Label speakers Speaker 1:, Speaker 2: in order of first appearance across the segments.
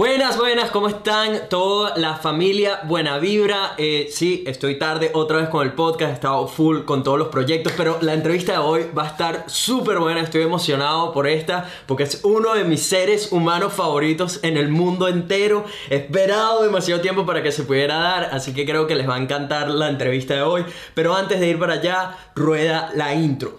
Speaker 1: Buenas, buenas, ¿cómo están? Toda la familia, buena vibra. Eh, sí, estoy tarde otra vez con el podcast, he estado full con todos los proyectos, pero la entrevista de hoy va a estar súper buena. Estoy emocionado por esta, porque es uno de mis seres humanos favoritos en el mundo entero. He esperado demasiado tiempo para que se pudiera dar, así que creo que les va a encantar la entrevista de hoy. Pero antes de ir para allá, rueda la intro.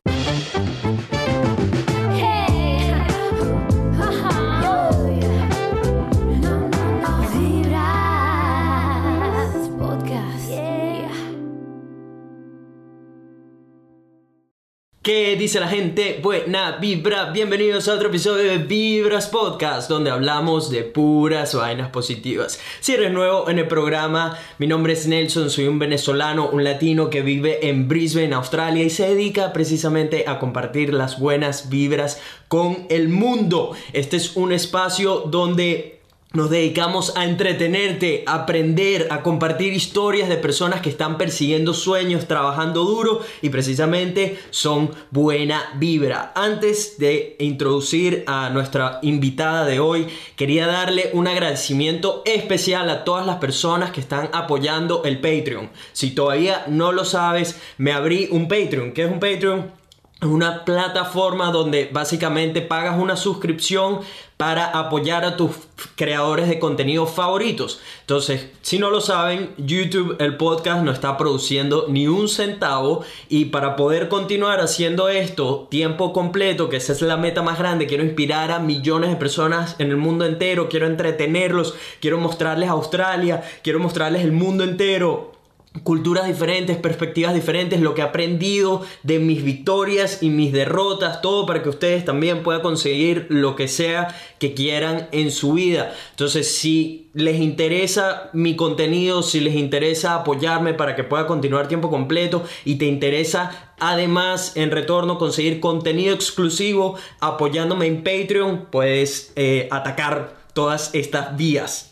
Speaker 1: ¿Qué dice la gente? Buena vibra, bienvenidos a otro episodio de Vibras Podcast, donde hablamos de puras vainas positivas. Si eres nuevo en el programa, mi nombre es Nelson, soy un venezolano, un latino que vive en Brisbane, Australia, y se dedica precisamente a compartir las buenas vibras con el mundo. Este es un espacio donde nos dedicamos a entretenerte, a aprender, a compartir historias de personas que están persiguiendo sueños, trabajando duro y precisamente son buena vibra. Antes de introducir a nuestra invitada de hoy, quería darle un agradecimiento especial a todas las personas que están apoyando el Patreon. Si todavía no lo sabes, me abrí un Patreon. ¿Qué es un Patreon? Una plataforma donde básicamente pagas una suscripción para apoyar a tus creadores de contenido favoritos. Entonces, si no lo saben, YouTube, el podcast, no está produciendo ni un centavo y para poder continuar haciendo esto tiempo completo, que esa es la meta más grande, quiero inspirar a millones de personas en el mundo entero, quiero entretenerlos, quiero mostrarles Australia, quiero mostrarles el mundo entero culturas diferentes, perspectivas diferentes, lo que he aprendido de mis victorias y mis derrotas, todo para que ustedes también puedan conseguir lo que sea que quieran en su vida. Entonces, si les interesa mi contenido, si les interesa apoyarme para que pueda continuar tiempo completo y te interesa además en retorno conseguir contenido exclusivo apoyándome en Patreon, puedes eh, atacar todas estas vías.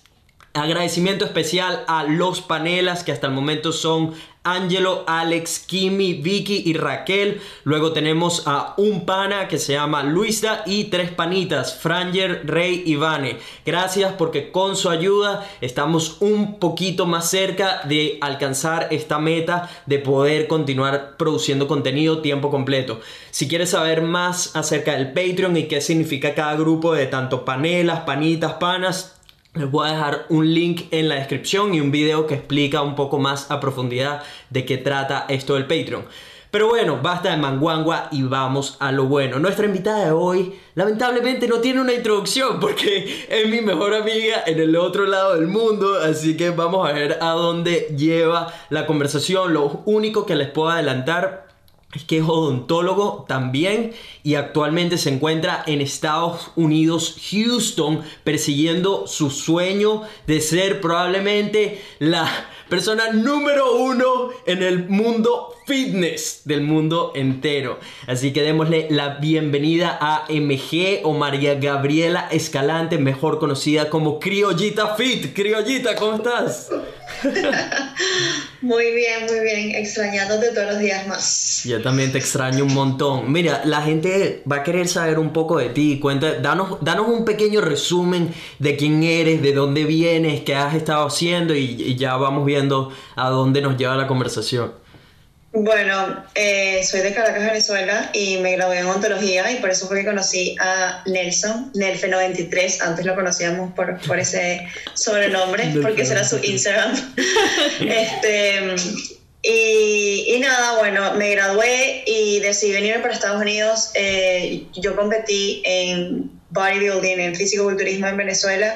Speaker 1: Agradecimiento especial a los panelas que hasta el momento son Angelo, Alex, Kimi, Vicky y Raquel. Luego tenemos a un pana que se llama Luisa y tres panitas, Franger, Rey y Vane. Gracias porque con su ayuda estamos un poquito más cerca de alcanzar esta meta de poder continuar produciendo contenido tiempo completo. Si quieres saber más acerca del Patreon y qué significa cada grupo de tanto panelas, panitas, panas, les voy a dejar un link en la descripción y un video que explica un poco más a profundidad de qué trata esto del Patreon. Pero bueno, basta de manguangua y vamos a lo bueno. Nuestra invitada de hoy lamentablemente no tiene una introducción porque es mi mejor amiga en el otro lado del mundo, así que vamos a ver a dónde lleva la conversación. Lo único que les puedo adelantar es que es odontólogo también y actualmente se encuentra en Estados Unidos, Houston, persiguiendo su sueño de ser probablemente la persona número uno en el mundo fitness del mundo entero. Así que démosle la bienvenida a MG o María Gabriela Escalante, mejor conocida como Criollita Fit. Criollita, ¿cómo estás?
Speaker 2: Muy bien, muy bien. Extrañándote todos los días más.
Speaker 1: Yo también te extraño un montón. Mira, la gente va a querer saber un poco de ti. Cuenta, danos, danos un pequeño resumen de quién eres, de dónde vienes, qué has estado haciendo y, y ya vamos viendo a dónde nos lleva la conversación.
Speaker 2: Bueno, eh, soy de Caracas, Venezuela y me gradué en ontología y por eso fue que conocí a Nelson, Nelfe93, antes lo conocíamos por, por ese sobrenombre, porque ese era su Instagram. este, y, y nada, bueno, me gradué y decidí venirme para Estados Unidos. Eh, yo competí en bodybuilding, en físico-culturismo en Venezuela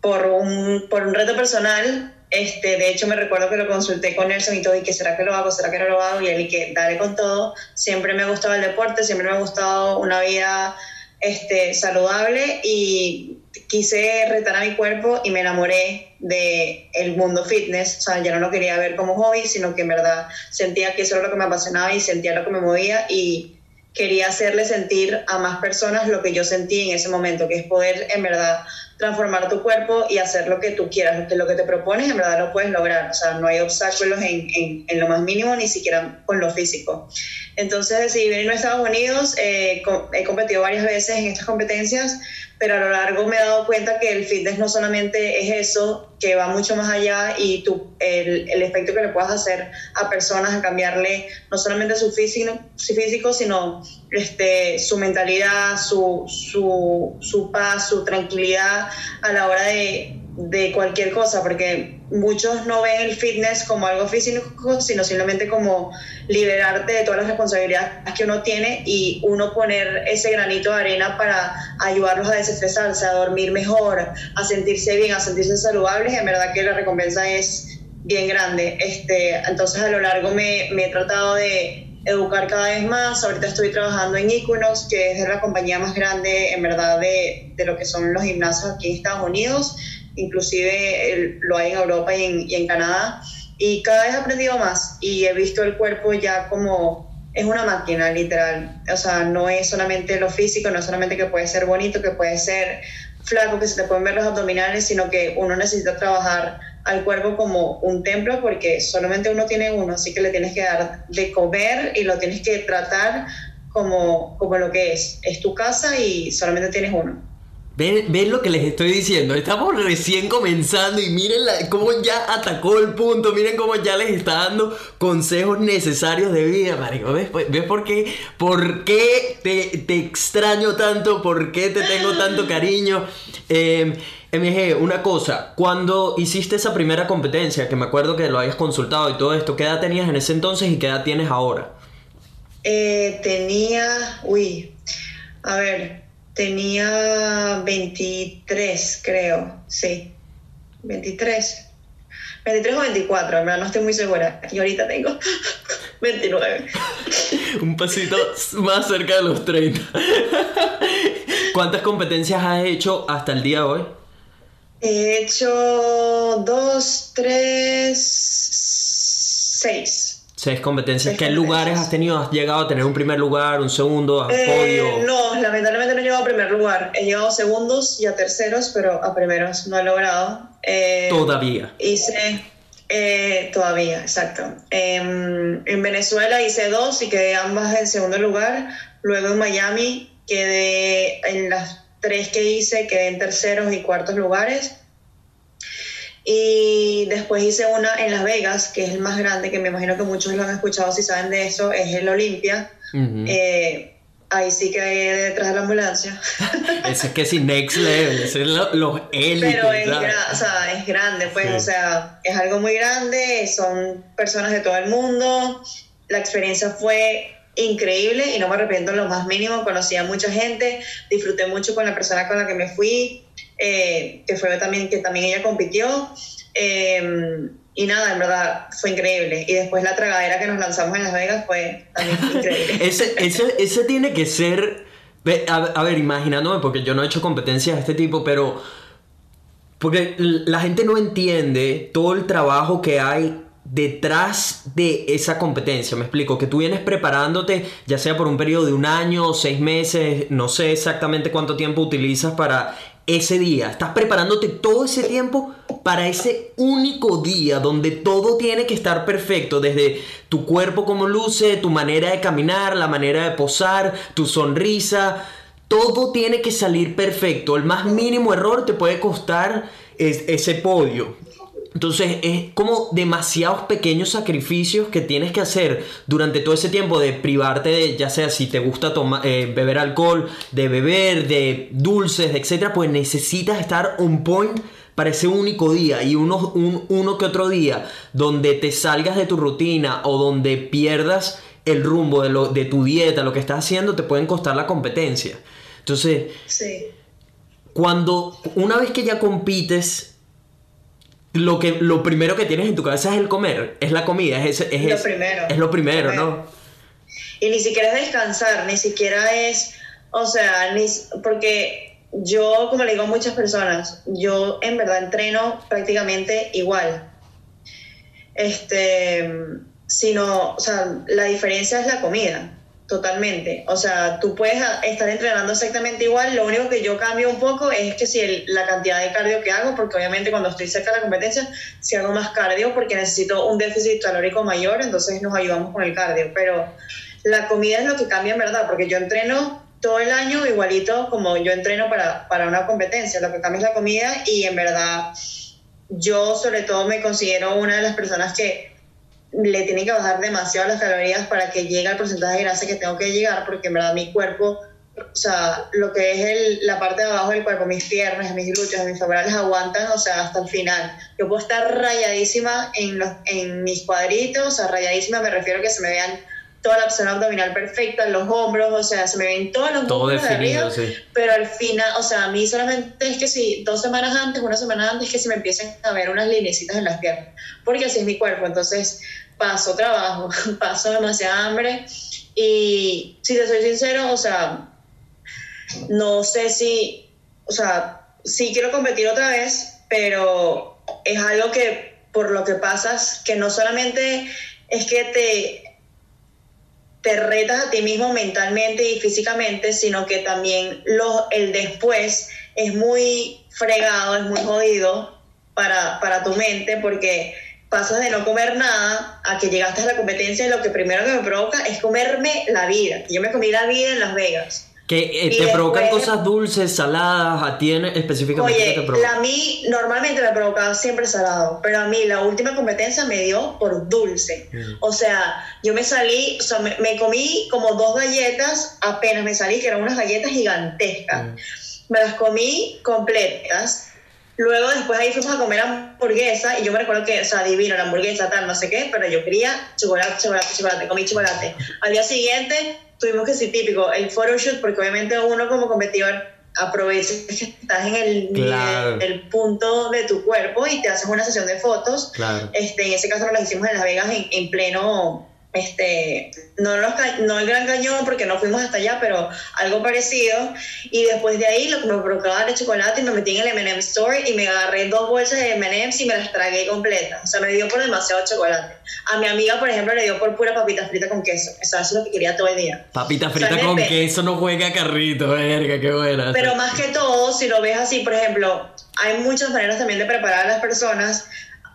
Speaker 2: por un, por un reto personal este, de hecho, me recuerdo que lo consulté con Nelson y todo, y que será que lo hago, será que no lo hago, y él y que dale con todo. Siempre me ha gustado el deporte, siempre me ha gustado una vida este, saludable y quise retar a mi cuerpo y me enamoré de el mundo fitness. O sea, ya no lo quería ver como hobby, sino que en verdad sentía que eso era lo que me apasionaba y sentía lo que me movía y quería hacerle sentir a más personas lo que yo sentí en ese momento, que es poder en verdad transformar tu cuerpo y hacer lo que tú quieras, que lo que te propones en verdad lo puedes lograr, o sea, no hay obstáculos en, en, lo más mínimo, ni siquiera con lo físico. Entonces decidí venir a Estados Unidos, eh, he competido varias veces en estas competencias, pero a lo largo me he dado cuenta que el fitness no solamente es eso, que va mucho más allá y tu, el, el efecto que le puedas hacer a personas, a cambiarle no solamente su físico, su físico sino este, su mentalidad, su, su, su paz, su tranquilidad a la hora de, de cualquier cosa, porque muchos no ven el fitness como algo físico, sino simplemente como liberarte de todas las responsabilidades que uno tiene y uno poner ese granito de arena para ayudarlos a desestresarse, a dormir mejor, a sentirse bien, a sentirse saludables. En verdad que la recompensa es bien grande. Este, entonces a lo largo me, me he tratado de educar cada vez más. Ahorita estoy trabajando en Equinox, que es la compañía más grande en verdad de, de lo que son los gimnasios aquí en Estados Unidos inclusive lo hay en Europa y en, y en, Canadá, y cada vez he aprendido más y he visto el cuerpo ya como es una máquina, literal. O sea, no es solamente lo físico, no es solamente que puede ser bonito, que puede ser flaco, que se te pueden ver los abdominales, sino que uno necesita trabajar al cuerpo como un templo porque solamente uno tiene uno, así que le tienes que dar de comer y lo tienes que tratar como, como lo que es. Es tu casa y solamente tienes uno.
Speaker 1: ¿Ven, lo que les estoy diciendo? Estamos recién comenzando y miren cómo ya atacó el punto, miren cómo ya les está dando consejos necesarios de vida, marico. ¿Ves, ¿Ves por qué, por qué te, te, extraño tanto? ¿Por qué te tengo tanto cariño? Eh, MG, una cosa, cuando hiciste esa primera competencia, que me acuerdo que lo habías consultado y todo esto, ¿qué edad tenías en ese entonces y qué edad tienes ahora?
Speaker 2: Eh, tenía, uy, a ver, tenía 23, creo, sí, 23. 23 o 24, en verdad no estoy muy segura. Y ahorita tengo 29.
Speaker 1: Un pasito más cerca de los 30. ¿Cuántas competencias has hecho hasta el día de hoy?
Speaker 2: He hecho 2, 3, 6.
Speaker 1: Seis competencias. ¿Qué lugares has tenido? ¿Has llegado a tener un primer lugar, un segundo, a
Speaker 2: Eh,
Speaker 1: podio?
Speaker 2: no, lamentablemente no he llegado a primer lugar. He llegado a segundos y a terceros, pero a primeros no he logrado. Eh,
Speaker 1: Todavía.
Speaker 2: Hice. eh, todavía, exacto. Em, en Venezuela hice dos y quedé ambas en segundo lugar. Luego en Miami quedé en las tres que hice, quedé en terceros y cuartos lugares. Y después hice una en Las Vegas, que es el más grande, que me imagino que muchos lo han escuchado si saben de eso, es el Olimpia.
Speaker 1: Ujú.
Speaker 2: Eh, ahí sí quedé detrás de la ambulancia.
Speaker 1: Ese es que sí, next level. Ese es lo- los élites.
Speaker 2: Pero es, o sea, es grande, pues,
Speaker 1: Sí.
Speaker 2: o sea, es algo muy grande, son personas de todo el mundo. La experiencia fue increíble y no me arrepiento en lo más mínimo. Conocí a mucha gente, disfruté mucho con la persona con la que me fui, eh, que fue también, que también ella compitió. eh, y nada, en verdad, fue increíble. Y después la tragadera que nos lanzamos en Las Vegas fue también increíble.
Speaker 1: Ese, ese, ese tiene que ser. A, a ver, imaginándome, porque yo no he hecho competencias de este tipo, pero. Porque la gente no entiende todo el trabajo que hay detrás de esa competencia. Me explico, que tú vienes preparándote, ya sea por un periodo de un año seis meses, no sé exactamente cuánto tiempo utilizas para ese día. Estás preparándote todo ese tiempo para ese único día donde todo tiene que estar perfecto, desde tu cuerpo como luce, tu manera de caminar, la manera de posar, tu sonrisa, todo tiene que salir perfecto. El más mínimo error te puede costar es- ese podio. Entonces es como demasiados pequeños sacrificios que tienes que hacer durante todo ese tiempo de privarte de, ya sea si te gusta toma- eh, beber alcohol, de beber, de dulces, etcétera, pues necesitas estar on point para ese único día y uno, un- uno que otro día donde te salgas de tu rutina o donde pierdas el rumbo de, lo, de tu dieta, lo que estás haciendo, te pueden costar la competencia. Entonces,
Speaker 2: Sí.
Speaker 1: cuando una vez que ya compites, lo, que, lo primero que tienes en tu cabeza es el comer, es la comida, es, ese- es,
Speaker 2: Lo primero.
Speaker 1: es lo primero. ¿no?
Speaker 2: Y ni siquiera es descansar, ni siquiera es, o sea, ni, porque yo, como le digo a muchas personas, yo en verdad entreno prácticamente igual. Este, sino, o sea, la diferencia es la comida, totalmente. O sea, tú puedes a- estar entrenando exactamente igual, lo único que yo cambio un poco es que si el- la cantidad de cardio que hago, porque obviamente cuando estoy cerca de la competencia, si hago más cardio porque necesito un déficit calórico mayor, entonces nos ayudamos con el cardio, pero la comida es lo que cambia en verdad, porque yo entreno todo el año igualito como yo entreno para, para una competencia, lo que cambia es la comida y en verdad yo sobre todo me considero una de las personas que le tienen que bajar demasiado las calorías para que llegue al porcentaje de grasa que tengo que llegar, porque en verdad mi cuerpo, o sea, lo que es el, la parte de abajo del cuerpo, mis piernas, mis glúteos, mis femorales aguantan, o sea, hasta el final. Yo puedo estar rayadísima en, los, en mis cuadritos, o sea, rayadísima me refiero a que se me vean toda la zona abdominal perfecta, los hombros, o sea, se me ven todos los
Speaker 1: Todo
Speaker 2: músculos de
Speaker 1: definido,
Speaker 2: arriba,
Speaker 1: sí.
Speaker 2: pero al final, o sea, a mí solamente es que si dos semanas antes, una semana antes, que se me empiecen a ver unas linecitas en las piernas, porque así es mi cuerpo, entonces paso trabajo, paso demasiada hambre y si te soy sincero, o sea, no sé si, o sea, sí quiero competir otra vez, pero es algo que por lo que pasas, que no solamente es que te te retas a ti mismo mentalmente y físicamente, sino que también lo, el después es muy fregado, es muy jodido para, para tu mente porque pasas de no comer nada a que llegaste a la competencia y lo que primero que me provoca es comerme la vida. Yo me comí la vida en Las Vegas.
Speaker 1: Que eh, te provocan
Speaker 2: después-
Speaker 1: cosas dulces, saladas, a ti en- específicamente
Speaker 2: Oye,
Speaker 1: te provocan.
Speaker 2: la- a mí normalmente me provocaba siempre salado, pero a mí la última competencia me dio por dulce.
Speaker 1: Mm.
Speaker 2: O sea, yo me salí, o sea, me, me comí como dos galletas, apenas me salí, que eran unas galletas gigantescas.
Speaker 1: Mm.
Speaker 2: Me las comí completas. Luego después ahí fuimos a comer hamburguesa y yo me recuerdo que, o sea, divino la hamburguesa, tal, no sé qué, pero yo quería chocolate, chocolate, chocolate, comí chocolate. Al día siguiente tuvimos que ser típico, el photoshoot, porque obviamente uno como competidor aprovecha que estás en el,
Speaker 1: Claro.
Speaker 2: el punto de tu cuerpo y te haces una sesión de fotos.
Speaker 1: Claro.
Speaker 2: Este, en ese caso nos las hicimos en Las Vegas en, en pleno, este, no, los no el Gran Cañón porque no fuimos hasta allá, pero algo parecido. Y después de ahí lo que me provocaba era chocolate y me metí en el M&M Store y me agarré dos bolsas de M&M's y me las tragué completas. O sea, me dio por demasiado chocolate. A mi amiga, por ejemplo, le dio por pura papita frita con queso. O sea, eso es lo que quería todo el día.
Speaker 1: Papita
Speaker 2: O sea,
Speaker 1: frita con queso no juega carrito, verga, qué buena.
Speaker 2: Pero más que todo, si lo ves así, por ejemplo, hay muchas maneras también de preparar a las personas.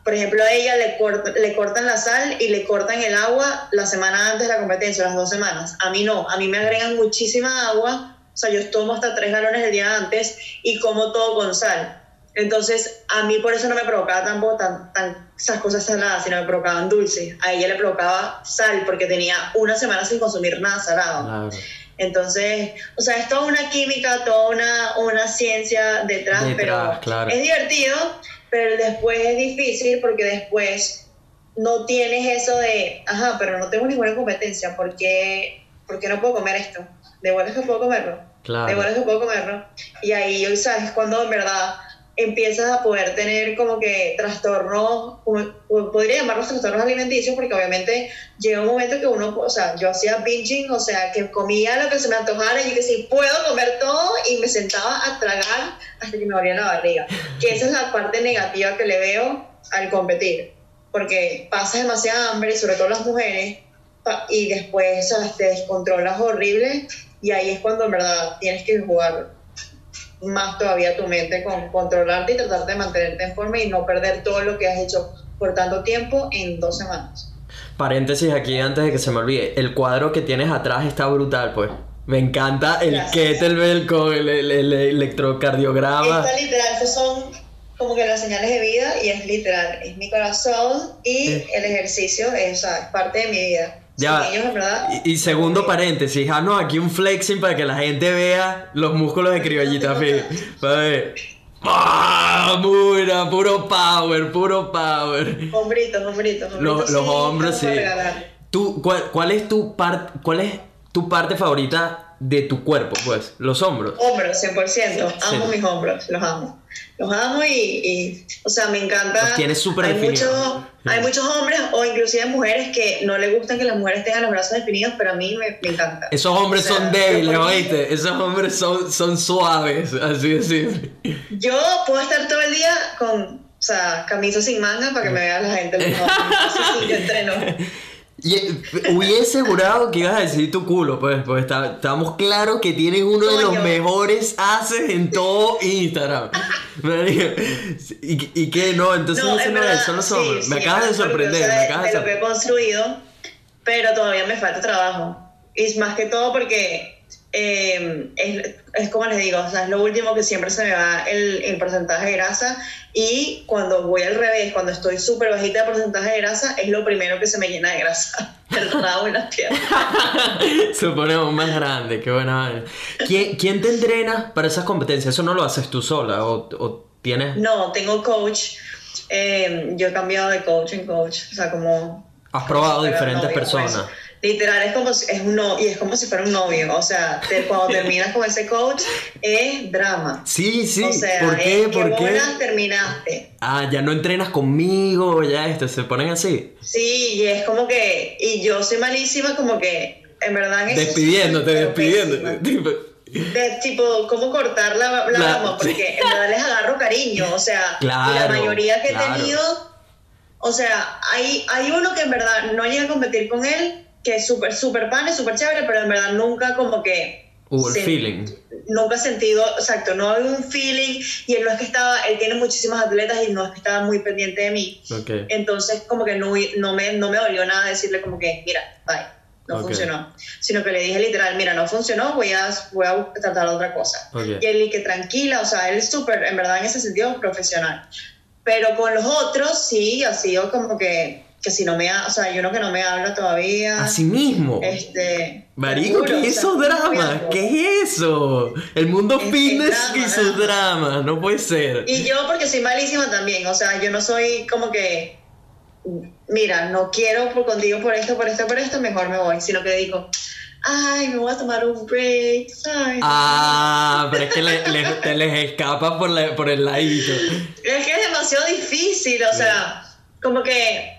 Speaker 2: Por ejemplo, a ella le, cort- le cortan la sal y le cortan el agua la semana antes de la competencia, las dos semanas. A mí no, a mí me agregan muchísima agua. O sea, yo tomo hasta tres galones el día antes y como todo con sal. Entonces, a mí por eso no me provocaba tampoco tan, tan, esas cosas saladas, sino me provocaban dulces. A ella le provocaba sal porque tenía una semana sin consumir nada salado.
Speaker 1: Claro.
Speaker 2: Entonces, o sea, es toda una química, toda una, una ciencia detrás,
Speaker 1: Detrás,
Speaker 2: pero
Speaker 1: claro.
Speaker 2: es divertido, pero después es difícil porque después no tienes eso de, ajá, pero no tengo ninguna competencia, ¿por qué, por qué no puedo comer esto? ¿De buenas que puedo comerlo?
Speaker 1: Claro.
Speaker 2: De buenas que puedo comerlo. Y ahí, ¿sabes? Cuando en verdad empiezas a poder tener como que trastornos, como- podría llamarlos trastornos alimenticios, porque obviamente llega un momento que uno, o sea, yo hacía binging, o sea, que comía lo que se me antojara y que si puedo comer todo y me sentaba a tragar hasta que me dolía la barriga. Que esa es la parte negativa que le veo al competir, porque pasas demasiada hambre, sobre todo las mujeres, y después o sea, te descontrolas horrible y ahí es cuando en verdad tienes que jugar más todavía tu mente con controlarte y tratar de mantenerte en forma y no perder todo lo que has hecho por tanto tiempo en dos semanas.
Speaker 1: Paréntesis aquí antes de que se me olvide. El cuadro que tienes atrás está brutal, pues. Me encanta el
Speaker 2: Gracias.
Speaker 1: kettlebell con el, el- el electrocardiograma.
Speaker 2: Esta literal, estos son como que las señales de vida y es literal, es mi corazón y
Speaker 1: Sí.
Speaker 2: el ejercicio es, o sea, es parte de mi vida.
Speaker 1: Ya.
Speaker 2: Ellos,
Speaker 1: Y, y segundo paréntesis, ah, no, aquí un flexing para que la gente vea los músculos de criollita. Para ver. ¡Ah! Pura, puro power, puro power.
Speaker 2: Hombritos, hombritos, hombritos.
Speaker 1: Los, los
Speaker 2: sí,
Speaker 1: hombros,
Speaker 2: estamos
Speaker 1: sí. Tú, ¿cuál, cuál es tu par- cuál es tu parte favorita de tu cuerpo, pues? Los hombros.
Speaker 2: Hombros, 100%. Amo
Speaker 1: Sí.
Speaker 2: mis hombros, los amo. Los amo y, y, o sea, me encanta.
Speaker 1: Los tienes súper definidos.
Speaker 2: muchos,
Speaker 1: Sí.
Speaker 2: hay muchos hombres o inclusive mujeres que no les gustan que las mujeres tengan los brazos definidos, pero a mí me, me encanta.
Speaker 1: Esos hombres
Speaker 2: O sea,
Speaker 1: son débiles, ¿oíste? Esos hombres son, son suaves, así de simple.
Speaker 2: Yo puedo estar todo el día con, o sea, camisa sin manga para que me vea la gente. los sí, yo entreno.
Speaker 1: Y eh, hubiese jurado que ibas a decir tu culo, pues, pues está- estamos claros que tienes uno de los mejores haces en todo Instagram. Y, y que no, entonces
Speaker 2: No,
Speaker 1: no es,
Speaker 2: verdad,
Speaker 1: son los
Speaker 2: sí,
Speaker 1: me
Speaker 2: sí,
Speaker 1: acabas de sorprender, me acabas de
Speaker 2: de lo que he
Speaker 1: sorprender.
Speaker 2: construido, pero todavía me falta trabajo. Y es más que todo porque eh, es, es como les digo, o sea, es lo último que siempre se me va el, el porcentaje de grasa y cuando voy al revés, cuando estoy súper bajita de porcentaje de grasa, es lo primero que se me llena de grasa, el rabo y las piernas.
Speaker 1: Se pone aún más grande, qué buena. ¿Quién, quién te entrena para esas competencias? ¿Eso no lo haces tú sola o, o tienes...?
Speaker 2: No, tengo coach, eh, yo he cambiado de coach en coach, o sea, como...
Speaker 1: Has probado diferentes
Speaker 2: pues.
Speaker 1: personas.
Speaker 2: Literal, es como si, es un no, y es como si fuera un novio, o sea, te- cuando terminas con ese coach es drama.
Speaker 1: Sí, sí.
Speaker 2: o sea,
Speaker 1: ¿Por qué?
Speaker 2: es
Speaker 1: ¿Por qué?
Speaker 2: terminaste.
Speaker 1: Ah, ya no entrenas conmigo, ya esto, se ponen así.
Speaker 2: Sí, y es como que, y yo soy malísima como que, en verdad en eso
Speaker 1: Despidiéndote,
Speaker 2: pero
Speaker 1: despidiéndote. tipo.
Speaker 2: De tipo, ¿cómo cortar la, la
Speaker 1: La-?
Speaker 2: Porque en verdad les agarro cariño, o sea,
Speaker 1: Claro,
Speaker 2: la mayoría que
Speaker 1: claro.
Speaker 2: he tenido, o sea, hay, hay uno que en verdad no llega a competir con él, que es súper, súper pan, es súper chévere, pero en verdad nunca como que...
Speaker 1: Hubo el feeling.
Speaker 2: Nunca he sentido, exacto, no hay un feeling, y él no es que estaba, él tiene muchísimas atletas y no es que estaba muy pendiente de mí.
Speaker 1: Ok.
Speaker 2: Entonces, como que no, no, me, no me dolió nada decirle como que, mira, bye, no
Speaker 1: Ok.
Speaker 2: funcionó. Sino que le dije literal, mira, no funcionó, voy a, voy a tratar otra cosa.
Speaker 1: Ok.
Speaker 2: Y él, y que tranquila, o sea, él es súper, en verdad, en ese sentido, profesional. Pero con los otros, sí, ha sido como que, que si no me, ha- o sea, hay uno que no me habla todavía.
Speaker 1: Así mismo.
Speaker 2: Este.
Speaker 1: Marico, ¿qué es esos dramas? ¿Qué es eso? El mundo
Speaker 2: Es- es
Speaker 1: fitness
Speaker 2: drama,
Speaker 1: y sus
Speaker 2: drama.
Speaker 1: dramas, no puede ser.
Speaker 2: Y yo porque soy malísima también, o sea, yo no soy como que, mira, no quiero por contigo por esto, por esto, por esto, mejor me voy, sino que digo, ay, me voy a tomar un break, ay.
Speaker 1: Ah, pero es que le- le- te les escapa por, la- por el ladito.
Speaker 2: Es que es demasiado difícil, o sea, como que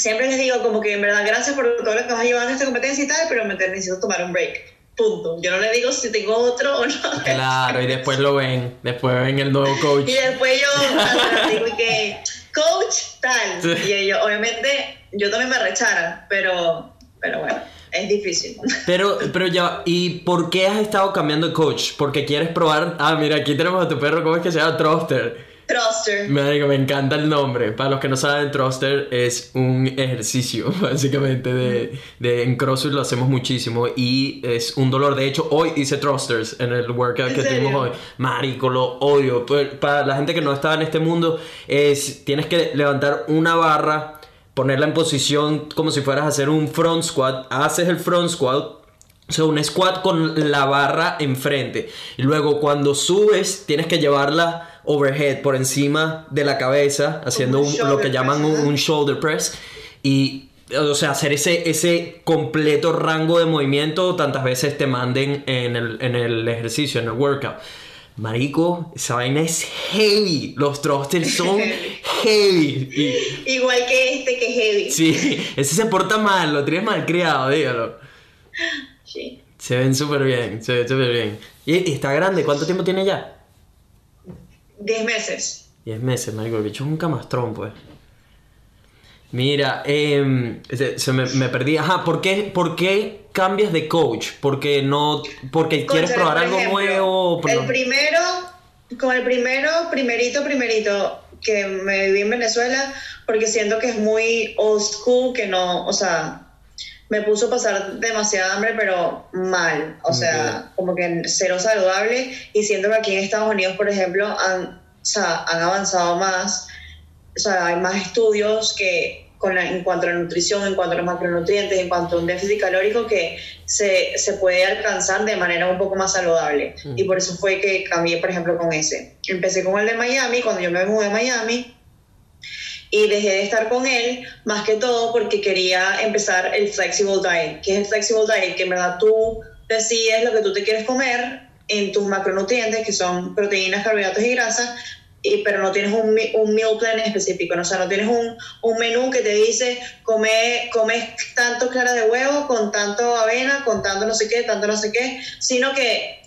Speaker 2: siempre les digo como que en verdad gracias por todo lo que vas a llevar en esta competencia y tal, pero me necesito tomar un break, punto. Yo no le digo si tengo otro o no.
Speaker 1: Claro, y después lo ven, después ven el nuevo coach.
Speaker 2: Y después yo digo que, coach, tal.
Speaker 1: Sí.
Speaker 2: Y ellos, obviamente, yo también me rechara, pero, pero bueno, es difícil.
Speaker 1: Pero, pero ya, ¿y por qué has estado cambiando de coach? Porque quieres probar. Ah, mira, aquí tenemos a tu perro, ¿cómo es que se llama? Troster.
Speaker 2: Thruster.
Speaker 1: Me, digo, me encanta el nombre. Para los que no saben, Thruster es un ejercicio, básicamente, de, de en CrossFit lo hacemos muchísimo y es un dolor. De hecho, hoy hice Thrusters en el workout
Speaker 2: ¿En
Speaker 1: que
Speaker 2: serio?
Speaker 1: tuvimos hoy. Marico, lo odio. Pero Para la gente que no está en este mundo, es tienes que levantar una barra, ponerla en posición como si fueras a hacer un front squat. Haces el front squat. O sea, un squat con la barra enfrente. Y luego cuando subes, tienes que llevarla overhead por encima de la cabeza, haciendo
Speaker 2: un
Speaker 1: un- lo que llaman
Speaker 2: press,
Speaker 1: un, shoulder press. Y, o sea, hacer ese, ese completo rango de movimiento tantas veces te manden en el, en el ejercicio, en el workout. Marico, esa vaina es heavy. Los thrusters son heavy. Y,
Speaker 2: Igual que este, que es heavy.
Speaker 1: sí, ese se porta mal, lo tienes mal criado, dígalo.
Speaker 2: Sí.
Speaker 1: Se ven súper bien, se ven súper bien. Y, y está grande, ¿cuánto tiempo tiene ya?
Speaker 2: Diez meses.
Speaker 1: 10 meses, marico, el bicho es un camastrón, pues. Mira, em, se, se me, me perdí. Ajá, ¿por qué, ¿por qué cambias de coach? Porque no, porque quieres probar algo
Speaker 2: ejemplo,
Speaker 1: nuevo.
Speaker 2: El primero, con el primero, primerito, primerito que me viví en Venezuela, porque siento que es muy old school, que no, o sea, me puso a pasar demasiada hambre, pero mal, o sea, como que cero saludable, y siento que aquí en Estados Unidos, por ejemplo, han, o sea, han avanzado más, o sea, hay más estudios que con la- en cuanto a la nutrición, en cuanto a los macronutrientes, en cuanto a un déficit calórico que se, se puede alcanzar de manera un poco más saludable.
Speaker 1: Mm.
Speaker 2: Y por eso fue que cambié, por ejemplo, con ese. Empecé con el de Miami, cuando yo me mudé a Miami, y dejé de estar con él más que todo porque quería empezar el flexible diet. ¿Qué es el flexible diet? Que en verdad tú decides lo que tú te quieres comer en tus macronutrientes, que son proteínas, carbohidratos y grasas, y, pero no tienes un, un meal plan específico, ¿no? o sea, no tienes un, un menú que te dice, come, comes tanto clara de huevo, con tanto avena, con tanto no sé qué, tanto no sé qué, sino que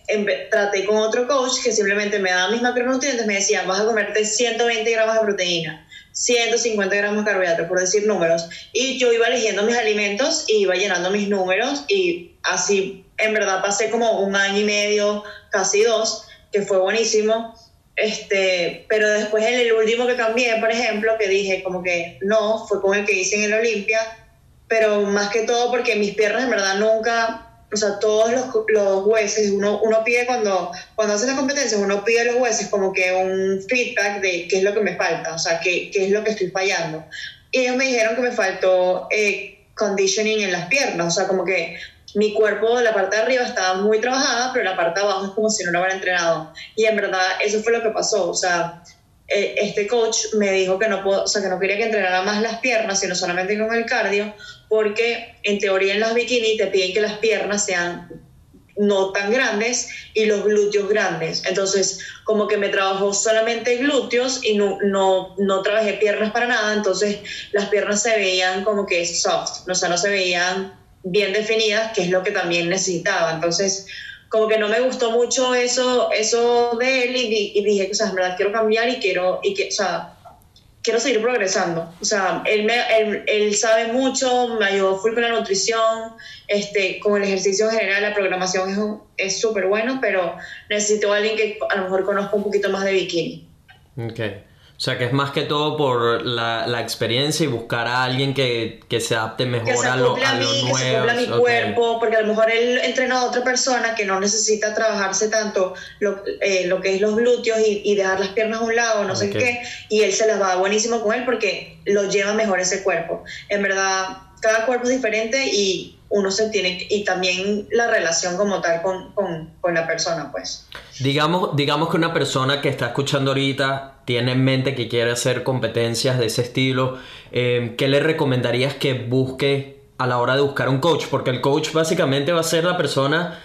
Speaker 2: traté con otro coach que simplemente me daba mis macronutrientes, me decía, vas a comerte 120 gramos de proteína, 150 gramos de carbohidratos, por decir números, y yo iba eligiendo mis alimentos y iba llenando mis números y así en verdad pasé como un año y medio, casi dos, que fue buenísimo. Este, pero después en el último que cambié, por ejemplo, que dije como que no, fue con el que hice en el Olimpia, pero más que todo porque mis piernas en verdad nunca, o sea, todos los, los jueces, uno, uno pide cuando, cuando hace las competencias, uno pide a los jueces como que un feedback de qué es lo que me falta, o sea, qué, qué es lo que estoy fallando. Y ellos me dijeron que me faltó eh, conditioning en las piernas, o sea, como que mi cuerpo, la parte de arriba estaba muy trabajada, pero la parte de abajo es como si no lo hubiera entrenado. Y en verdad eso fue lo que pasó, o sea, eh, este coach me dijo que no, puedo, o sea, que no quería que entrenara más las piernas, sino solamente con el cardio, porque en teoría en las bikini te piden que las piernas sean no tan grandes y los glúteos grandes. Entonces, como que me trabajó solamente glúteos y no, no, no trabajé piernas para nada, entonces las piernas se veían como que soft, o sea, no se veían bien definidas, que es lo que también necesitaba. Entonces, como que no me gustó mucho eso, eso de él y, dije, o sea, en verdad quiero cambiar y quiero, y que, o sea, quiero seguir progresando. O sea, él, me, él, él, sabe mucho, me ayudó full con la nutrición, este, con el ejercicio en general, la programación es súper bueno, pero necesito a alguien que a lo mejor conozca un poquito más de bikini.
Speaker 1: Okay. O sea, que es más que todo por la, la experiencia y buscar a alguien que, que se adapte mejor a, lo, a,
Speaker 2: mí,
Speaker 1: nuevo.
Speaker 2: Que se cumpla mi cuerpo, porque a lo mejor él entrena a otra persona que no necesita trabajarse tanto lo, eh, lo que es los glúteos y, y, dejar las piernas a un lado, no sé qué, y él se las va buenísimo con él porque lo lleva mejor ese cuerpo. En verdad, cada cuerpo es diferente y uno se tiene, y también la relación como tal con, con, con la persona, pues.
Speaker 1: Digamos, digamos que una persona que está escuchando ahorita tiene en mente que quiere hacer competencias de ese estilo, eh, ¿qué le recomendarías que busque a la hora de buscar un coach? Porque el coach básicamente va a ser la persona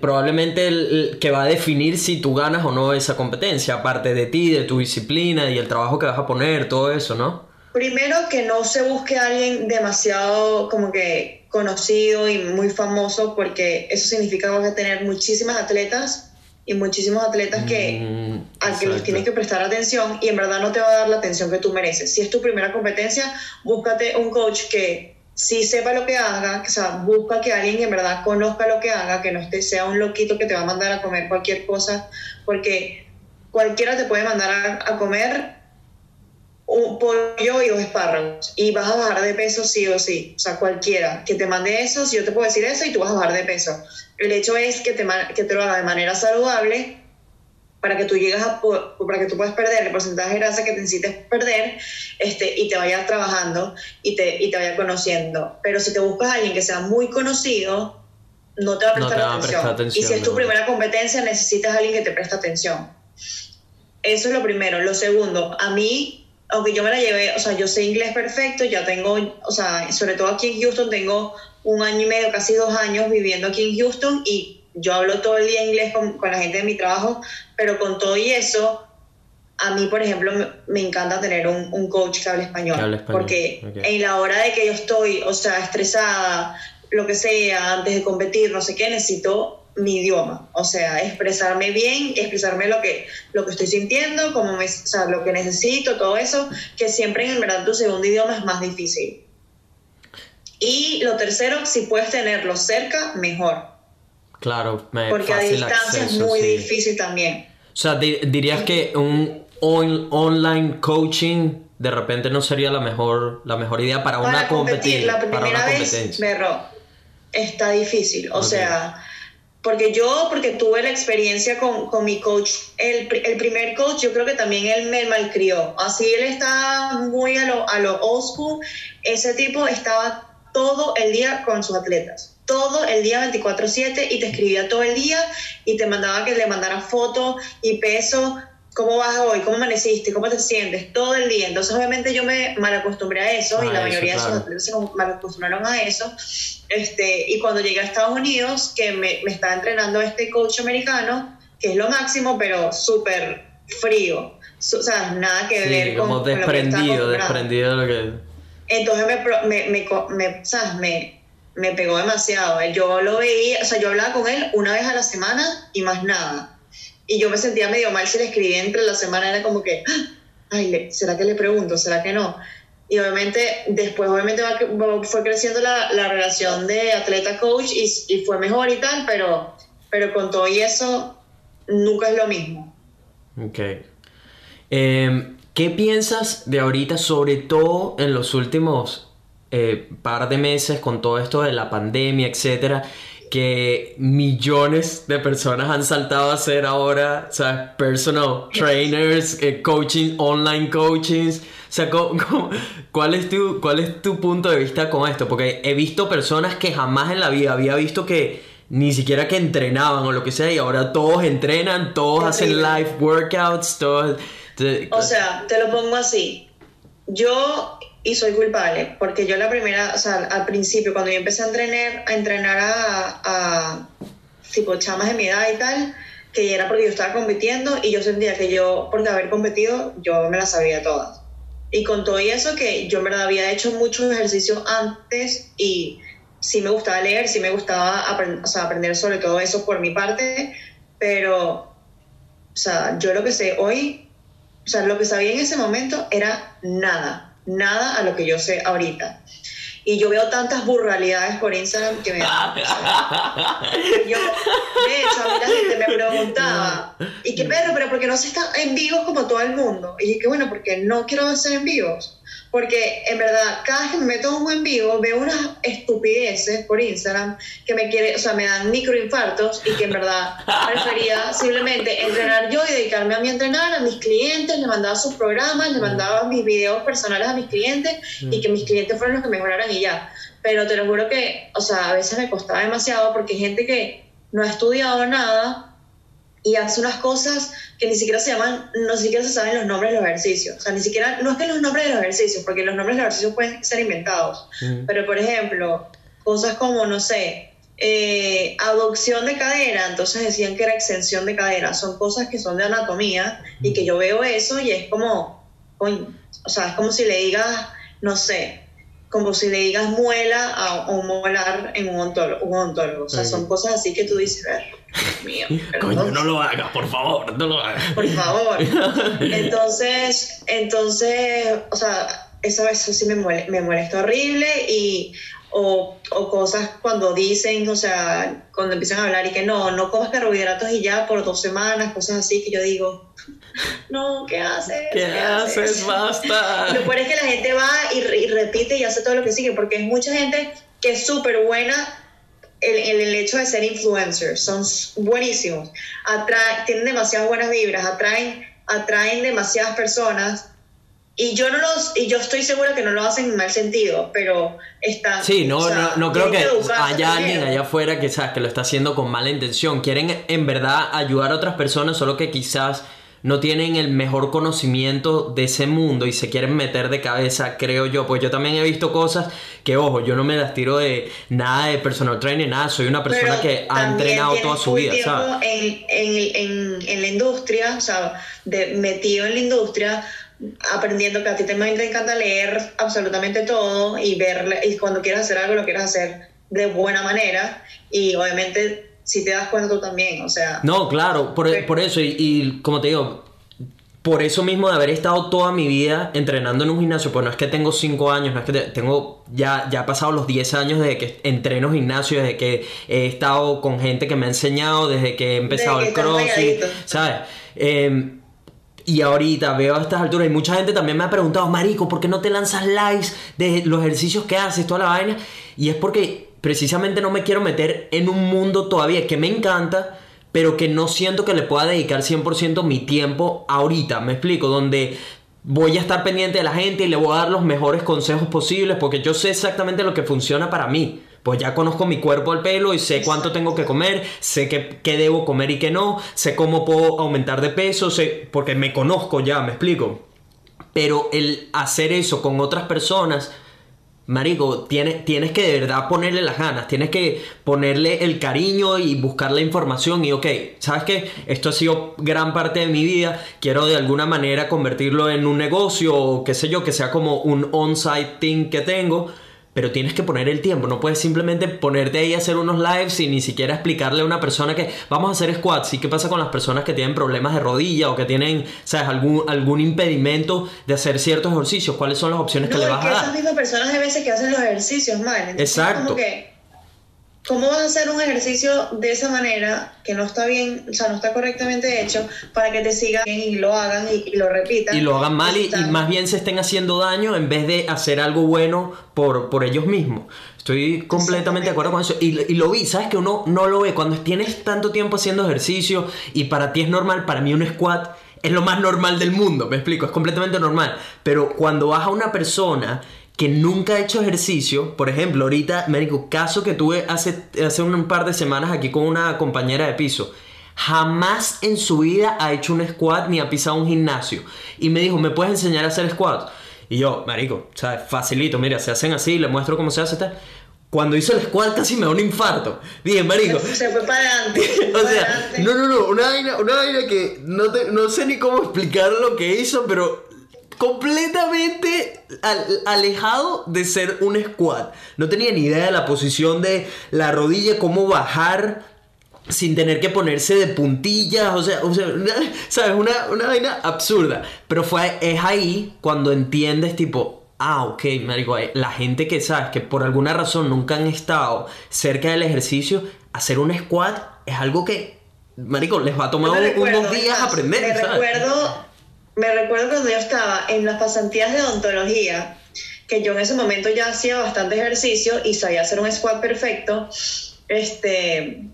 Speaker 1: probablemente que va a definir si tú ganas o no esa competencia, aparte de ti, de tu disciplina y el trabajo que vas a poner, todo eso, ¿no?
Speaker 2: Primero que no se busque a alguien demasiado como que conocido y muy famoso porque eso significa que vas a tener muchísimas atletas y muchísimos atletas que mm, a que les tienes que prestar atención y en verdad no te va a dar la atención que tú mereces. Si es tu primera competencia, búscate un coach que sí sepa lo que haga, o sea, busca que alguien en verdad conozca lo que haga, que no esté, sea un loquito que te va a mandar a comer cualquier cosa, porque cualquiera te puede mandar a, a comer un pollo y dos espárragos y vas a bajar de peso sí o sí, o sea, cualquiera que te mande eso, si yo te puedo decir eso y tú vas a bajar de peso. El hecho es que te, que te lo haga de manera saludable para que tú llegues a para que tú puedas perder el porcentaje de grasa que te necesites perder este, y te vayas trabajando y te, y te vayas conociendo. Pero si te buscas a alguien que sea muy conocido, no te va a prestar, atención. Y si es tu primera competencia, necesitas a alguien que te preste atención. Eso es lo primero. Lo segundo, a mí, aunque yo me la llevé, o sea, yo sé inglés perfecto, ya tengo, o sea, sobre todo aquí en Houston tengo un año y medio, casi dos años viviendo aquí en Houston y yo hablo todo el día inglés con, con la gente de mi trabajo, pero con todo y eso, a mí, por ejemplo, me, encanta tener un, un, coach que hable español, porque en la hora de que yo estoy, o sea, estresada, lo que sea, antes de competir, no sé qué, necesito mi idioma, o sea, expresarme bien, expresarme lo que, lo que estoy sintiendo, como me, o sea, lo que necesito, todo eso, que siempre en verdad tu segundo idioma es más difícil. Y lo tercero, si puedes tenerlo cerca, mejor.
Speaker 1: Claro,
Speaker 2: me Porque a distancia es muy difícil también.
Speaker 1: O sea, dirías que un online coaching de repente no sería la mejor, la mejor idea para, una competir,
Speaker 2: La primera vez, berro, está difícil. O sea, porque yo, porque tuve la experiencia con, con mi coach, el, el, primer coach, yo creo que también él me malcrió. Así él está muy a lo, a lo old school. Ese tipo estaba todo el día con sus atletas, todo el día 24/7 y te escribía todo el día y te mandaba que le mandara fotos y peso, cómo vas hoy, cómo amaneciste, cómo te sientes, todo el día. Entonces obviamente yo me malacostumbré a eso y la mayoría de sus atletas se malacostumbraron a eso. Este, y cuando llegué a Estados Unidos, que me, me estaba entrenando este coach americano, que es lo máximo, pero súper frío. O sea, nada que ver
Speaker 1: con, como desprendido, desprendido de lo que
Speaker 2: entonces me, me, me, ¿sabes? me, me pegó demasiado. Yo lo veía, o sea, yo hablaba con él una vez a la semana y más nada. Y yo me sentía medio mal si le escribía entre la semana, era como que, ay, ¿será que le pregunto? ¿Será que no? Y obviamente, después obviamente fue creciendo la, la relación de atleta-coach y, y, fue mejor y tal, pero, pero con todo y eso, nunca es lo mismo.
Speaker 1: Ok. Eh, ¿Qué piensas de ahorita, sobre todo en los últimos eh, par de meses con todo esto de la pandemia, etcétera? Que millones de personas han saltado a ser ahora, o sea, personal trainers, eh, coaching, online coachings. O sea, ¿cómo- cómo- cuál, es tu, ¿cuál es tu punto de vista con esto? Porque he visto personas que jamás en la vida había visto que ni siquiera que entrenaban o lo que sea, y ahora todos entrenan, todos hacen live workouts, todos...
Speaker 2: O sea, te lo pongo así. Yo, y soy culpable, porque yo la primera, o sea, al principio, cuando yo empecé a entrenar, a entrenar a, a tipo chamas de mi edad y tal, que era porque yo estaba compitiendo y yo sentía que yo, por haber competido, yo me las sabía todas. Y con todo eso, que yo en verdad había hecho muchos ejercicios antes y sí me gustaba leer, sí me gustaba aprend- o sea, aprender sobre todo eso por mi parte, pero, o sea, yo lo que sé hoy o sea, lo que sabía en ese momento era nada, nada a lo que yo sé ahorita. Y yo veo tantas burralidades por Instagram que me sea, yo, de hecho, a mí la gente me preguntaba, ¿y qué perro? ¿Pero por qué no se está en vivos como todo el mundo? Y dije, bueno, porque no quiero hacer en vivos. Porque en verdad, cada vez que me meto en un en vivo, veo unas estupideces por Instagram que me quiere, o sea, me dan microinfartos y que en verdad prefería simplemente entrenar yo y dedicarme a a entrenar, a mis clientes, le mandaba sus programas, le mandaba mis videos personales a mis clientes y que mis clientes fueran los que mejoraran y ya. Pero te lo juro que, o sea, a veces me costaba demasiado porque hay gente que no ha estudiado nada y hace unas cosas que ni siquiera se llaman, no siquiera se saben los nombres de los ejercicios. O sea, ni siquiera, no es que los nombres de los ejercicios, porque los nombres de los ejercicios pueden ser inventados.
Speaker 1: Mm.
Speaker 2: Pero, por ejemplo, cosas como, no sé, eh, abducción de cadera, entonces decían que era extensión de cadera. Son cosas que son de anatomía y que yo veo eso y es como, coño, o sea, es como si le digas, no sé, como si le digas muela a, a un molar en un ontólogo. Un odontólogo. O sea,
Speaker 1: Ok.
Speaker 2: son cosas así que tú dices, ver, Dios mío.
Speaker 1: Coño, no lo hagas, por favor, no lo hagas.
Speaker 2: por favor. Entonces, entonces, o sea, eso, eso sí me, mole- me molesta horrible y o, o cosas cuando dicen, o sea, cuando empiezan a hablar y que no, no comas carbohidratos y ya por dos semanas, cosas así que yo digo, no, ¿qué haces?
Speaker 1: ¿Qué haces? Basta.
Speaker 2: Lo peor es que la gente va y, y repite y hace todo lo que sigue, porque es mucha gente que es súper buena en el, hecho de ser influencers. Son buenísimos. Atraen, tienen demasiadas buenas vibras, atraen, atraen demasiadas personas. Y yo no los, y yo estoy segura que no lo hacen en mal sentido, pero están.
Speaker 1: Sí, no,
Speaker 2: o sea,
Speaker 1: no, no creo que haya alguien allá afuera que, que lo está haciendo con mala intención. Quieren en verdad ayudar a otras personas, solo que quizás no tienen el mejor conocimiento de ese mundo y se quieren meter de cabeza, creo yo. Pues yo también he visto cosas que, ojo, yo no me las tiro de nada de personal trainer, nada. Soy una persona
Speaker 2: Pero
Speaker 1: que ha entrenado toda su vida, ¿sabes?
Speaker 2: En, en, en, en la industria, o sea, de, metido en la industria, aprendiendo que a ti te encanta leer absolutamente todo y ver, y cuando quieras hacer algo lo quieras hacer de buena manera y obviamente si te das cuenta tú también, o sea,
Speaker 1: No, claro, por,
Speaker 2: Sí.
Speaker 1: por eso, y, y como te digo, por eso mismo de haber estado toda mi vida entrenando en un gimnasio, pues no es que tengo 5 años, no es que te- tengo, ya, ya he pasado los 10 años desde que entreno gimnasio, desde que he estado con gente que me ha enseñado, desde que he empezado
Speaker 2: Desde
Speaker 1: el crossfit. ¿sabes? Eh, y ahorita veo a estas alturas y mucha gente también me ha preguntado, Marico, ¿por qué no te lanzas lives de los ejercicios que haces, toda la vaina? Y es porque precisamente no me quiero meter en un mundo todavía que me encanta, pero que no siento que le pueda dedicar 100% mi tiempo ahorita, me explico, donde voy a estar pendiente de la gente y le voy a dar los mejores consejos posibles porque yo sé exactamente lo que funciona para mí. Pues ya conozco mi cuerpo al pelo y sé cuánto tengo que comer, sé qué, qué debo comer y qué no, sé cómo puedo aumentar de peso, sé, porque me conozco ya, me explico. Pero el hacer eso con otras personas, Marico, tienes, tienes que de verdad ponerle las ganas, tienes que ponerle el cariño y buscar la información y ok, ¿sabes qué? Esto ha sido gran parte de mi vida, quiero de alguna manera convertirlo en un negocio o qué sé yo, que sea como un on-site thing que tengo, pero tienes que poner el tiempo, no puedes simplemente ponerte ahí a hacer unos lives y ni siquiera explicarle a una persona que vamos a hacer squats y qué pasa con las personas que tienen problemas de rodilla o que tienen, ¿sabes? Algún, algún impedimento de hacer ciertos ejercicios, ¿cuáles son las opciones que le
Speaker 2: es
Speaker 1: vas
Speaker 2: que
Speaker 1: a
Speaker 2: esas
Speaker 1: dar?
Speaker 2: mismas personas de veces que hacen los ejercicios mal. Entonces,
Speaker 1: Exacto.
Speaker 2: Como que, ¿Cómo vas a hacer un ejercicio de esa manera que no está bien, o sea, no está correctamente hecho para que te sigan y lo hagan y, y lo repitan?
Speaker 1: Y lo hagan mal y, más bien se estén haciendo daño en vez de hacer algo bueno por, por ellos mismos. Estoy completamente de acuerdo con eso. Y, y lo vi, ¿sabes? Que uno no lo ve. Cuando tienes tanto tiempo haciendo ejercicio y para ti es normal, para mí un squat es lo más normal del mundo, me explico, es completamente normal. Pero cuando vas a una persona que nunca ha hecho ejercicio, por ejemplo, ahorita, me digo, caso que tuve hace, hace un par de semanas aquí con una compañera de piso, jamás en su vida ha hecho un squat ni ha pisado un gimnasio. Y me dijo, ¿me puedes enseñar a hacer squat? Y yo, marico, ¿sabes? Facilito, mira, se hacen así, le muestro cómo se hace. Tal. Cuando hizo el squat casi me da un infarto. Dije, marico,
Speaker 2: Se fue para adelante.
Speaker 1: o sea, no, no, no, una vaina, una vaina que no, te- no sé ni cómo explicar lo que hizo, pero completamente al- alejado de ser un squat. No tenía ni idea de la posición de la rodilla, cómo bajar sin tener que ponerse de puntillas, o sea, o sea, una- ¿sabes? Una, una vaina absurda. Pero fue, es ahí cuando entiendes, tipo, ah, ok, marico, eh, la gente que sabes que por alguna razón nunca han estado cerca del ejercicio, hacer un squat es algo que, marico, les va a tomar unos días aprender, ¿sabes?
Speaker 2: recuerdo, me recuerdo cuando yo estaba en las pasantías de odontología, que yo en ese momento ya hacía bastante ejercicio y sabía hacer un squat perfecto. Este,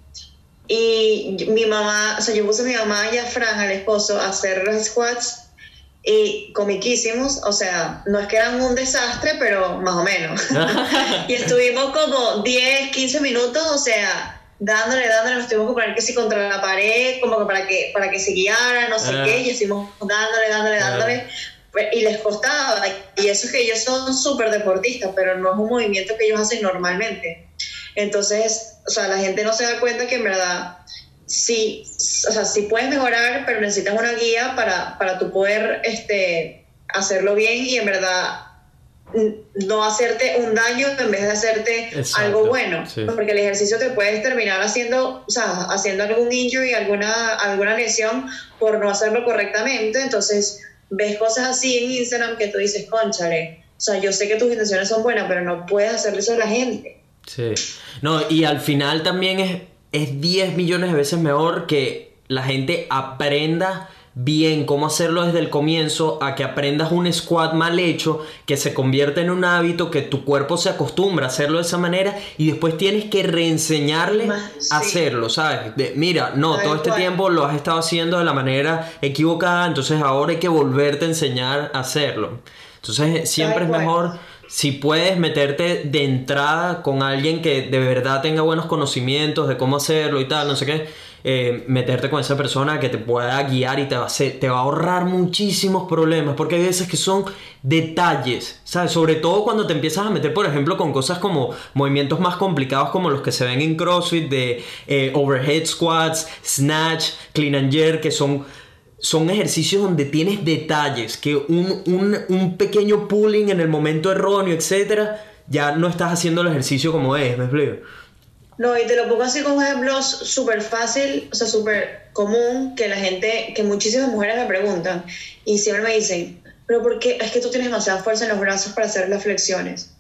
Speaker 2: y mi mamá, o sea, yo puse a mi mamá y a Fran, al esposo, a hacer los squats y comiquísimos, o sea, no es que eran un desastre, pero más o menos. y estuvimos como 10, 15 minutos, o sea, dándole, dándole, nos tuvimos que poner que si contra la pared, como que para que, para que se guiara, no sé
Speaker 1: Ah.
Speaker 2: qué, y estuvimos dándole, dándole,
Speaker 1: Ah.
Speaker 2: dándole. Pues, Y les costaba, y eso es que ellos son súper deportistas, pero no es un movimiento que ellos hacen normalmente. Entonces, o sea, la gente no se da cuenta que en verdad sí, o sea, sí puedes mejorar, pero necesitas una guía para, para tú poder este, hacerlo bien y en verdad no hacerte un daño en vez de hacerte
Speaker 1: Exacto,
Speaker 2: algo bueno.
Speaker 1: sí.
Speaker 2: Porque el ejercicio te puedes terminar haciendo, o sea, haciendo algún injury, alguna, alguna lesión por no hacerlo correctamente. Entonces, ves cosas así en Instagram que tú dices, conchale, o sea, yo sé que tus intenciones son buenas, pero no puedes hacerle eso a la gente.
Speaker 1: Sí. No, y al final también es, es 10 millones de veces mejor que la gente aprenda bien cómo hacerlo desde el comienzo a que aprendas un squat mal hecho que se convierte en un hábito que tu cuerpo se acostumbra a hacerlo de esa manera y después tienes que reenseñarle a hacerlo, ¿sabes? De, mira, no, todo este tiempo lo has estado haciendo de la manera equivocada, entonces ahora hay que volverte a enseñar a hacerlo. Entonces siempre es mejor si puedes meterte de entrada con alguien que de verdad tenga buenos conocimientos de cómo hacerlo y tal, no sé qué, eh, meterte con esa persona que te pueda guiar y te va, a te va a ahorrar muchísimos problemas, porque hay veces que son detalles, ¿sabes? Sobre todo cuando te empiezas a meter, por ejemplo, con cosas como movimientos más complicados como los que se ven en CrossFit, de eh, overhead squats, snatch, clean and jerk, que son son ejercicios donde tienes detalles, que un, un- un pequeño pulling en el momento erróneo, etcétera, ya no estás haciendo el ejercicio como es, ¿me explico?
Speaker 2: No, y te lo pongo así como ejemplo súper fácil, o sea, súper común, que la gente, que muchísimas mujeres me preguntan y siempre me dicen, pero ¿por qué? Es que tú tienes demasiada fuerza en los brazos para hacer las flexiones.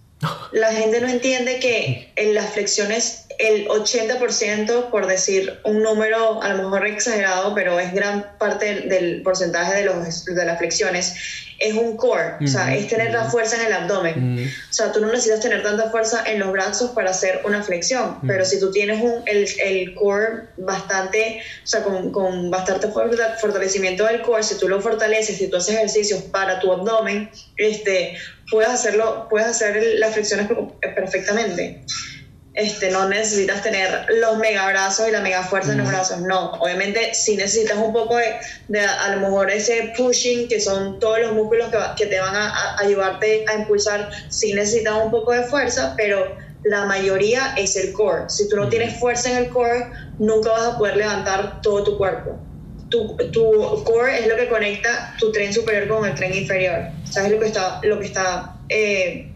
Speaker 2: La gente no entiende que en las flexiones el 80%, por decir un número a lo mejor exagerado, pero es gran parte del, porcentaje de, los, de las flexiones, es un core, o sea, es tener la fuerza en el abdomen.
Speaker 1: Mm,
Speaker 2: O sea, tú no necesitas tener tanta fuerza en los brazos para hacer una flexión, pero si tú tienes un, el, el core bastante, o sea, con, con bastante fortalecimiento del core, si tú lo fortaleces, si tú haces ejercicios para tu abdomen, este, puedes hacerlo, puedes hacer las flexiones per- perfectamente. Este, no necesitas tener los mega brazos y la mega fuerza en los brazos, no. Obviamente sí necesitas un poco de, de a, lo mejor ese pushing, que son todos los músculos que, te van a, a ayudarte a impulsar, sí necesitas un poco de fuerza, pero la mayoría es el core. Si tú no tienes fuerza en el core, nunca vas a poder levantar todo tu cuerpo. Tu, tu core es lo que conecta tu tren superior con el tren inferior. ¿Sabes lo que está, lo que está eh,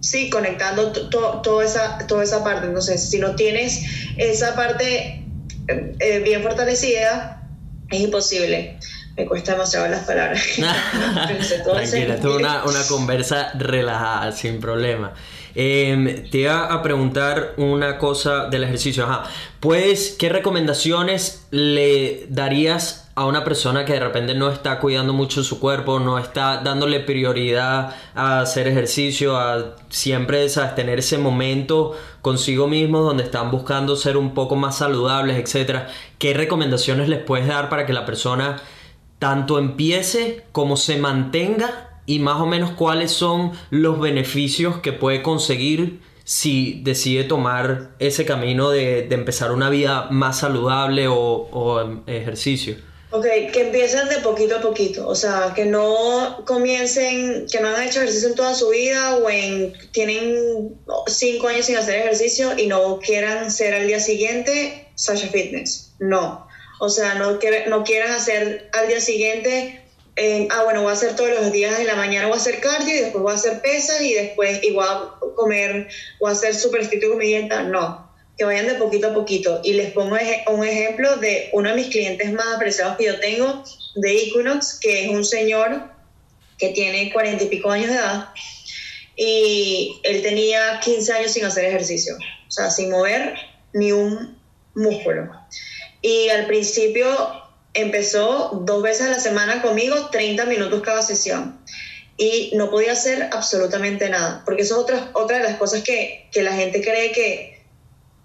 Speaker 2: sí, conectando to- to- toda, esa, toda esa parte. Entonces, si no tienes esa parte eh, eh, bien fortalecida, es imposible. me cuesta demasiado las palabras.
Speaker 1: Tranquila, esto es una, una conversa relajada, sin problema. Em, te iba a preguntar una cosa del ejercicio. Ajá. Pues, ¿qué recomendaciones le darías a una persona que de repente no está cuidando mucho su cuerpo, no está dándole prioridad a hacer ejercicio, a siempre ¿sabes? tener ese momento consigo mismo donde están buscando ser un poco más saludables, etcétera? ¿Qué recomendaciones les puedes dar para que la persona tanto empiece como se mantenga y más o menos cuáles son los beneficios que puede conseguir si decide tomar ese camino de, empezar una vida más saludable o, o ejercicio.
Speaker 2: Ok, que empiecen de poquito a poquito, o sea, que no comiencen, que no han hecho ejercicio en toda su vida o en, tienen cinco años sin hacer ejercicio y no quieran ser al día siguiente Sasha Fitness. No, o sea, no, no quieran hacer al día siguiente ah, bueno, voy a hacer todos los días en la mañana, voy a hacer cardio y después voy a hacer pesas y después igual comer, voy a hacer estricto con mi. No, que vayan de poquito a poquito. Y les pongo un ejemplo de uno de mis clientes más apreciados que yo tengo, de Equinox, que es un señor que tiene cuarenta y pico años de edad y él tenía 15 años sin hacer ejercicio, o sea, sin mover ni un músculo. Y al principio empezó dos veces a la semana conmigo, 30 minutos cada sesión. Y no podía hacer absolutamente nada, porque eso es otra, otra de las cosas que, que la gente cree que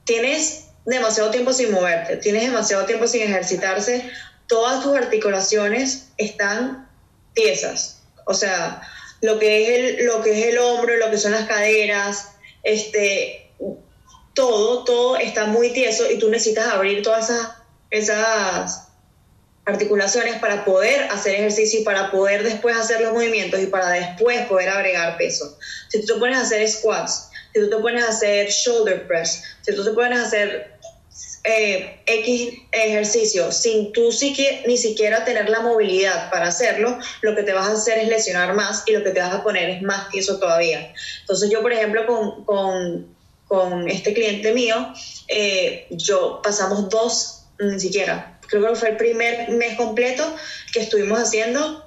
Speaker 2: tienes demasiado tiempo sin moverte, tienes demasiado tiempo sin ejercitarse, todas tus articulaciones están tiesas. O sea, lo que es el, lo que es el hombro, lo que son las caderas, este, todo, todo está muy tieso y tú necesitas abrir todas esas, esas articulaciones para poder hacer ejercicio y para poder después hacer los movimientos y para después poder agregar peso. Si tú te pones a hacer squats, si tú te pones a hacer shoulder press, si tú te pones a hacer eh, X ejercicio sin tú ni siquiera tener la movilidad para hacerlo, lo que te vas a hacer es lesionar más y lo que te vas a poner es más tieso todavía. Entonces yo, por ejemplo, con, con, con este cliente mío, eh, yo pasamos dos, ni siquiera, creo que fue el primer mes completo que estuvimos haciendo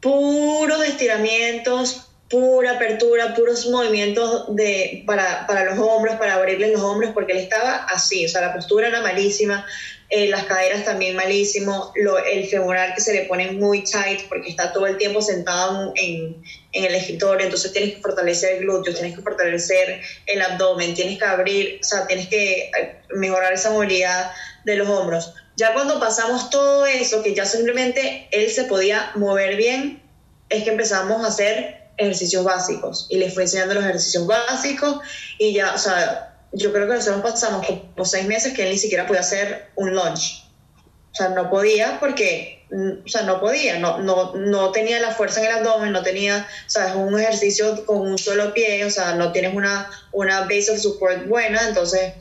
Speaker 2: puros estiramientos, pura apertura, puros movimientos de, para, para, los hombros, para abrirle los hombros, porque él estaba así, o sea, la postura era malísima, eh, las caderas también malísimo, lo, el femoral que se le pone muy tight porque está todo el tiempo sentado en, en el escritorio, entonces tienes que fortalecer el glúteo, tienes que fortalecer el abdomen, tienes que abrir, o sea, tienes que eh, mejorar esa movilidad de los hombros. Ya cuando pasamos todo eso, que ya simplemente él se podía mover bien, es que empezamos a hacer ejercicios básicos y les fui enseñando los ejercicios básicos y ya, o sea, yo creo que nosotros pasamos como seis meses que él ni siquiera podía hacer un lunge. O sea, no podía porque, mm, o sea, no podía, no, no, no tenía la fuerza en el abdomen, no tenía, o sea, es un ejercicio con un solo pie, o sea, no tienes una, una base of support buena, entonces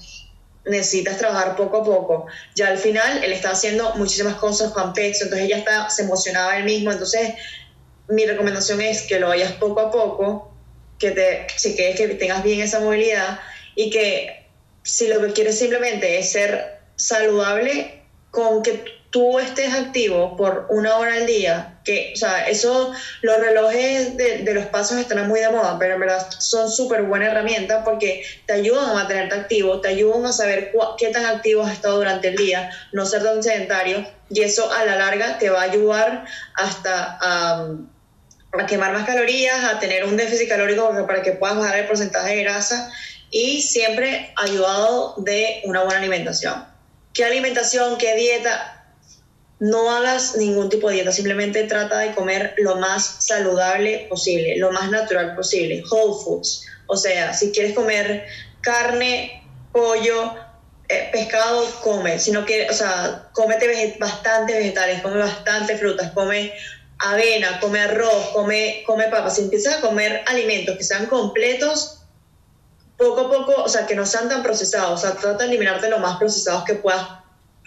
Speaker 2: necesitas trabajar poco a poco. Ya al final él está haciendo muchísimas cosas con pecho, entonces ella está, se emocionaba él mismo, entonces mi recomendación es que lo vayas poco a poco, que te, quieres que tengas bien esa movilidad y que si lo que quieres simplemente es ser saludable, con que tú estés activo por una hora al día, que, o sea, eso, los relojes de, de los pasos están muy de moda, pero en verdad son súper buena herramienta porque te ayudan a mantenerte activo, te ayudan a saber qué tan activo has estado durante el día, no ser tan sedentario, y eso a la larga te va a ayudar hasta a, a quemar más calorías, a tener un déficit calórico para que puedas bajar el porcentaje de grasa y siempre ayudado de una buena alimentación. ¿Qué alimentación, qué dieta? No hagas ningún tipo de dieta, simplemente trata de comer lo más saludable posible, lo más natural posible, whole foods. O sea, si quieres comer carne, pollo, eh, pescado, come. Si no quieres, o sea, cómete bastante vegetales, come bastante frutas, come avena, come arroz, come, come papas. Si empiezas a comer alimentos que sean completos, poco a poco, o sea, que no sean tan procesados, o sea, trata de eliminarte lo más procesados que puedas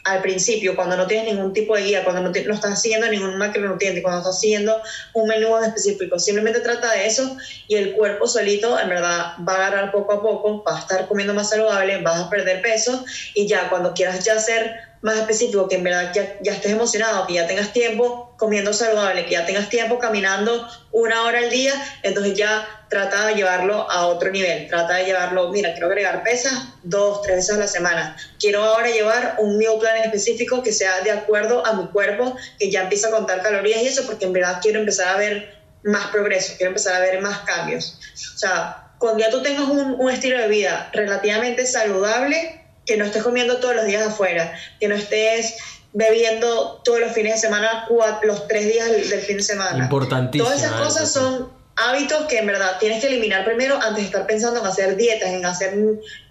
Speaker 2: al principio, cuando no tienes ningún tipo de guía, cuando no, no estás haciendo ningún macronutriente, cuando estás haciendo un menú específico, simplemente trata de eso y el cuerpo solito en verdad va a agarrar poco a poco, va a estar comiendo más saludable, vas a perder peso y ya cuando quieras ya ser más específico, que en verdad ya, ya estés emocionado, que ya tengas tiempo comiendo saludable, que ya tengas tiempo caminando una hora al día, entonces ya trata de llevarlo a otro nivel, trata de llevarlo, mira, quiero agregar pesas dos, tres veces a la semana, quiero ahora llevar un meal plan específico que sea de acuerdo a mi cuerpo, que ya empieza a contar calorías y eso, porque en verdad quiero empezar a ver más progreso, quiero empezar a ver más cambios. O sea, cuando ya tú tengas un, un estilo de vida relativamente saludable, que no estés comiendo todos los días afuera, que no estés bebiendo todos los fines de semana, los tres días del fin de semana.
Speaker 1: Importantísimo.
Speaker 2: Todas esas cosas son hábitos que en verdad tienes que eliminar primero antes de estar pensando en hacer dietas, en hacer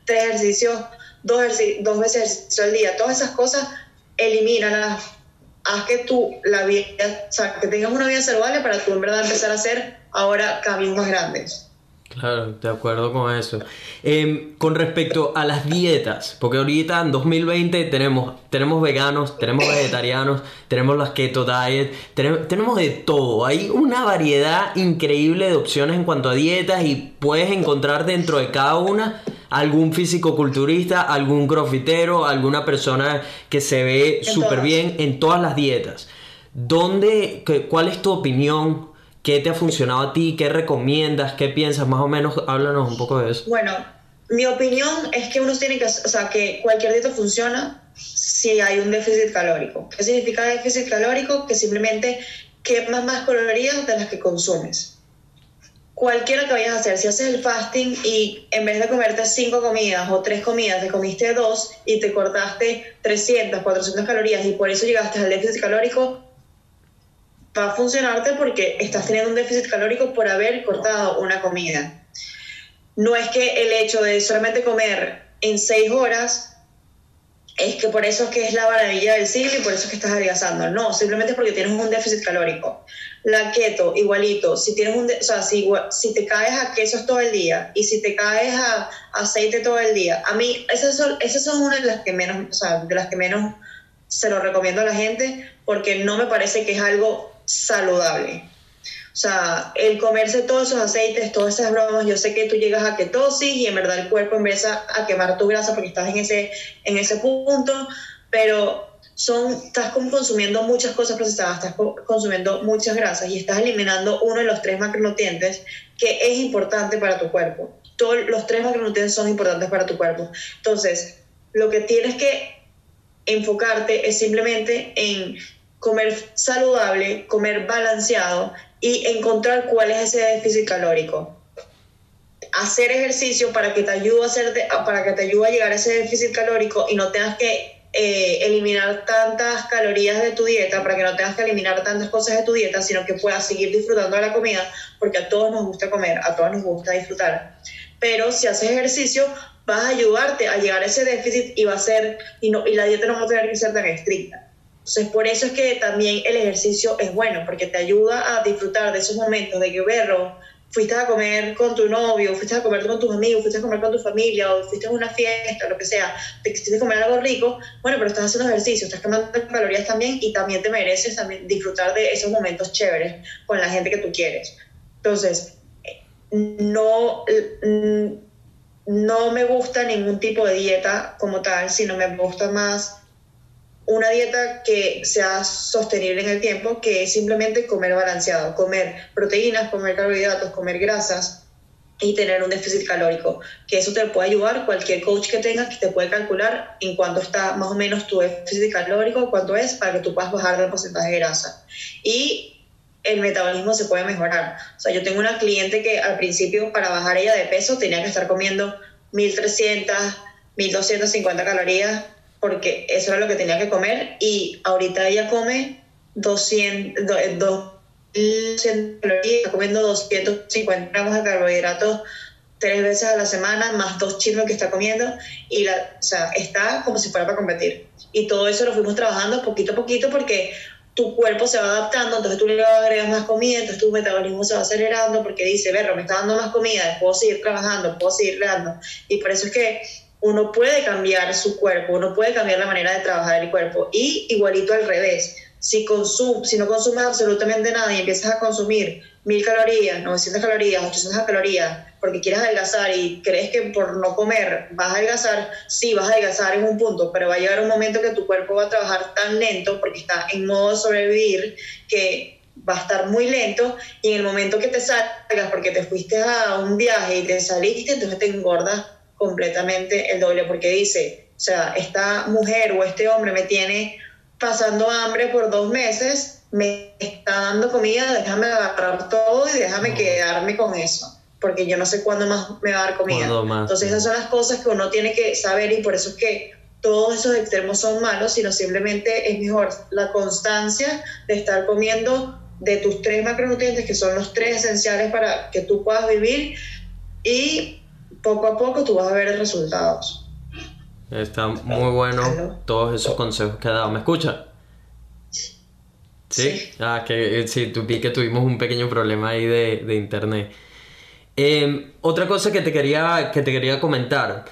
Speaker 2: tres ejercicios, dos, dos veces ejercicio al día. Todas esas cosas, elimínalas. Haz que tú, la vida, o sea, que tengas una vida saludable para tú en verdad empezar a hacer ahora cambios más grandes.
Speaker 1: Claro, de acuerdo con eso. Eh, con respecto a las dietas, porque ahorita en 2020 tenemos, tenemos veganos, tenemos vegetarianos, tenemos las keto diet, tenemos, tenemos de todo. Hay una variedad increíble de opciones en cuanto a dietas y puedes encontrar dentro de cada una algún físico-culturista, algún grofitero, alguna persona que se ve súper bien en todas las dietas. ¿Dónde, ¿Cuál es tu opinión ¿Qué te ha funcionado a ti? ¿Qué recomiendas? ¿Qué piensas? Más o menos, háblanos un poco de eso.
Speaker 2: Bueno, mi opinión es que uno tiene que, o sea, que cualquier dieta funciona si hay un déficit calórico. ¿Qué significa déficit calórico? Que simplemente quemas más calorías de las que consumes. Cualquiera que vayas a hacer, si haces el fasting y en vez de comerte cinco comidas o tres comidas, te comiste dos y te cortaste 300, 400 calorías y por eso llegaste al déficit calórico, va a funcionarte porque estás teniendo un déficit calórico por haber cortado una comida. No es que el hecho de solamente comer en seis horas es que por eso es que es la maravilla del siglo y por eso es que estás adelgazando. No, simplemente es porque tienes un déficit calórico. La keto, igualito. Si tienes un, o sea, si, si, te caes a quesos todo el día y si te caes a, aceite todo el día, a mí esas son, esas son una de las que menos, de las que menos se lo recomiendo a la gente porque no me parece que es algo saludable. O sea, el comerse todos esos aceites, todas esas bromas, yo sé que tú llegas a ketosis y en verdad el cuerpo empieza a quemar tu grasa porque estás en ese, en ese punto, pero son, estás consumiendo muchas cosas procesadas, estás consumiendo muchas grasas y estás eliminando uno de los tres macronutrientes que es importante para tu cuerpo. Todos los tres macronutrientes son importantes para tu cuerpo. Entonces, lo que tienes que enfocarte es simplemente en comer saludable, comer balanceado y encontrar cuál es ese déficit calórico. Hacer ejercicio para que te ayude a, hacer para que te ayude a llegar a ese déficit calórico y no tengas que eh, eliminar tantas calorías de tu dieta, para que no tengas que eliminar tantas cosas de tu dieta, sino que puedas seguir disfrutando de la comida, porque a todos nos gusta comer, a todos nos gusta disfrutar. Pero si haces ejercicio, vas a ayudarte a llegar a ese déficit y va a ser, y, no, y la dieta no va a tener que ser tan estricta. Entonces, por eso es que también el ejercicio es bueno, porque te ayuda a disfrutar de esos momentos de que, berro, fuiste a comer con tu novio, fuiste a comer con tus amigos, fuiste a comer con tu familia, o fuiste a una fiesta, lo que sea, te quisiste comer algo rico, bueno, pero estás haciendo ejercicio, estás quemando calorías también y también te mereces también disfrutar de esos momentos chéveres con la gente que tú quieres. Entonces, no, no me gusta ningún tipo de dieta como tal, sino me gusta más una dieta que sea sostenible en el tiempo, que es simplemente comer balanceado, comer proteínas, comer carbohidratos, comer grasas y tener un déficit calórico, que eso te puede ayudar cualquier coach que tengas que te puede calcular en cuánto está más o menos tu déficit calórico, cuánto es, para que tú puedas bajar del porcentaje de grasa. Y el metabolismo se puede mejorar. O sea, yo tengo una cliente que al principio para bajar ella de peso tenía que estar comiendo 1300, 1250 calorías porque eso era lo que tenía que comer y ahorita ella come 200, 200 calorías, está comiendo 250 gramos de carbohidratos tres veces a la semana, más dos chinos que está comiendo, y la, o sea, está como si fuera para competir. Y todo eso lo fuimos trabajando poquito a poquito porque tu cuerpo se va adaptando, entonces tú le agregas más comida, entonces tu metabolismo se va acelerando porque dice, verlo, me está dando más comida, puedo seguir trabajando, puedo seguir dando. Y por eso es que uno puede cambiar su cuerpo, uno puede cambiar la manera de trabajar el cuerpo. Y igualito al revés, si, consum si no consumes absolutamente nada y empiezas a consumir 1000 calorías, 900 calorías, 800 calorías, porque quieres adelgazar y crees que por no comer vas a adelgazar, sí vas a adelgazar en un punto, pero va a llegar un momento que tu cuerpo va a trabajar tan lento porque está en modo de sobrevivir que va a estar muy lento y en el momento que te salgas porque te fuiste a un viaje y te saliste, entonces te engordas completamente el doble porque dice, o sea, esta mujer o este hombre me tiene pasando hambre por dos meses, me está dando comida, déjame agarrar todo y déjame quedarme con eso, porque yo no sé cuándo más me va a dar comida. Entonces esas son las cosas que uno tiene que saber y por eso es que todos esos extremos son malos, sino simplemente es mejor la constancia de estar comiendo de tus tres macronutrientes, que son los tres esenciales para que tú puedas vivir y poco a poco tú vas a ver resultados.
Speaker 1: Está muy bueno
Speaker 2: Aló.
Speaker 1: todos esos consejos que ha dado. ¿Me escucha? ¿Sí?
Speaker 2: Sí.
Speaker 1: Ah, que eh, sí, tú vi que tuvimos un pequeño problema ahí de, de internet. Eh, otra cosa que te quería, que te quería comentar,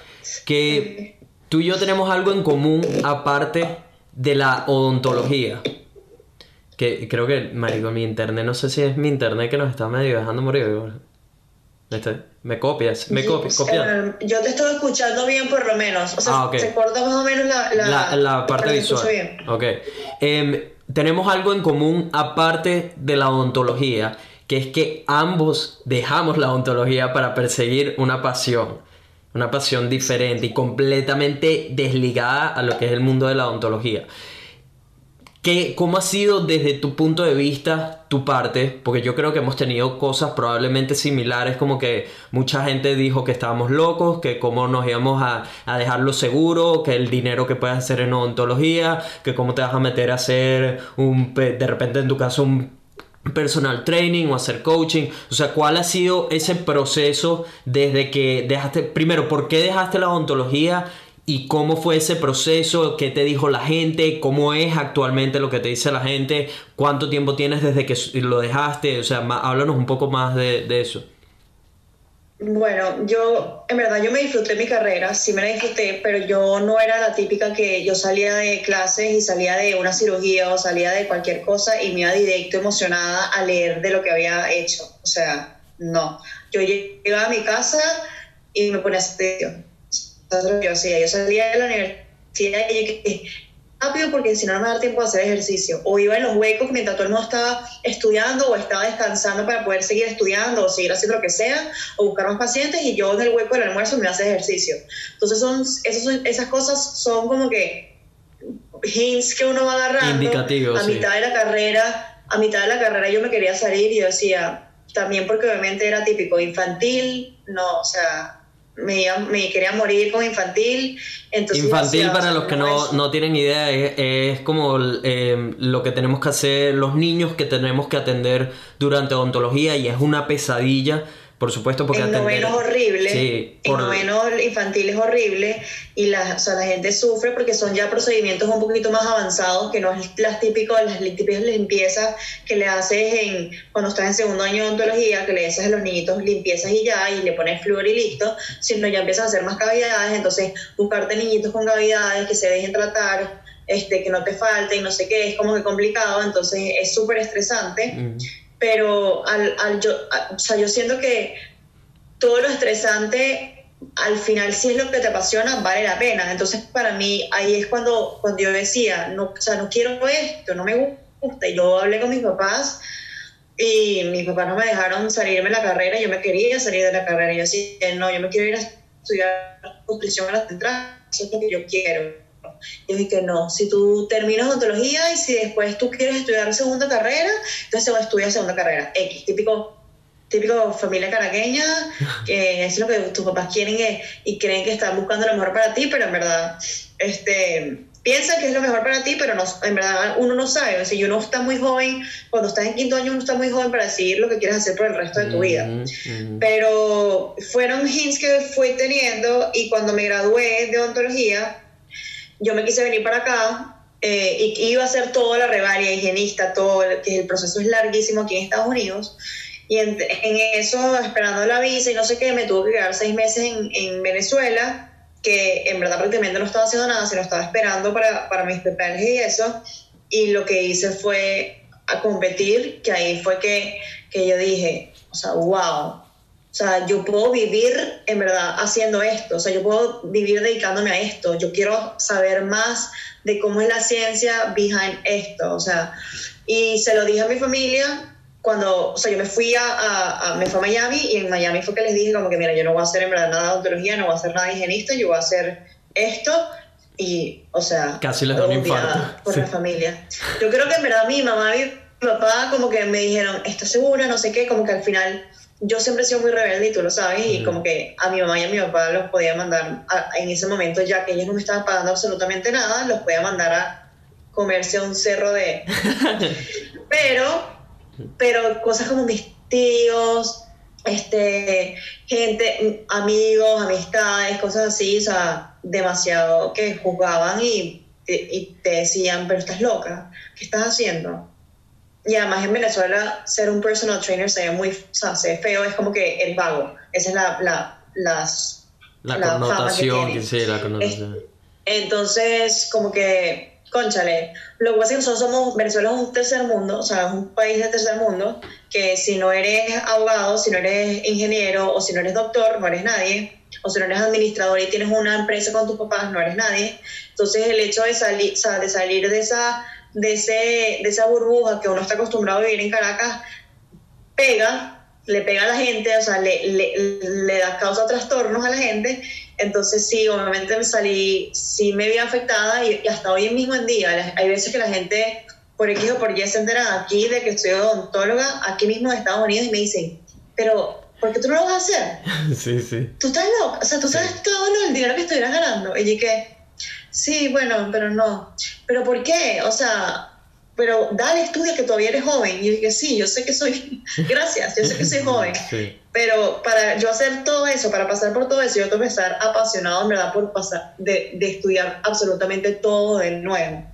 Speaker 1: que tú y yo tenemos algo en común aparte de la odontología. Que creo que, marico, mi internet, no sé si es mi internet que nos está medio dejando morir. Este, Me copias, me copias, copias.
Speaker 2: Yo te estoy escuchando bien por lo menos. O sea,
Speaker 1: Ah, ok.
Speaker 2: se corta más o menos la, la,
Speaker 1: la, la parte visual.
Speaker 2: bien.
Speaker 1: Ok. Em, tenemos algo en común aparte de la odontología, que es que ambos dejamos la odontología para perseguir una pasión. Una pasión diferente y completamente desligada a lo que es el mundo de la odontología. ¿Qué, ¿Cómo ha sido desde tu punto de vista tu parte? Porque yo creo que hemos tenido cosas probablemente similares, como que mucha gente dijo que estábamos locos, que cómo nos íbamos a, a dejarlo seguro, que el dinero que puedes hacer en odontología, que cómo te vas a meter a hacer un, de repente en tu caso un personal training o hacer coaching. O sea, ¿cuál ha sido ese proceso desde que dejaste, primero, ¿por qué dejaste la odontología? ¿Y cómo fue ese proceso? ¿Qué te dijo la gente? ¿Cómo es actualmente lo que te dice la gente? ¿Cuánto tiempo tienes desde que lo dejaste? O sea, háblanos un poco más de, de eso.
Speaker 2: Bueno, yo, en verdad, yo me disfruté mi carrera, sí me la disfruté, pero yo no era la típica que yo salía de clases y salía de una cirugía o salía de cualquier cosa y me iba directo emocionada a leer de lo que había hecho. O sea, no. Yo llegaba a mi casa y me ponía atención. Eso es lo que yo hacía. Yo salía de la universidad y yo que rápido porque si no no me da tiempo de hacer ejercicio. O iba en los huecos mientras todo el mundo estaba estudiando o estaba descansando para poder seguir estudiando o seguir haciendo lo que sea o buscar más pacientes y yo en el hueco del almuerzo me hacer ejercicio. Entonces son, esos esas cosas son como que hints que uno va agarrando a
Speaker 1: sí.
Speaker 2: mitad de la carrera. A mitad de la carrera yo me quería salir y yo decía, también porque obviamente era típico infantil, no, o sea, me, iba- me quería morir con infantil. Entonces
Speaker 1: Infantil, para los que no, no tienen idea, es, es como eh, lo que tenemos que hacer los niños que tenemos que atender durante odontología y es una pesadilla, por supuesto, porque
Speaker 2: en
Speaker 1: atender...
Speaker 2: noveno es horrible,
Speaker 1: Sí,
Speaker 2: en
Speaker 1: por-
Speaker 2: noveno infantil es horrible y la, o sea, la gente sufre porque son ya procedimientos un poquito más avanzados que no es las típicas, las típicas limpiezas que le haces en, cuando estás en segundo año de odontología, que le haces a los niñitos limpiezas y ya, y le pones flúor y listo, sino ya empiezas a hacer más cavidades, entonces buscarte niñitos con cavidades que se dejen tratar, este, que no te falten, no sé qué, es como que complicado, entonces es súper estresante
Speaker 1: Mm.
Speaker 2: Pero al, al yo, a- o sea, yo siento que todo lo estresante al final si es lo que te apasiona vale la pena. Entonces para mí ahí es cuando cuando yo decía no o sea no quiero esto no me gusta. Y yo hablé con mis papás y mis papás no me dejaron salirme de la carrera. Yo me quería salir de la carrera. Y yo decía no yo me quiero ir a estudiar nutrición a la central. Eso es lo que yo quiero yo dije que no, si tú terminas odontología y si después tú quieres estudiar segunda carrera, entonces estudias segunda carrera. X, típico, típico familia caraqueña, que es lo que tus papás quieren y creen que están buscando lo mejor para ti, pero en verdad, este, piensa que es lo mejor para ti, pero no, en verdad uno no sabe. O sea, uno está muy joven, cuando estás en quinto año uno está muy joven para decidir lo que quieres hacer por el resto de tu vida
Speaker 1: Mm,
Speaker 2: pero fueron hints que fui teniendo y cuando me gradué de odontología, yo me quise venir para acá eh, y iba a hacer toda la revalia higienista, todo, que el proceso es larguísimo aquí en Estados Unidos. Y en, en eso, esperando la visa y no sé qué, me tuve que quedar seis meses en, en Venezuela, que en verdad prácticamente no estaba haciendo nada, sino estaba esperando para, para mis papeles y eso. Y lo que hice fue a competir, que ahí fue que, que yo dije, o sea, wow, o sea, yo puedo vivir en verdad haciendo esto, o sea, yo puedo vivir dedicándome a esto, yo quiero saber más de cómo es la ciencia behind esto, o sea, y se lo dije a mi familia cuando, o sea, yo me fui a, a, a- me fui a Miami y en Miami fue que les dije como que, mira, yo no voy a hacer en verdad nada de odontología, no voy a hacer nada de higienista, yo voy a hacer esto y, o sea,
Speaker 1: Casi les da un infarto.
Speaker 2: por
Speaker 1: Sí.
Speaker 2: la familia. Yo creo que en verdad mi mamá y mi papá como que me dijeron, ¿estás segura? No sé qué, como que al final yo siempre he sido muy rebelde y tú lo sabes y como que a mi mamá y a mi papá los podía mandar a- en ese momento ya que ellos no me estaban pagando absolutamente nada, los podía mandar a comerse a un cerro de... pero, pero cosas como mis tíos, este, gente, amigos, amistades, cosas así, o sea, demasiado que juzgaban y te decían, pero estás loca, ¿qué estás haciendo? Y además en Venezuela ser un personal trainer se ve muy, o sea, se ve feo, es como que eres vago. Esa es la, la, las,
Speaker 1: La,
Speaker 2: la que
Speaker 1: connotación,
Speaker 2: tiene.
Speaker 1: que sí, la connotación.
Speaker 2: entonces, como que, conchale, lo que pasa es que nosotros somos, Venezuela es un tercer mundo, o sea, es un país de tercer mundo, que si no eres abogado, si no eres ingeniero o si no eres doctor, no eres nadie, o si no eres administrador y tienes una empresa con tus papás, no eres nadie. Entonces, el hecho de, salir o sea, de salir de esa, de, ese, de esa burbuja que uno está acostumbrado a vivir en Caracas, pega, le pega a la gente, o sea, le, le, le da causa trastornos a la gente. Entonces sí, obviamente me salí, sí me vi afectada y, y hasta hoy mismo en día, hay veces que la gente por X o por Y se entera aquí de que soy odontóloga, aquí mismo en Estados Unidos y me dicen, pero ¿por qué tú no lo vas a hacer?
Speaker 1: Sí, sí.
Speaker 2: Tú estás loca, o sea, tú sabes todo lo del dinero que estuvieras ganando. Y que, sí, bueno, pero no. ¿Pero por qué? O sea, pero dale, estudia que todavía eres joven. Y dije, sí, yo sé que soy, gracias, yo sé que soy joven.
Speaker 1: Sí.
Speaker 2: Pero para yo hacer todo eso, para pasar por todo eso, yo tengo que estar apasionado en verdad por pasar, de, de estudiar absolutamente todo de nuevo.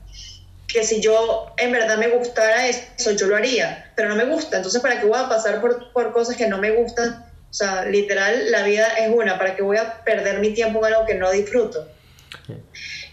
Speaker 2: Que si yo en verdad me gustara eso, yo lo haría, pero no me gusta. Entonces, ¿para qué voy a pasar por, por cosas que no me gustan? O sea, literal, la vida es una. ¿Para qué voy a perder mi tiempo en algo que no disfruto?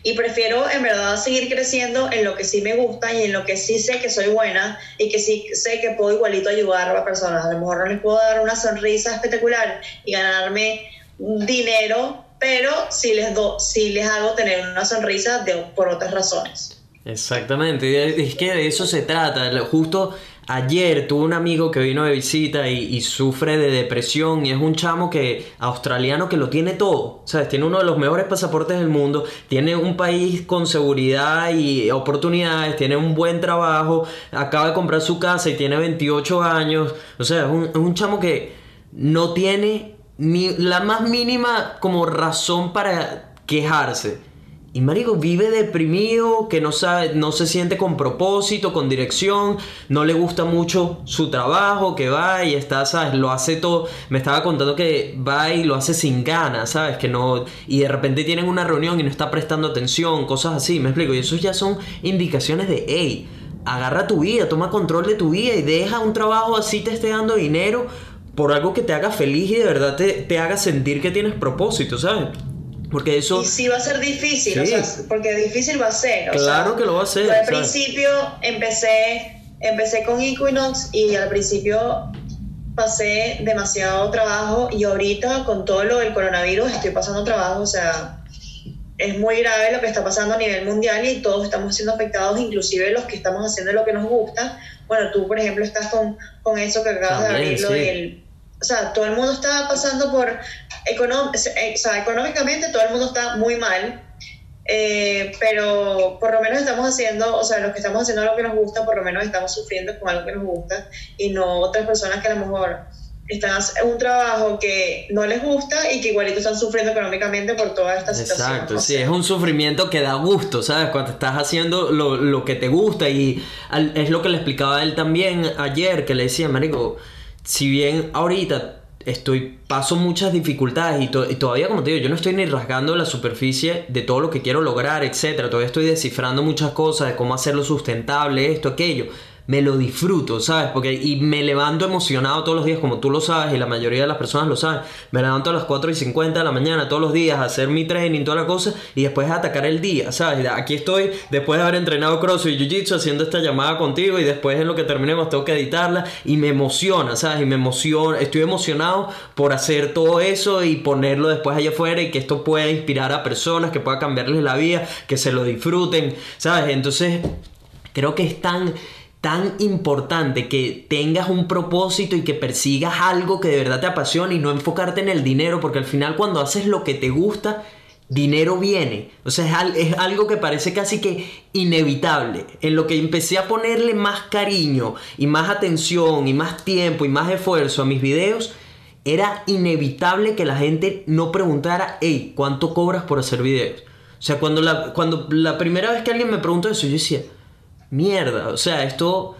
Speaker 2: Y prefiero en verdad seguir creciendo en lo que sí me gusta y en lo que sí sé que soy buena y que sí sé que puedo igualito ayudar a personas. A lo mejor no les puedo dar una sonrisa espectacular y ganarme dinero, pero sí les, do, sí les hago tener una sonrisa de, por otras razones.
Speaker 1: Exactamente, es que de eso se trata. Justo ayer tuve un amigo que vino de visita y, sufre de depresión y es un chamo que australiano que lo tiene todo, ¿sabes? Tiene uno de los mejores pasaportes del mundo, tiene un país con seguridad y oportunidades, tiene un buen trabajo, acaba de comprar su casa y tiene 28 años, o sea, es un, es un chamo que no tiene ni la más mínima como razón para quejarse. Y marico vive deprimido, que no sabe, no se siente con propósito, con dirección, no le gusta mucho su trabajo, que va y está, sabes, lo hace todo. Me estaba contando que va y lo hace sin ganas, sabes, que no y de repente tienen una reunión y no está prestando atención, cosas así, me explico. Y eso ya son indicaciones de, hey, agarra tu vida, toma control de tu vida y deja un trabajo así te esté dando dinero por algo que te haga feliz y de verdad te, te haga sentir que tienes propósito, ¿sabes? Porque eso...
Speaker 2: Y sí va a ser difícil, o
Speaker 1: Sí.
Speaker 2: sea, porque difícil va a ser. o
Speaker 1: Claro
Speaker 2: sea,
Speaker 1: que lo va a ser,
Speaker 2: al principio empecé, empecé con Equinox y al principio pasé demasiado trabajo y ahorita con todo lo del coronavirus estoy pasando trabajo, o sea, es muy grave lo que está pasando a nivel mundial y todos estamos siendo afectados, inclusive los que estamos haciendo lo que nos gusta. Bueno, tú, por ejemplo, estás con, con eso que acabas de
Speaker 1: También,
Speaker 2: abrir, lo
Speaker 1: sí.
Speaker 2: del... O sea, todo el mundo está pasando por... econom- o sea, económicamente todo el mundo está muy mal, eh, pero por lo menos estamos haciendo, o sea, los que estamos haciendo algo que nos gusta, por lo menos estamos sufriendo con algo que nos gusta y no otras personas que a lo mejor están en un trabajo que no les gusta y que igualito están sufriendo económicamente por toda esta situación.
Speaker 1: Exacto, sí, es un sufrimiento que da gusto, ¿sabes? Cuando estás haciendo lo, lo que te gusta y al- es lo que le explicaba a él también ayer, que le decía, Marico, si bien ahorita estoy, paso muchas dificultades y, y todavía, como te digo, yo no estoy ni rasgando la superficie de todo lo que quiero lograr, etcétera, todavía estoy descifrando muchas cosas de cómo hacerlo sustentable, esto, aquello, me lo disfruto, ¿sabes? Porque y me levanto emocionado todos los días, como tú lo sabes y la mayoría de las personas lo saben. Me levanto a las 4 y 50 de la mañana todos los días a hacer mi training, toda la cosa, y después a atacar el día, ¿sabes? Aquí estoy, después de haber entrenado cross y jiu-jitsu, haciendo esta llamada contigo, y después en lo que terminemos tengo que editarla, y me emociona, ¿sabes? Y me emociona, estoy emocionado por hacer todo eso y ponerlo después allá afuera y que esto pueda inspirar a personas, que pueda cambiarles la vida, que se lo disfruten, ¿sabes? Entonces, creo que es tan tan importante que tengas un propósito y que persigas algo que de verdad te apasiona y no enfocarte en el dinero, porque al final cuando haces lo que te gusta, dinero viene. O sea, es, algo que parece casi que inevitable. En lo que empecé a ponerle más cariño y más atención y más tiempo y más esfuerzo a mis videos, era inevitable que la gente no preguntara, hey, ¿cuánto cobras por hacer videos? O sea, cuando la, cuando la primera vez que alguien me preguntó eso, yo decía, mierda, o sea, esto,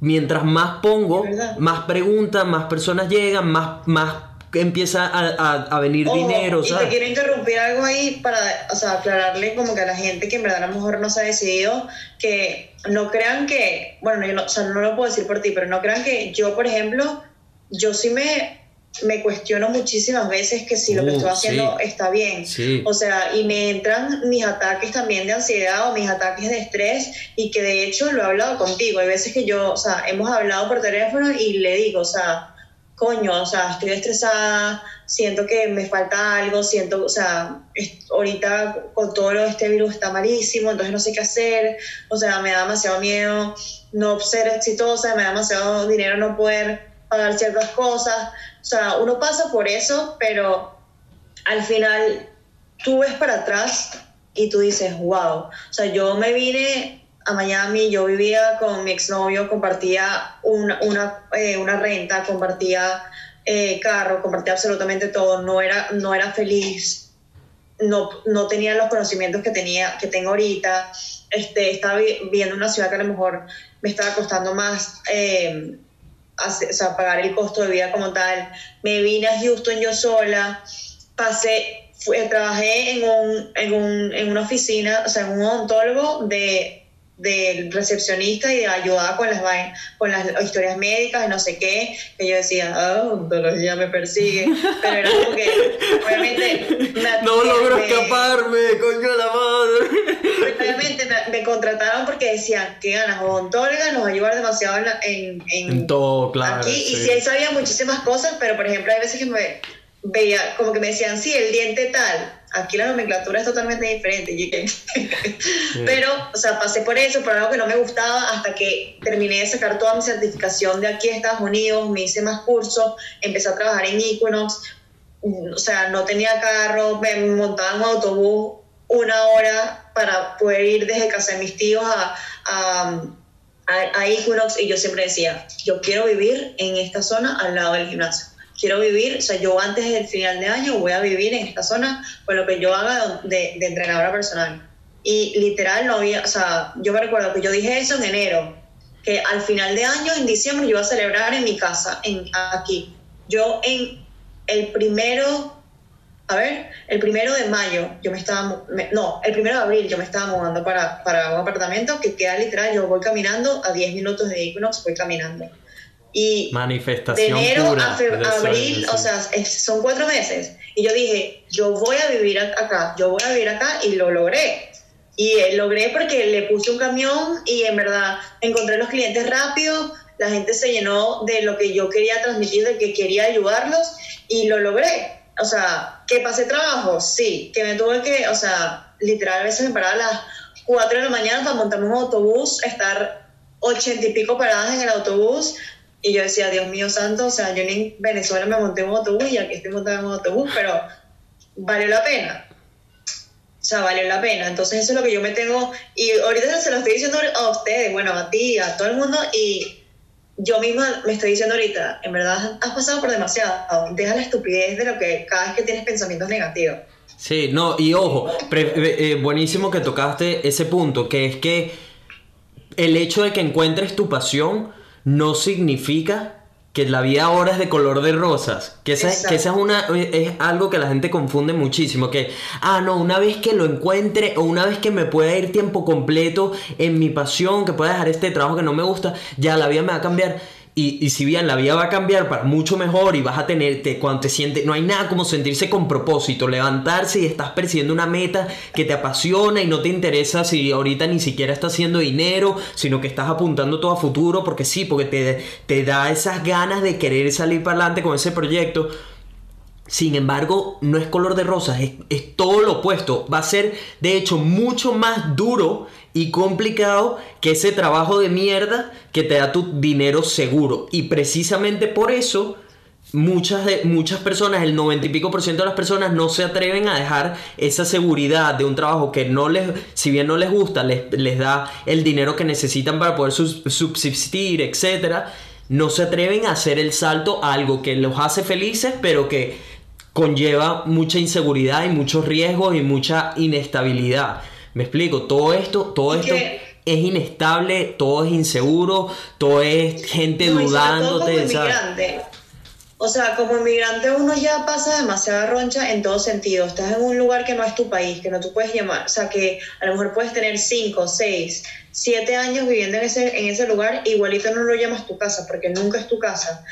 Speaker 1: mientras más pongo, más preguntas, más personas llegan, más, más empieza a, venir dinero.
Speaker 2: Y te quiero interrumpir algo ahí para o sea, aclararle como que a la gente que en verdad a lo mejor no se ha decidido que no crean que, bueno, yo no, o sea, no lo puedo decir por ti, pero no crean que yo, por ejemplo, yo sí me me cuestiono muchísimas veces que si lo que uh, estoy haciendo está bien. O sea, y me entran mis ataques también de ansiedad o mis ataques de estrés y que de hecho lo he hablado contigo. Hay veces que yo, o sea, hemos hablado por teléfono y le digo, o sea, coño, o sea, estoy estresada, siento que me falta algo, siento, o sea, ahorita con todo lo de este virus está malísimo, entonces no sé qué hacer, o sea, me da demasiado miedo no ser exitosa, me da demasiado dinero no poder pagar ciertas cosas. O sea, uno pasa por eso, pero al final tú ves para atrás y tú dices, wow. O sea, yo me vine a Miami, yo vivía con mi exnovio, compartía una, una, eh, una renta, compartía eh, carro, compartía absolutamente todo, no era, no era feliz, no, no tenía los conocimientos que, tenía, que tengo ahorita, este, estaba viviendo en una ciudad que a lo mejor me estaba costando más eh, sea, pagar el costo de vida como tal. Me vine a Houston yo sola, pasé, trabajé en, un, en, un, en una oficina, o sea, en un odontólogo de del recepcionista y de ayudar con las con las historias médicas y no sé qué, que yo decía, ah, odontología me persigue, pero era como que, obviamente...
Speaker 1: no logro escaparme, coño la madre.
Speaker 2: Obviamente me, contrataron porque decían, que ganas odontóloga, nos va a ayudar demasiado en, en,
Speaker 1: en, todo, claro.
Speaker 2: Aquí, y sí, ahí sabía muchísimas cosas, pero por ejemplo, hay veces que me veía, como que me decían, sí, el diente tal, aquí la nomenclatura es totalmente diferente. Pero, o sea, pasé por eso, por algo que no me gustaba, hasta que terminé de sacar toda mi certificación de aquí a Estados Unidos, me hice más cursos, empecé a trabajar en Equinox, o sea, no tenía carro, me montaba en un autobús una hora para poder ir desde casa de mis tíos a, a, a Equinox y yo siempre decía, yo quiero vivir en esta zona al lado del gimnasio quiero vivir, o sea, yo antes del final de año voy a vivir en esta zona con lo que yo haga de, de entrenadora personal. Y literal no había, o sea, yo me recuerdo que yo dije eso en enero, que al final de año, en diciembre, yo iba a celebrar en mi casa, en, aquí. Yo en el primero, a ver, el primero de mayo, yo me estaba, no, el primero de abril yo me estaba mudando para, para un apartamento que queda literal, yo voy caminando a 10 minutos de Equinox, voy caminando. Y
Speaker 1: Manifestación
Speaker 2: de enero a abril, o sea, son cuatro meses. Y yo dije, yo voy a vivir acá, yo voy a vivir acá y lo logré. Y eh, logré porque le puse un camión y en verdad encontré los clientes rápido, la gente se llenó de lo que yo quería transmitir, de que quería ayudarlos y lo logré. O sea, que pasé trabajo, sí, que me tuve que, o sea, literal a veces me paraba a las 4 de la mañana para montarme un autobús, estar ochenta y pico paradas en el autobús, y yo decía, Dios mío santo, o sea, yo en Venezuela me monté en un autobús y aquí estoy montada en un autobús, pero valió la pena. O sea, valió la pena. Entonces eso es lo que yo me tengo, y ahorita se lo estoy diciendo a ustedes, bueno, a ti, a todo el mundo, y yo misma me estoy diciendo ahorita, en verdad has pasado por demasiado. Deja la estupidez de lo que cada vez que tienes pensamientos negativos.
Speaker 1: Sí, no, y ojo, eh, eh, buenísimo que tocaste ese punto, que es que el hecho de que encuentres tu pasión no significa que la vida ahora es de color de rosas. Que esa,
Speaker 2: Exacto.
Speaker 1: que esa es, una, es algo que la gente confunde muchísimo. Que, ah, no, una vez que lo encuentre o una vez que me pueda ir tiempo completo en mi pasión, que pueda dejar este trabajo que no me gusta, ya la vida me va a cambiar. Y, si bien la vida va a cambiar para mucho mejor y vas a tener, te, cuando te sientes, no hay nada como sentirse con propósito, levantarse y estás persiguiendo una meta que te apasiona y no te interesa si ahorita ni siquiera estás haciendo dinero, sino que estás apuntando todo a futuro porque sí, porque te, te da esas ganas de querer salir para adelante con ese proyecto. Sin embargo, no es color de rosas, es todo lo opuesto. Va a ser, de hecho, mucho más duro y complicado que ese trabajo de mierda que te da tu dinero seguro. Y precisamente por eso, muchas, de, muchas personas, el 90 y pico por ciento de las personas no se atreven a dejar esa seguridad de un trabajo que no les, si bien no les gusta, les, les da el dinero que necesitan para poder subsistir, etcétera no se atreven a hacer el salto a algo que los hace felices, pero que conlleva mucha inseguridad y muchos riesgos y mucha inestabilidad. Me explico, todo esto, todo esto
Speaker 2: que-
Speaker 1: es inestable, todo es inseguro, todo es gente
Speaker 2: No,
Speaker 1: dudándote, ¿sabes?
Speaker 2: inmigrante. O sea, como inmigrante uno ya pasa demasiada roncha en todo sentido. Estás en un lugar que no es tu país, que no tú puedes llamar. O sea, que a lo mejor puedes tener 5, 6, 7 años viviendo en ese, en ese lugar, igualito no lo llamas tu casa, porque nunca es tu casa.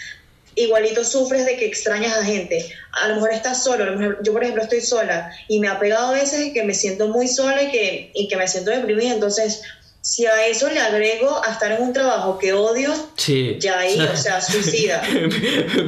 Speaker 2: Igualito sufres de que extrañas a gente. A lo mejor estás solo. a lo mejor- yo, por ejemplo, estoy sola y me ha pegado a veces que me siento muy sola y que, y que me siento deprimida. Entonces, si a eso le agrego a estar en un trabajo que odio,
Speaker 1: Sí.
Speaker 2: ya ahí, o sea, suicida.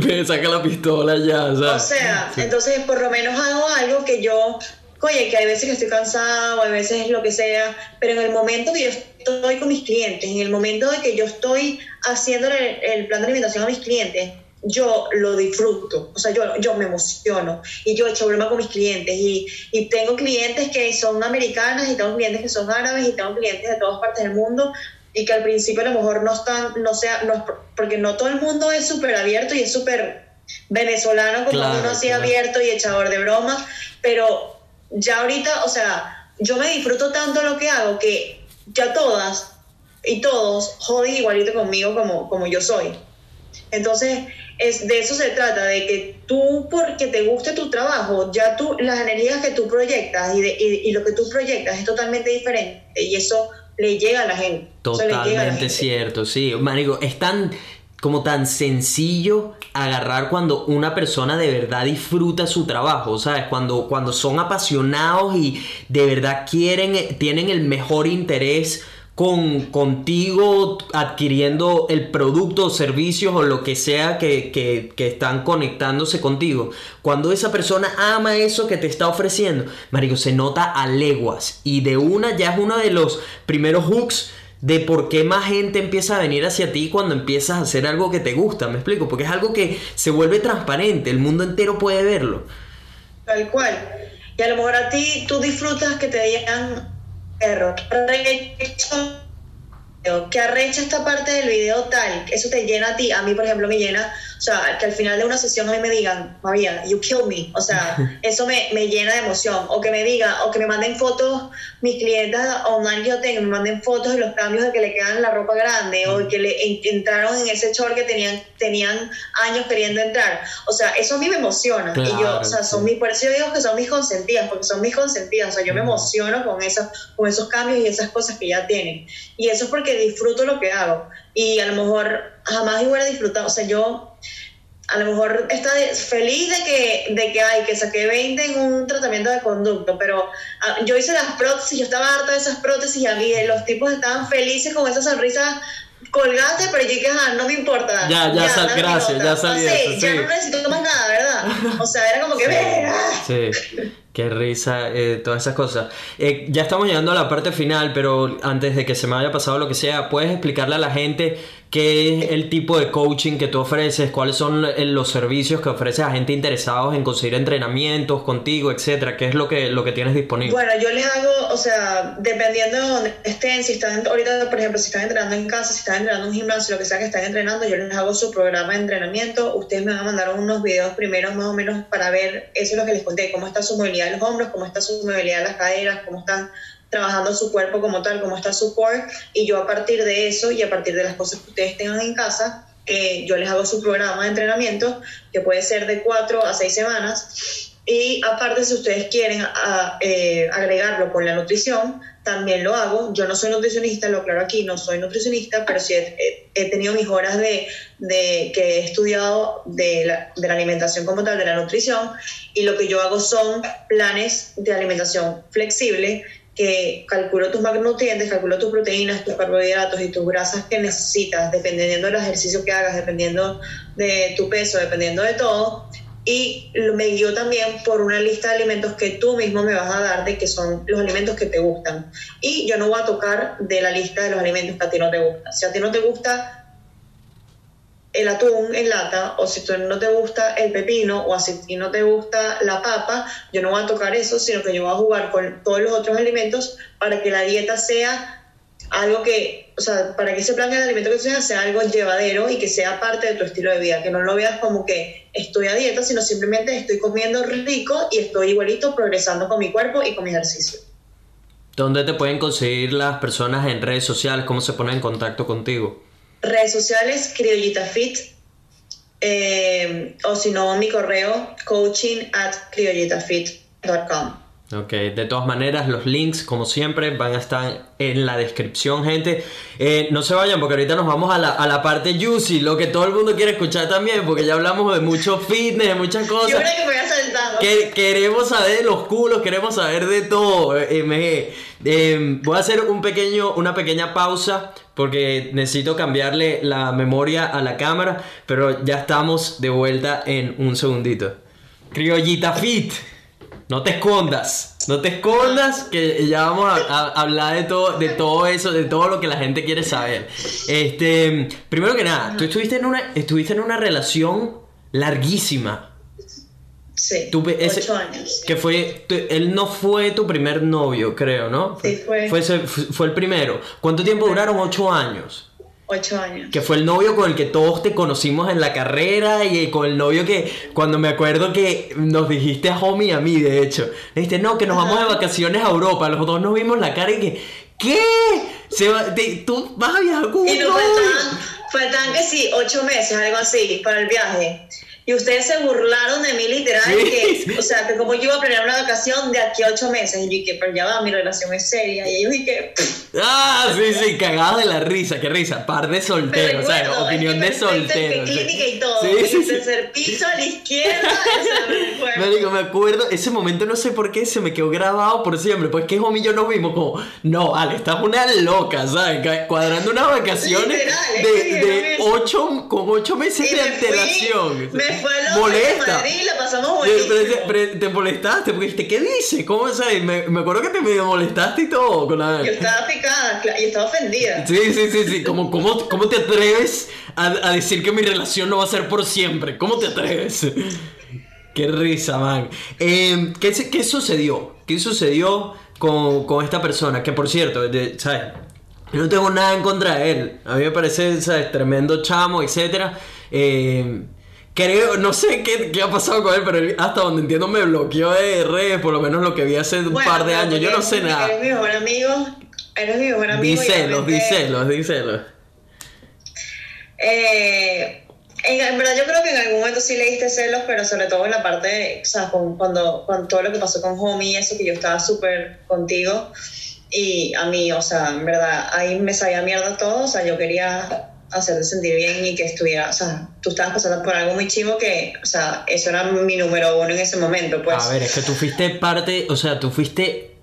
Speaker 1: Me saca la pistola ya,
Speaker 2: O sea,
Speaker 1: Sí.
Speaker 2: entonces por lo menos hago algo que yo, oye, que hay veces que estoy cansada o hay veces lo que sea, pero en el momento que yo estoy con mis clientes, en el momento de que yo estoy haciendo el, el plan de alimentación a mis clientes, yo lo disfruto, o sea, yo, yo me emociono y yo he hecho broma con mis clientes y, y tengo clientes que son americanas y tengo clientes que son árabes y tengo clientes de todas partes del mundo y que al principio a lo mejor no están, no sea, no, porque no todo el mundo es súper abierto y es súper venezolano como
Speaker 1: Claro,
Speaker 2: uno así
Speaker 1: claro.
Speaker 2: abierto y echador de bromas, pero ya ahorita, o sea, yo me disfruto tanto lo que hago que ya todas y todos joden igualito conmigo como, como yo soy. Entonces, es, de eso se trata, de que tú, porque te guste tu trabajo, ya tú, las energías que tú proyectas y, de- y, lo que tú proyectas es totalmente diferente y eso le llega a la gente.
Speaker 1: Totalmente cierto, sí. Marico, es tan como tan sencillo agarrar cuando una persona de verdad disfruta su trabajo, ¿sabes? Cuando, cuando son apasionados y de verdad quieren, tienen el mejor interés con, contigo adquiriendo el producto o servicios o lo que sea que, que- están conectándose contigo. Cuando esa persona ama eso que te está ofreciendo, Marico, se nota a leguas y de una ya es uno de los primeros hooks de por qué más gente empieza a venir hacia ti cuando empiezas a hacer algo que te gusta, me explico, porque es algo que se vuelve transparente, el mundo entero puede verlo.
Speaker 2: Tal cual. Y a lo mejor a ti tú disfrutas que te digan perro, arrecha, que arrecha esta parte del video tal, eso te llena a ti, a mí por ejemplo me llena, o sea, que al final de una sesión a mí me digan, María, you kill me, o sea, eso me, me llena de emoción, o que me diga, o que me manden fotos, mis clientes online que yo tengo, me manden fotos de los cambios de que le quedan la ropa grande, o que le en- entraron en ese short que tenían, tenían años queriendo entrar, o sea, eso a mí me emociona, y yo,
Speaker 1: Claro,
Speaker 2: o sea, son mis, por eso yo digo que son mis consentidas, porque son mis consentidas, o sea, yo me emociono con, esas, con esos cambios y esas cosas que ya tienen. Y eso es porque disfruto lo que hago. Y a lo mejor jamás hubiera disfrutado, o sea, yo a lo mejor está feliz de que, de que, ay, que saqué 20 en un tratamiento de conducto, pero ah, yo hice las prótesis, yo estaba harta de esas prótesis y a mí los tipos estaban felices con esa sonrisa colgate, pero yo dije, ah, no me importa.
Speaker 1: Ya, ya sal-
Speaker 2: dame
Speaker 1: gracias, ya salí de
Speaker 2: Pasé,
Speaker 1: eso,
Speaker 2: Ya
Speaker 1: sí.
Speaker 2: no necesito más nada, ¿verdad? O sea, era como que, ah.
Speaker 1: Sí, qué risa, eh, todas esas cosas. Eh, ya estamos llegando a la parte final, pero antes de que se me haya pasado lo que sea, ¿puedes explicarle a la gente qué es el tipo de coaching que tú ofreces? ¿Cuáles son eh, los servicios que ofreces a gente interesados en conseguir entrenamientos contigo, etcétera? ¿Qué es lo que, lo que tienes disponible?
Speaker 2: Bueno, yo les hago, o sea, dependiendo de donde estén, si están ahorita, por ejemplo, si están entrenando en casa, si están entrenando en un gimnasio, lo que sea que están entrenando, yo les hago su programa de entrenamiento. Ustedes me van a mandar unos videos primeros más o menos para ver eso es lo que les conté, cómo está su movilidad de los hombros, cómo está su movilidad de las caderas, cómo están trabajando su cuerpo como tal, cómo está su core, y yo a partir de eso y a partir de las cosas que ustedes tengan en casa, que yo les hago su programa de entrenamiento, que puede ser de cuatro a seis semanas. Y aparte, si ustedes quieren a- eh, agregarlo con la nutrición, también lo hago. Yo no soy nutricionista, lo aclaro aquí, no soy nutricionista, pero sí he, he- tenido mis horas de, de que he estudiado de la, de la alimentación como tal, de la nutrición, y lo que yo hago son planes de alimentación flexible que calculo tus macronutrientes, calculo tus proteínas, tus carbohidratos y tus grasas que necesitas, dependiendo del ejercicio que hagas, dependiendo de tu peso, dependiendo de todo. Y me guío también por una lista de alimentos que tú mismo me vas a dar de que son los alimentos que te gustan. Y yo no voy a tocar de la lista de los alimentos que a ti no te gustan. Si a ti no te gusta el atún en lata, o si tú no te gusta el pepino, o si a ti no te gusta la papa, yo no voy a tocar eso, sino que yo voy a jugar con todos los otros alimentos para que la dieta sea algo que, o sea, para que ese plan de alimento que tú tengas sea algo llevadero y que sea parte de tu estilo de vida, que no lo veas como que estoy a dieta, sino simplemente estoy comiendo rico y estoy igualito progresando con mi cuerpo y con mi ejercicio.
Speaker 1: ¿Dónde te pueden conseguir las personas en redes sociales? ¿Cómo se ponen en contacto contigo?
Speaker 2: redes sociales, Criollita Fit, eh, o si no, mi correo, coaching at criollitafit.com.
Speaker 1: Ok, de todas maneras, los links, como siempre, van a estar en la descripción, gente. Eh, no se vayan porque ahorita nos vamos a la, a la parte juicy, lo que todo el mundo quiere escuchar también, porque ya hablamos de mucho fitness, de muchas
Speaker 2: Yo
Speaker 1: cosas.
Speaker 2: creo que me.
Speaker 1: Que- queremos saber de los culos, queremos saber de todo. eh, MG. Eh, voy a hacer un pequeño, una pequeña pausa porque necesito cambiarle la memoria a la cámara, pero ya estamos de vuelta en un segundito. Criollita Fit, no te escondas, no te escondas, que ya vamos a, a hablar de todo, de todo eso, de todo lo que la gente quiere saber. Este, primero que nada, tú estuviste en una, estuviste en una relación larguísima.
Speaker 2: Sí,
Speaker 1: Tú ese-
Speaker 2: ocho años.
Speaker 1: Que fue, él no fue tu primer novio, creo, ¿no?
Speaker 2: Sí, fue.
Speaker 1: Fue, ese- fue el primero. ¿Cuánto tiempo duraron? Ocho años.
Speaker 2: Ocho años.
Speaker 1: Que fue el novio con el que todos te conocimos en la carrera y con el novio que, cuando me acuerdo que nos dijiste a Homie y a mí, de hecho, me dijiste, no, que nos vamos de vacaciones a Europa. Los dos nos vimos la cara y que, ¿qué? Se va, te- ¿Tú vas a viajar con
Speaker 2: Y
Speaker 1: un
Speaker 2: nos
Speaker 1: novio?
Speaker 2: faltaban, faltaban que sí, ocho meses, algo así, para el viaje. Y ustedes se burlaron de mí literal,
Speaker 1: Sí.
Speaker 2: que, o sea, que como yo iba a planear una vacación de aquí a ocho meses. Y yo dije, pero ya va, mi relación es seria. Y ellos dije,
Speaker 1: Ah, sí, sí, cagados de la risa, qué risa. Par de solteros,
Speaker 2: recuerdo,
Speaker 1: Opinión
Speaker 2: es
Speaker 1: de
Speaker 2: que
Speaker 1: solteros. sí.
Speaker 2: clínica y todo.
Speaker 1: Sí, sí,
Speaker 2: el tercer piso a la izquierda, me
Speaker 1: me acuerdo, ese momento no sé por qué se me quedó grabado por siempre. Pues que Homie y yo nos vimos como, no, Ale, estás una loca, ¿sabes? Cuadrando unas vacaciones
Speaker 2: Literal,
Speaker 1: de, ocho, con ocho meses
Speaker 2: Y
Speaker 1: de
Speaker 2: me fui,
Speaker 1: antelación.
Speaker 2: me fue loca
Speaker 1: Molesta.
Speaker 2: de Madrid, la pasamos
Speaker 1: Pero- te molestaste porque dijiste, ¿qué dice? ¿Cómo sabes? Me, me acuerdo que te molestaste y todo con la...
Speaker 2: Yo estaba picada y estaba ofendida.
Speaker 1: Sí, sí, sí, sí. Como, ¿cómo, ¿Cómo te atreves a, a decir que mi relación no va a ser por siempre? ¿Cómo te atreves? Qué risa, man. Eh, ¿qué, ¿Qué sucedió? ¿Qué sucedió con, con esta persona? Que por cierto, de- ¿sabes? Yo no tengo nada en contra de él. A mí me parece, ¿sabes? Tremendo chamo, etc. creo, no sé qué, qué ha pasado con él, pero él, hasta donde entiendo me bloqueó de redes, por lo menos lo que vi hace un
Speaker 2: Bueno,
Speaker 1: par de años. Yo no sé nada.
Speaker 2: Eres mi mejor amigo. Eres mi mejor amigo.
Speaker 1: Díselos, díselos, díselos.
Speaker 2: Eh, en, en verdad yo creo que en algún momento sí le diste celos, pero sobre todo en la parte, o sea, con, cuando, con todo lo que pasó con Homie y eso, que yo estaba súper contigo. Y a mí, o sea, en verdad, ahí me sabía mierda todo, o sea, yo quería hacerte sentir bien y que estuviera, o sea, tú estabas pasando por algo muy chivo que, o sea, eso era mi número uno en ese momento, pues.
Speaker 1: A ver, es que tú fuiste parte, o sea, tú fuiste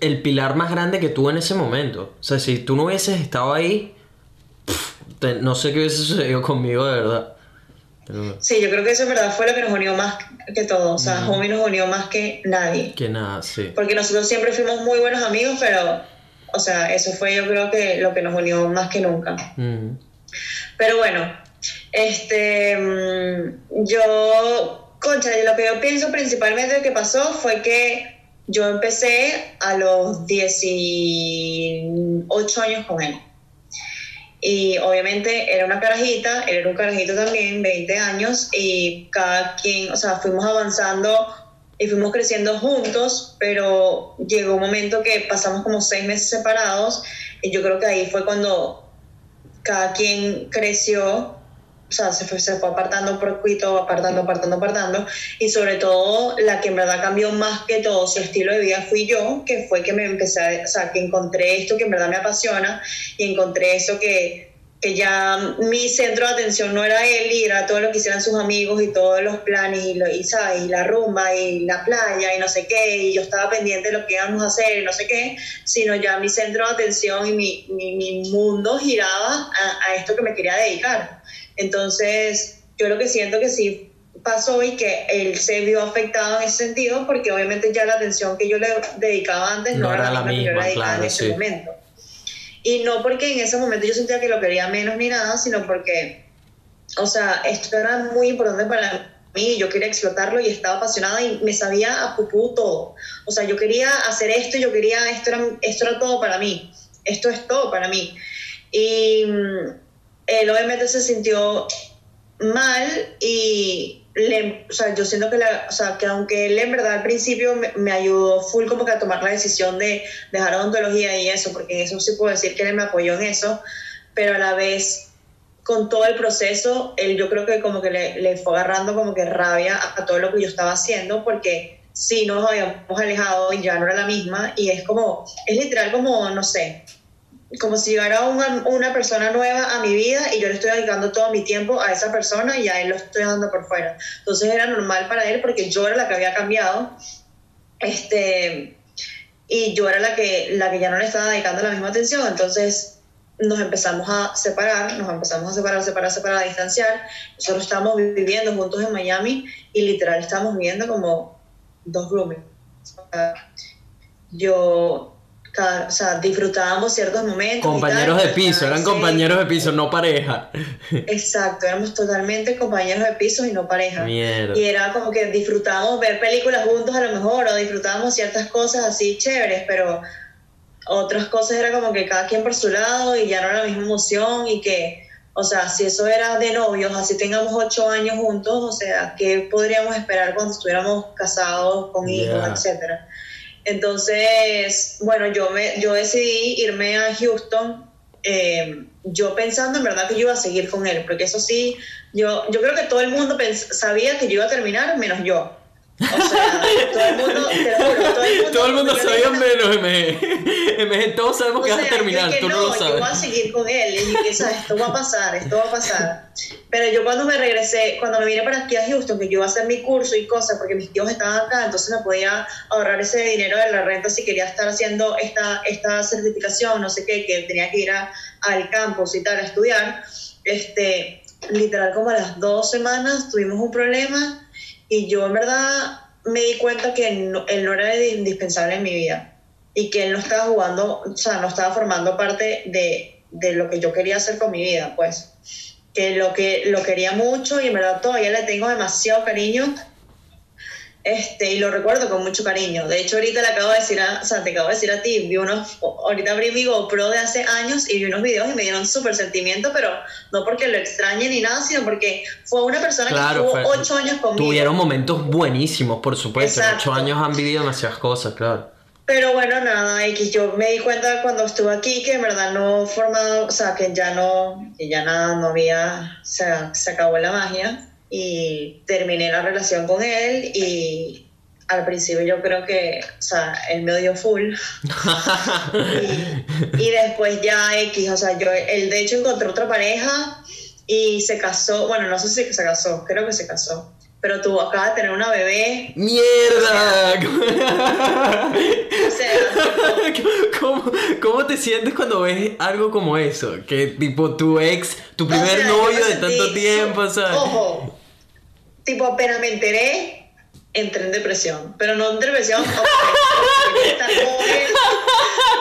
Speaker 1: el pilar más grande que tuvo en ese momento. O sea, si tú no hubieses estado ahí, pff, te- no sé qué hubiese sucedido conmigo de verdad. Pero
Speaker 2: Sí, yo creo que eso en verdad fue lo que nos unió más que todo, o sea, Homie nos unió más que nadie.
Speaker 1: que nada, sí.
Speaker 2: porque nosotros siempre fuimos muy buenos amigos, pero, o sea, eso fue yo creo que lo que nos unió más que nunca. Pero bueno, este, mm, yo, concha, lo que yo pienso principalmente que pasó fue que yo empecé a los 18 años con él. Y obviamente era una carajita, él era un carajito también, 20 años, y cada quien, o sea, fuimos avanzando y fuimos creciendo juntos, pero llegó un momento que pasamos como seis meses separados, y yo creo que ahí fue cuando cada quien creció o sea, se fue, se fue apartando por poquito, apartando, apartando, apartando. Y sobre todo, la que en verdad cambió más que todo su estilo de vida fui yo, que fue que me empecé, a, o sea, que encontré esto que en verdad me apasiona y encontré eso que, que ya mi centro de atención no era él y era todo lo que hicieran sus amigos y todos los planes y, lo, y, ¿sabes? y la rumba y la playa y no sé qué, y yo estaba pendiente de lo que íbamos a hacer y no sé qué, sino ya mi centro de atención y mi, mi, mi mundo giraba a, a esto que me quería dedicar. Entonces, yo lo que siento que sí pasó y que él se vio afectado en ese sentido porque obviamente ya la atención que yo le dedicaba antes no,
Speaker 1: No era la
Speaker 2: que yo le
Speaker 1: misma,
Speaker 2: dedicaba
Speaker 1: claro,
Speaker 2: en ese
Speaker 1: sí.
Speaker 2: momento. Y no porque en ese momento yo sentía que lo quería menos ni nada, sino porque, o sea, esto era muy importante para mí, yo quería explotarlo y estaba apasionada y me sabía a pupú todo. O sea, yo quería hacer esto, yo quería, esto era, esto era todo para mí, esto es todo para mí. Y mm, él obviamente se sintió mal y le, o sea, yo siento que, la, o sea, que aunque él en verdad al principio me, me, ayudó full como que a tomar la decisión de dejar odontología y eso, porque en eso sí puedo decir que él me apoyó en eso, pero a la vez con todo el proceso, él yo creo que como que le, le fue agarrando como que rabia a, a todo lo que yo estaba haciendo, porque sí nos habíamos alejado y ya no era la misma, y es como, es literal como, no sé, como si llegara una, una, persona nueva a mi vida y yo le estoy dedicando todo mi tiempo a esa persona y a él lo estoy dando por fuera. Entonces era normal para él porque yo era la que había cambiado este, y yo era la que, la que ya no le estaba dedicando la misma atención. Entonces nos empezamos a separar, nos empezamos a separar, separar, separar, a distanciar. Nosotros estábamos viviendo juntos en Miami y literal estábamos viviendo como dos roommates. Yo o sea, disfrutábamos ciertos momentos.
Speaker 1: Compañeros
Speaker 2: tal,
Speaker 1: de piso, eran
Speaker 2: sí.
Speaker 1: compañeros de piso, no pareja.
Speaker 2: Exacto, éramos totalmente compañeros de piso y no pareja.
Speaker 1: Mierda.
Speaker 2: Y era como que disfrutábamos ver películas juntos a lo mejor, o disfrutábamos ciertas cosas así chéveres, pero otras cosas era como que cada quien por su lado y ya no era la misma emoción y que, o sea, si eso era de novios, así tengamos ocho años juntos, o sea, ¿qué podríamos esperar cuando estuviéramos casados, con hijos,
Speaker 1: Yeah.
Speaker 2: etcétera? Entonces, bueno, yo, me, yo decidí irme a Houston, eh, yo pensando en verdad que yo iba a seguir con él, porque eso sí, yo, yo creo que todo el mundo sabía que yo iba a terminar, menos yo. O sea, todo el mundo, te lo juro, todo el mundo,
Speaker 1: Todo el mundo sabía menos MG. MG, todos sabemos
Speaker 2: o
Speaker 1: que vas a
Speaker 2: sea,
Speaker 1: terminar, tú no, lo
Speaker 2: Yo voy a
Speaker 1: sabes.
Speaker 2: seguir con él y dije, ¿sabes? Esto va a pasar, esto va a pasar. Pero yo cuando me regresé, cuando me vine para aquí a Houston, que yo iba a hacer mi curso y cosas, porque mis tíos estaban acá, entonces me podía ahorrar ese dinero de la renta si quería estar haciendo esta, esta certificación, no sé qué, que tenía que ir a, al campus y tal a estudiar. Este, literal, como a las dos semanas tuvimos un problema y yo en verdad me di cuenta que no- él no era indispensable en mi vida y que él no estaba jugando, o sea, no estaba formando parte de, de lo que yo quería hacer con mi vida, pues. Que lo que lo quería mucho y en verdad todavía le tengo demasiado cariño. Este, y lo recuerdo con mucho cariño. De hecho, ahorita le acabo de decir a, o sea, te acabo de decir a ti, vi unos, ahorita abrí mi GoPro de hace años y vi unos videos y me dieron súper sentimiento, pero no porque lo extrañe ni nada, sino porque fue una persona
Speaker 1: Claro,
Speaker 2: que estuvo ocho años conmigo.
Speaker 1: Tuvieron momentos buenísimos, por supuesto. En ocho años han vivido demasiadas cosas, claro.
Speaker 2: Pero bueno, nada, X, yo me di cuenta cuando estuve aquí que en verdad no formado, o sea, que ya no, que ya nada, no había, o sea, se acabó la magia y terminé la relación con él y al principio yo creo que, o sea, él me odió full y, y después ya X, o sea, yo, él de hecho encontró otra pareja y se casó, bueno, no sé si se casó, creo que se casó, pero tuvo, acaba de tener una bebé,
Speaker 1: ¡Mierda!
Speaker 2: o sea, tipo,
Speaker 1: ¿Cómo, ¿Cómo te sientes cuando ves algo como eso? Que tipo tu ex, tu primer
Speaker 2: O sea, yo
Speaker 1: novio de tanto tiempo, ¿sabes?
Speaker 2: Ojo, tipo apenas me enteré, entré en depresión. Pero no en depresión, ok, porque quería estar él.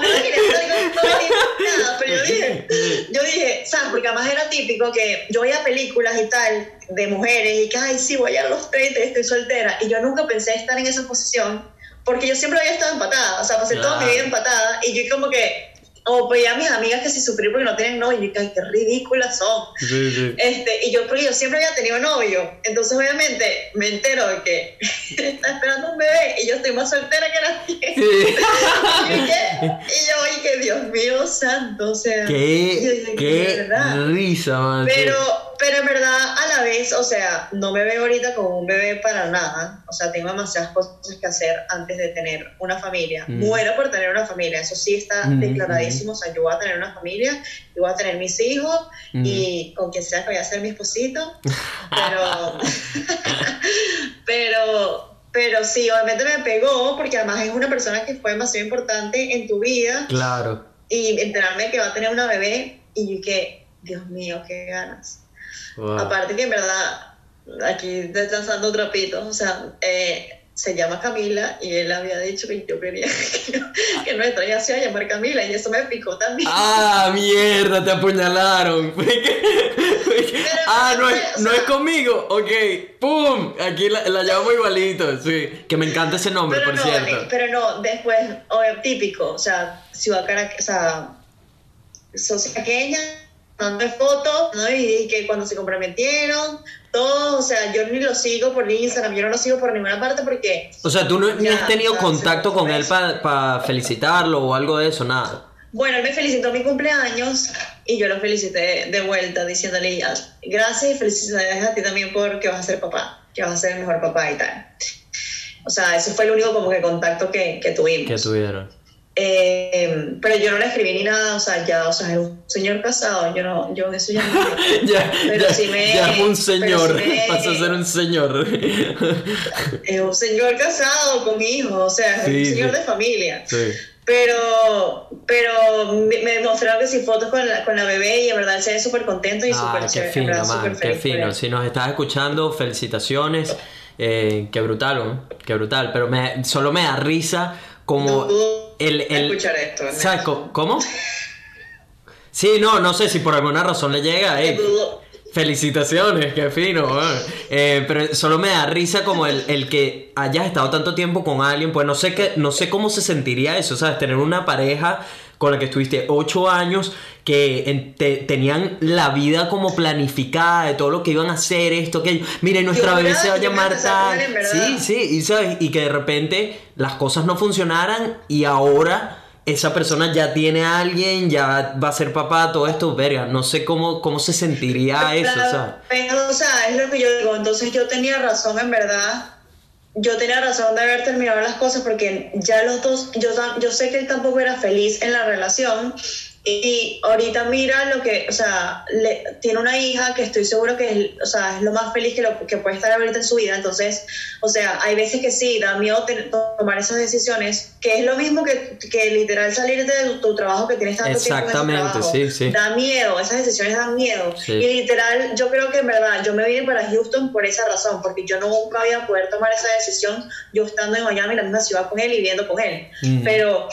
Speaker 2: No quería estar con ni nada, pero yo dije, yo dije, ¿sabes? Porque además era típico que yo veía películas y tal de mujeres y que, ay, sí, voy a los 30 y estoy soltera. Y yo nunca pensé estar en esa posición porque yo siempre había estado empatada. O sea, pasé toda mi
Speaker 1: Claro.
Speaker 2: vida empatada y yo como que, o veía a mis amigas que si sufrí porque no tienen novio y yo, ay, qué ridículas son.
Speaker 1: Sí, sí.
Speaker 2: Este, y yo, porque yo siempre había tenido novio, entonces obviamente me entero de que está esperando un bebé y yo estoy más soltera que nadie.
Speaker 1: Sí.
Speaker 2: Y yo. Y yo, que Dios mío santo, o sea. yo
Speaker 1: Qué,
Speaker 2: dije, "¿De
Speaker 1: qué
Speaker 2: verdad?".
Speaker 1: risa, man.
Speaker 2: Pero pero en verdad, a la vez, o sea, no me veo ahorita como un bebé para nada. O sea, tengo demasiadas cosas que hacer antes de tener una familia.
Speaker 1: Mm.
Speaker 2: Muero por tener una familia, eso sí está
Speaker 1: Mm,
Speaker 2: declaradísimo. O sea, yo voy a tener una familia, yo voy a tener mis hijos y con quien sea que vaya a ser mi esposito. Pero, pero, pero sí, obviamente me pegó porque además es una persona que fue demasiado importante en tu vida
Speaker 1: Claro.
Speaker 2: y enterarme que va a tener una bebé y yo que, Dios mío, qué ganas.
Speaker 1: Wow.
Speaker 2: Aparte que en verdad, aquí descansando trapitos, o sea, eh, se llama Camila y él había dicho que yo quería que, que nuestra hija se iba a llamar Camila y eso me picó también.
Speaker 1: Ah, mierda, te apuñalaron. ah, no es, no es conmigo. Ok, pum. Aquí la, la llamo igualito. Sí. Que me encanta ese nombre,
Speaker 2: pero,
Speaker 1: por
Speaker 2: no,
Speaker 1: cierto.
Speaker 2: pero no, después, obvio, típico, o sea, Ciudad Caracas, o sea, sos pequeña, mandé fotos, ¿no? Y que cuando se comprometieron, todos, o sea, yo ni lo sigo por Instagram, yo no lo sigo por ninguna parte porque
Speaker 1: O sea, tú no, ni has tenido
Speaker 2: o sea,
Speaker 1: contacto con él para felicitarlo o algo de eso, nada.
Speaker 2: Bueno, él me felicitó mi cumpleaños y yo lo felicité de vuelta diciéndole ya, gracias y felicidades a ti también porque vas a ser papá, que vas a ser el mejor papá y tal. O sea, eso fue el único como que contacto que, que tuvimos.
Speaker 1: Que tuvieron.
Speaker 2: Eh, pero yo no le escribí ni nada, o sea, ya, o sea, es un señor casado, yo no, yo eso ya no.
Speaker 1: ya,
Speaker 2: Pero
Speaker 1: ya,
Speaker 2: sí me-
Speaker 1: ya es un señor.
Speaker 2: sí me-
Speaker 1: a ser un señor.
Speaker 2: Es un señor casado con hijos, o sea, es
Speaker 1: Sí,
Speaker 2: un señor de familia.
Speaker 1: sí.
Speaker 2: Pero, pero me me mostraron que sí fotos con la, con la bebé y en verdad se ve súper contento y
Speaker 1: Ah,
Speaker 2: súper chévere,
Speaker 1: fino,
Speaker 2: verdad,
Speaker 1: man, qué fino. Si nos estás escuchando, felicitaciones. Eh, qué brutal, ¿no? Qué brutal. Pero me, solo me da risa como
Speaker 2: Dudo
Speaker 1: el... el
Speaker 2: escuchar esto, ¿no?
Speaker 1: ¿Sabes cómo? Sí, no, no sé si por alguna razón le llega. eh, Felicitaciones, qué fino. Eh, pero solo me da risa como el, el que hayas estado tanto tiempo con alguien, pues no sé qué, no sé cómo se sentiría eso, ¿sabes? Tener una pareja con la que estuviste ocho años que en- te- tenían la vida como planificada de todo lo que iban a hacer, esto, aquello. Mire, nuestra
Speaker 2: Yo
Speaker 1: bebé se va a llamar tal. Sí, sí, y sabes, y que de repente las cosas no funcionaran y ahora esa persona ya tiene a alguien, ya va a ser papá, todo esto, verga, no sé cómo, cómo se sentiría eso,
Speaker 2: Claro,
Speaker 1: ¿sabes?
Speaker 2: o sea, es lo que yo digo. Entonces yo tenía razón, en verdad. Yo tenía razón de haber terminado las cosas porque ya los dos, yo, yo sé que él tampoco era feliz en la relación. Y ahorita mira lo que, o sea, le- tiene una hija que estoy seguro que es, o sea, es lo más feliz que, lo, que puede estar ahorita en su vida. Entonces, o sea, hay veces que sí, da miedo ten- tomar esas decisiones, que es lo mismo que, que literal salir de tu, tu trabajo que tienes tanto tiempo en ese
Speaker 1: Exactamente, sí, sí.
Speaker 2: Da miedo, esas decisiones dan miedo.
Speaker 1: Sí.
Speaker 2: Y literal, yo creo que en verdad, yo me vine para Houston por esa razón, porque yo nunca iba a poder tomar esa decisión yo estando en Miami, en la misma ciudad con él y viviendo con él. Pero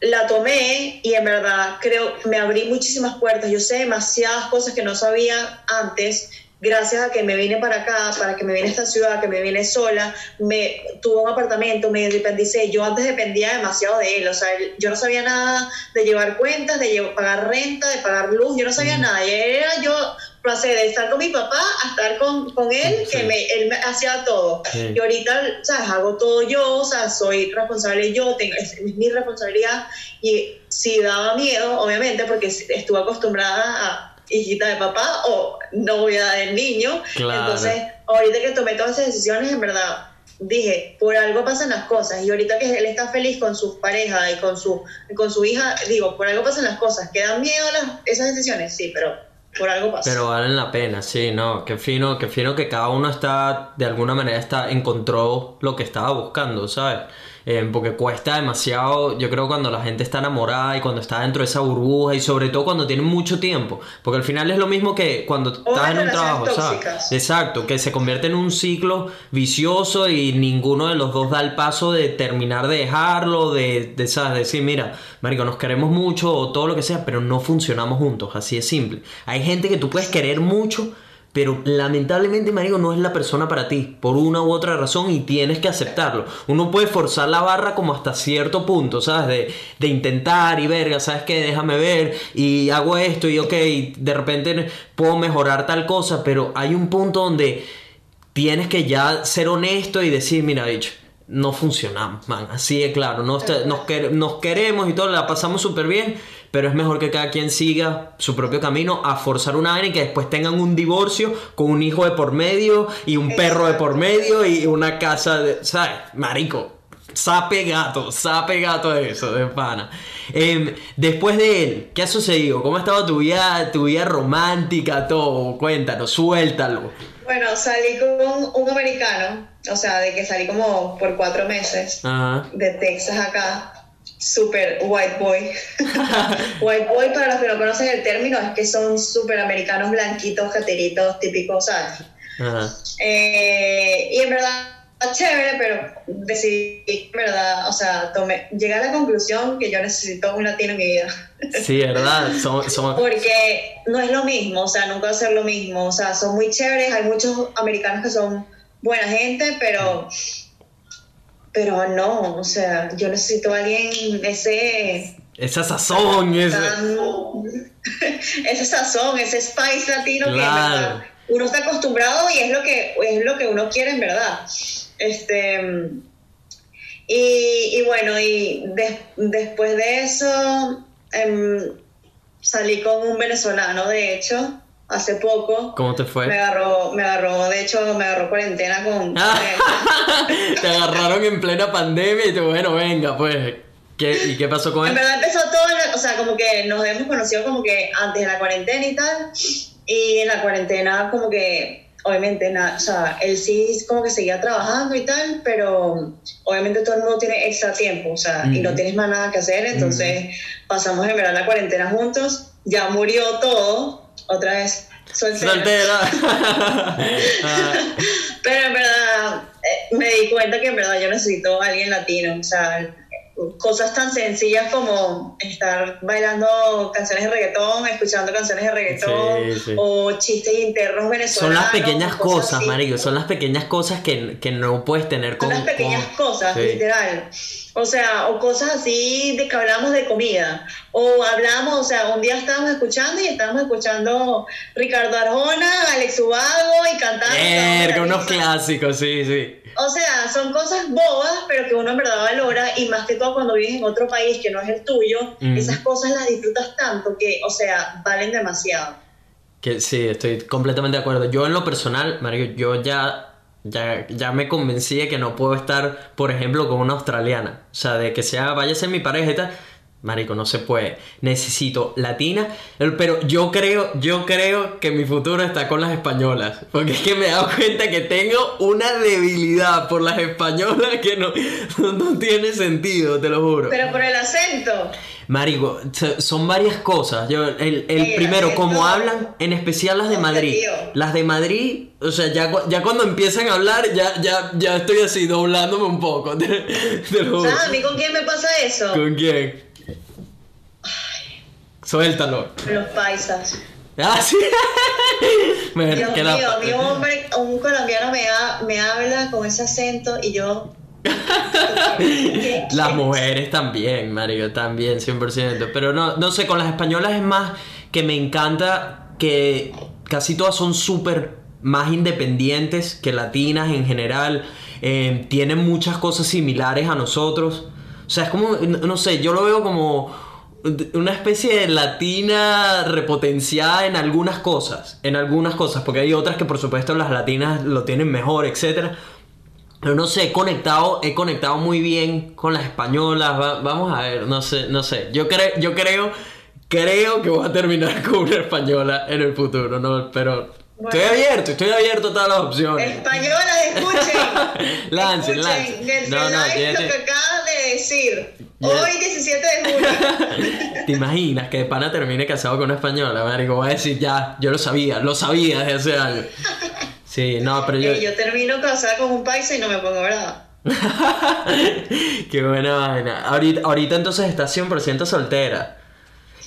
Speaker 2: la tomé y en verdad creo me abrí muchísimas puertas. Yo sé demasiadas cosas que no sabía antes. Gracias a que me vine para acá, para que me vine a esta ciudad, que me vine sola, me tuve un apartamento, me independicé. Yo antes dependía demasiado de él, o sea, él- yo no sabía nada de llevar cuentas, de llevar- pagar renta, de pagar luz, yo no sabía nada. Y era yo pasé de estar con mi papá a estar con, con él,
Speaker 1: Sí.
Speaker 2: que me, él me hacía todo.
Speaker 1: Sí.
Speaker 2: Y ahorita, ¿sabes? Hago todo yo, o sea, soy responsable yo, tengo, es, es mi responsabilidad. Y sí daba miedo, obviamente, porque estuve acostumbrada a hijita de papá o novia del niño.
Speaker 1: Claro.
Speaker 2: Entonces, ahorita que tomé todas esas decisiones, en verdad, dije, por algo pasan las cosas. Y ahorita que él está feliz con su pareja y con su, con su hija, digo, por algo pasan las cosas. ¿Quedan miedo las, esas decisiones? Sí, pero
Speaker 1: Pero valen la pena, sí, no, qué fino, qué fino que cada uno está, de alguna manera está, encontró lo que estaba buscando, ¿sabes? Eh, porque cuesta demasiado, yo creo cuando la gente está enamorada y cuando está dentro de esa burbuja y sobre todo cuando tiene mucho tiempo, porque al final es lo mismo que cuando estás en un trabajo, ¿sabes? Exacto, que se convierte en un ciclo vicioso y ninguno de los dos da el paso de terminar de dejarlo, de, de ¿sabes? decir, mira, marico, nos queremos mucho o todo lo que sea, pero no funcionamos juntos, así es simple. Hay gente que tú puedes querer mucho, pero lamentablemente, marico, no es la persona para ti, por una u otra razón, y tienes que aceptarlo. Uno puede forzar la barra como hasta cierto punto, ¿sabes? De, de intentar y verga, ¿sabes qué? Déjame ver, y hago esto, y ok, de repente puedo mejorar tal cosa, pero hay un punto donde tienes que ya ser honesto y decir, mira, bicho, no funcionamos, man, así de claro, nos, quer- nos queremos y todo, la pasamos súper bien, pero es mejor que cada quien siga su propio camino a forzar una vaina y que después tengan un divorcio con un hijo de por medio y un perro de por medio y una casa de, ¿sabes? Marico, sape gato, sape gato de eso, de pana. Em, después de él, ¿qué ha sucedido? ¿Cómo ha estado tu vida, tu vida romántica, todo? Cuéntanos, suéltalo.
Speaker 2: Bueno, salí con un americano, o sea, de que salí como por cuatro meses
Speaker 1: Ajá.
Speaker 2: de Texas acá. Super white boy. white boy, para los que no conocen el término, es que son super americanos blanquitos, jateritos, típicos, ¿sabes?
Speaker 1: Ajá.
Speaker 2: Eh, y en verdad, chévere, pero decidí, en verdad, o sea, tomé, llegué a la conclusión que yo necesito un latino en mi vida.
Speaker 1: Sí, ¿verdad? Son, son-
Speaker 2: Porque no es lo mismo, o sea, nunca va a ser lo mismo. O sea, son muy chéveres, hay muchos americanos que son buena gente, pero. Pero no, o sea, yo necesito a alguien ese.
Speaker 1: esa sazón, ese...
Speaker 2: tan- ese sazón, ese spice latino que
Speaker 1: Claro.
Speaker 2: uno está acostumbrado y es lo que, es lo que uno quiere en verdad. Este. Y, y bueno, y des- después de eso em, salí con un venezolano, de hecho, hace poco.
Speaker 1: ¿Cómo te
Speaker 2: Me
Speaker 1: fue?
Speaker 2: agarró, me agarró, de hecho, me agarró cuarentena con...
Speaker 1: te agarraron en plena pandemia y te bueno, venga, pues. ¿Qué, ¿Y qué pasó con
Speaker 2: En
Speaker 1: él?
Speaker 2: verdad empezó todo, en la- o sea, como que nos hemos conocido como que antes de la cuarentena y tal, y en la cuarentena como que, obviamente, nada, o sea, él sí como que seguía trabajando y tal, pero obviamente todo el mundo tiene extra tiempo, o sea, y no tienes más nada que hacer, entonces pasamos en verdad la cuarentena juntos, ya murió todo, otra vez, soltera.
Speaker 1: Soltera.
Speaker 2: Pero en verdad eh, me di cuenta que en verdad yo necesito a alguien latino, o sea, cosas tan sencillas como estar bailando canciones de reggaetón, escuchando canciones de reggaetón
Speaker 1: Sí, sí.
Speaker 2: o chistes internos
Speaker 1: son
Speaker 2: venezolanos.
Speaker 1: las pequeñas cosas,
Speaker 2: así.
Speaker 1: marico. Son las pequeñas cosas que, que no puedes tener con.
Speaker 2: Son las pequeñas
Speaker 1: con-
Speaker 2: cosas,
Speaker 1: Sí.
Speaker 2: literal. O sea, o cosas así de que hablamos de comida. O hablamos, o sea, un día estábamos escuchando y estábamos escuchando Ricardo Arjona, Alex Ubago y cantando.
Speaker 1: Verga, unos clásicos, sí, sí.
Speaker 2: O sea, son cosas bobas, pero que uno en verdad valora y más que todo cuando vives en otro país que no es el tuyo,
Speaker 1: Mm.
Speaker 2: esas cosas las disfrutas tanto que, o sea, valen demasiado.
Speaker 1: Que sí, estoy completamente de acuerdo. Yo en lo personal, Mario, yo ya, ya, ya me convencí de que no puedo estar, por ejemplo, con una australiana. O sea, de que sea, vaya a ser mi pareja y tal. Marico, no se puede. Necesito latina. Pero yo creo, yo creo que mi futuro está con las españolas. Porque es que me he dado cuenta que tengo una debilidad por las españolas que no, no, tiene sentido, te lo juro.
Speaker 2: Pero por el acento,
Speaker 1: Marico, so- son varias cosas. Yo, el, el
Speaker 2: Sí,
Speaker 1: primero, como hablan, en especial las de Madrid. Las de Madrid, o sea, ya, ya cuando empiezan a hablar, ya, ya, ya estoy así doblándome un poco. Te, te lo juro.
Speaker 2: ¿sabes a mí con quién me pasa eso?
Speaker 1: ¿Con quién? Suéltalo.
Speaker 2: Los paisas.
Speaker 1: Ah, sí.
Speaker 2: Dios
Speaker 1: que la-
Speaker 2: mío, mi hombre, un colombiano me, ha- me habla con ese acento y yo... ¿qué-
Speaker 1: Las mujeres también, Mario, también, 100%. Pero no, no sé, con las españolas es más que me encanta que casi todas son súper más independientes que latinas en general. Eh, tienen muchas cosas similares a nosotros. O sea, es como, no sé, yo lo veo como una especie de latina repotenciada en algunas cosas. En algunas cosas, porque hay otras que por supuesto las latinas lo tienen mejor, etcétera. Pero no sé, he conectado, he conectado muy bien con las españolas. va- vamos a ver, no sé, no sé. Yo creo, yo creo, creo que voy a terminar con una española en el futuro, ¿no? Pero estoy abierto, estoy abierto a todas las opciones.
Speaker 2: Españolas, escuchen.
Speaker 1: Lancen,
Speaker 2: escuchen,
Speaker 1: lancen. No, no,
Speaker 2: lo que acabas de decir. Hoy, 17 de junio.
Speaker 1: ¿Te imaginas que de pana termine casado con una española, marico? Voy a decir, ya, yo lo sabía, lo sabía desde hace años. Sí, no, pero yo...
Speaker 2: Y yo termino casada con un paisa y no me pongo brava.
Speaker 1: Qué buena vaina. Ahorita, ahorita entonces estás 100% soltera.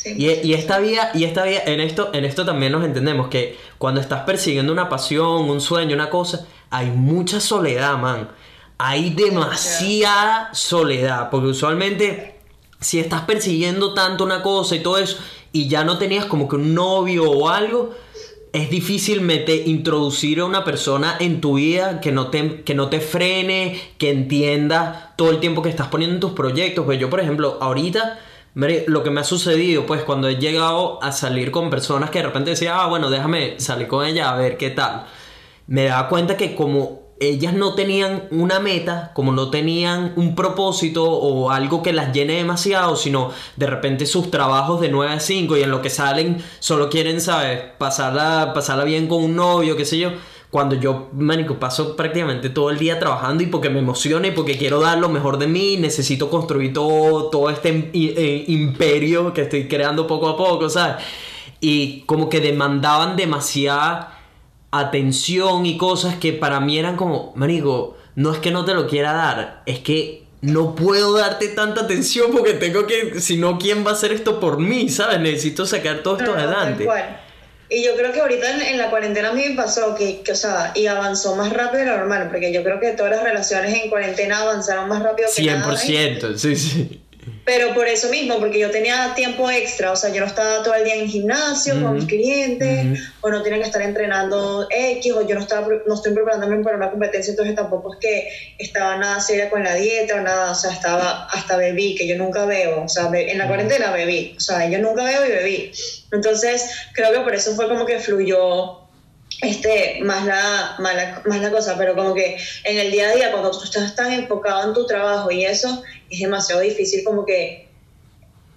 Speaker 2: Sí.
Speaker 1: Y, y esta vía, y esta vía, en esto, en esto también nos entendemos que cuando estás persiguiendo una pasión, un sueño, una cosa, hay mucha soledad, man. Hay demasiada soledad. Porque usualmente, si estás persiguiendo tanto una cosa y todo eso, y ya no tenías como que un novio o algo, es difícil mete- introducir a una persona en tu vida que no, te, que no te frene, que entienda todo el tiempo que estás poniendo en tus proyectos. Pues yo, por ejemplo, ahorita lo que me ha sucedido, pues cuando he llegado a salir con personas que de repente decía, ah, bueno, déjame salir con ella a ver qué tal. Me daba cuenta que como ellas no tenían una meta, como no tenían un propósito o algo que las llene demasiado, sino de repente sus trabajos de 9 a 5 y en lo que salen solo quieren, ¿sabes? Pasarla, pasarla bien con un novio, qué sé yo. Cuando yo, manico, paso prácticamente todo el día trabajando y porque me emociona y porque quiero dar lo mejor de mí, necesito construir todo, todo este eh, imperio que estoy creando poco a poco, ¿sabes? Y como que demandaban demasiada atención y cosas que para mí eran como, marico, no es que no te lo quiera dar, es que no puedo darte tanta atención porque tengo que, si no, ¿quién va a hacer esto por mí? ¿Sabes? Necesito sacar todo esto
Speaker 2: No, tal
Speaker 1: adelante.
Speaker 2: Y yo creo que ahorita en, la cuarentena a mí me pasó que, que, o sea, y avanzó más rápido de lo normal, porque yo creo que todas las relaciones en cuarentena avanzaron más rápido que nada. ¿eh?
Speaker 1: 100%, sí, sí.
Speaker 2: Pero por eso mismo, porque yo tenía tiempo extra, o sea, yo no estaba todo el día en gimnasio con
Speaker 1: Ujú,
Speaker 2: mis clientes,
Speaker 1: ujú.
Speaker 2: o no tenía que estar entrenando X, o yo no, estaba, no estoy preparándome para una competencia, entonces tampoco es que estaba nada seria con la dieta o nada, o sea, estaba hasta bebí, que yo nunca bebo, o sea, en la cuarentena bebí, o sea, yo nunca bebo y bebí. Entonces, creo que por eso fue como que fluyó este, más la, más, la, más la cosa, pero como que en el día a día, cuando tú estás tan enfocado en tu trabajo y eso, es demasiado difícil como que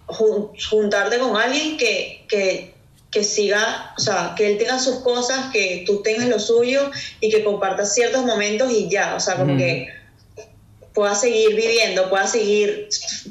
Speaker 2: jun- juntarte con alguien que, que, que siga, o sea, que él tenga sus cosas, que tú tengas lo suyo y que compartas ciertos momentos y ya, o sea, como que puedas seguir viviendo, puedas seguir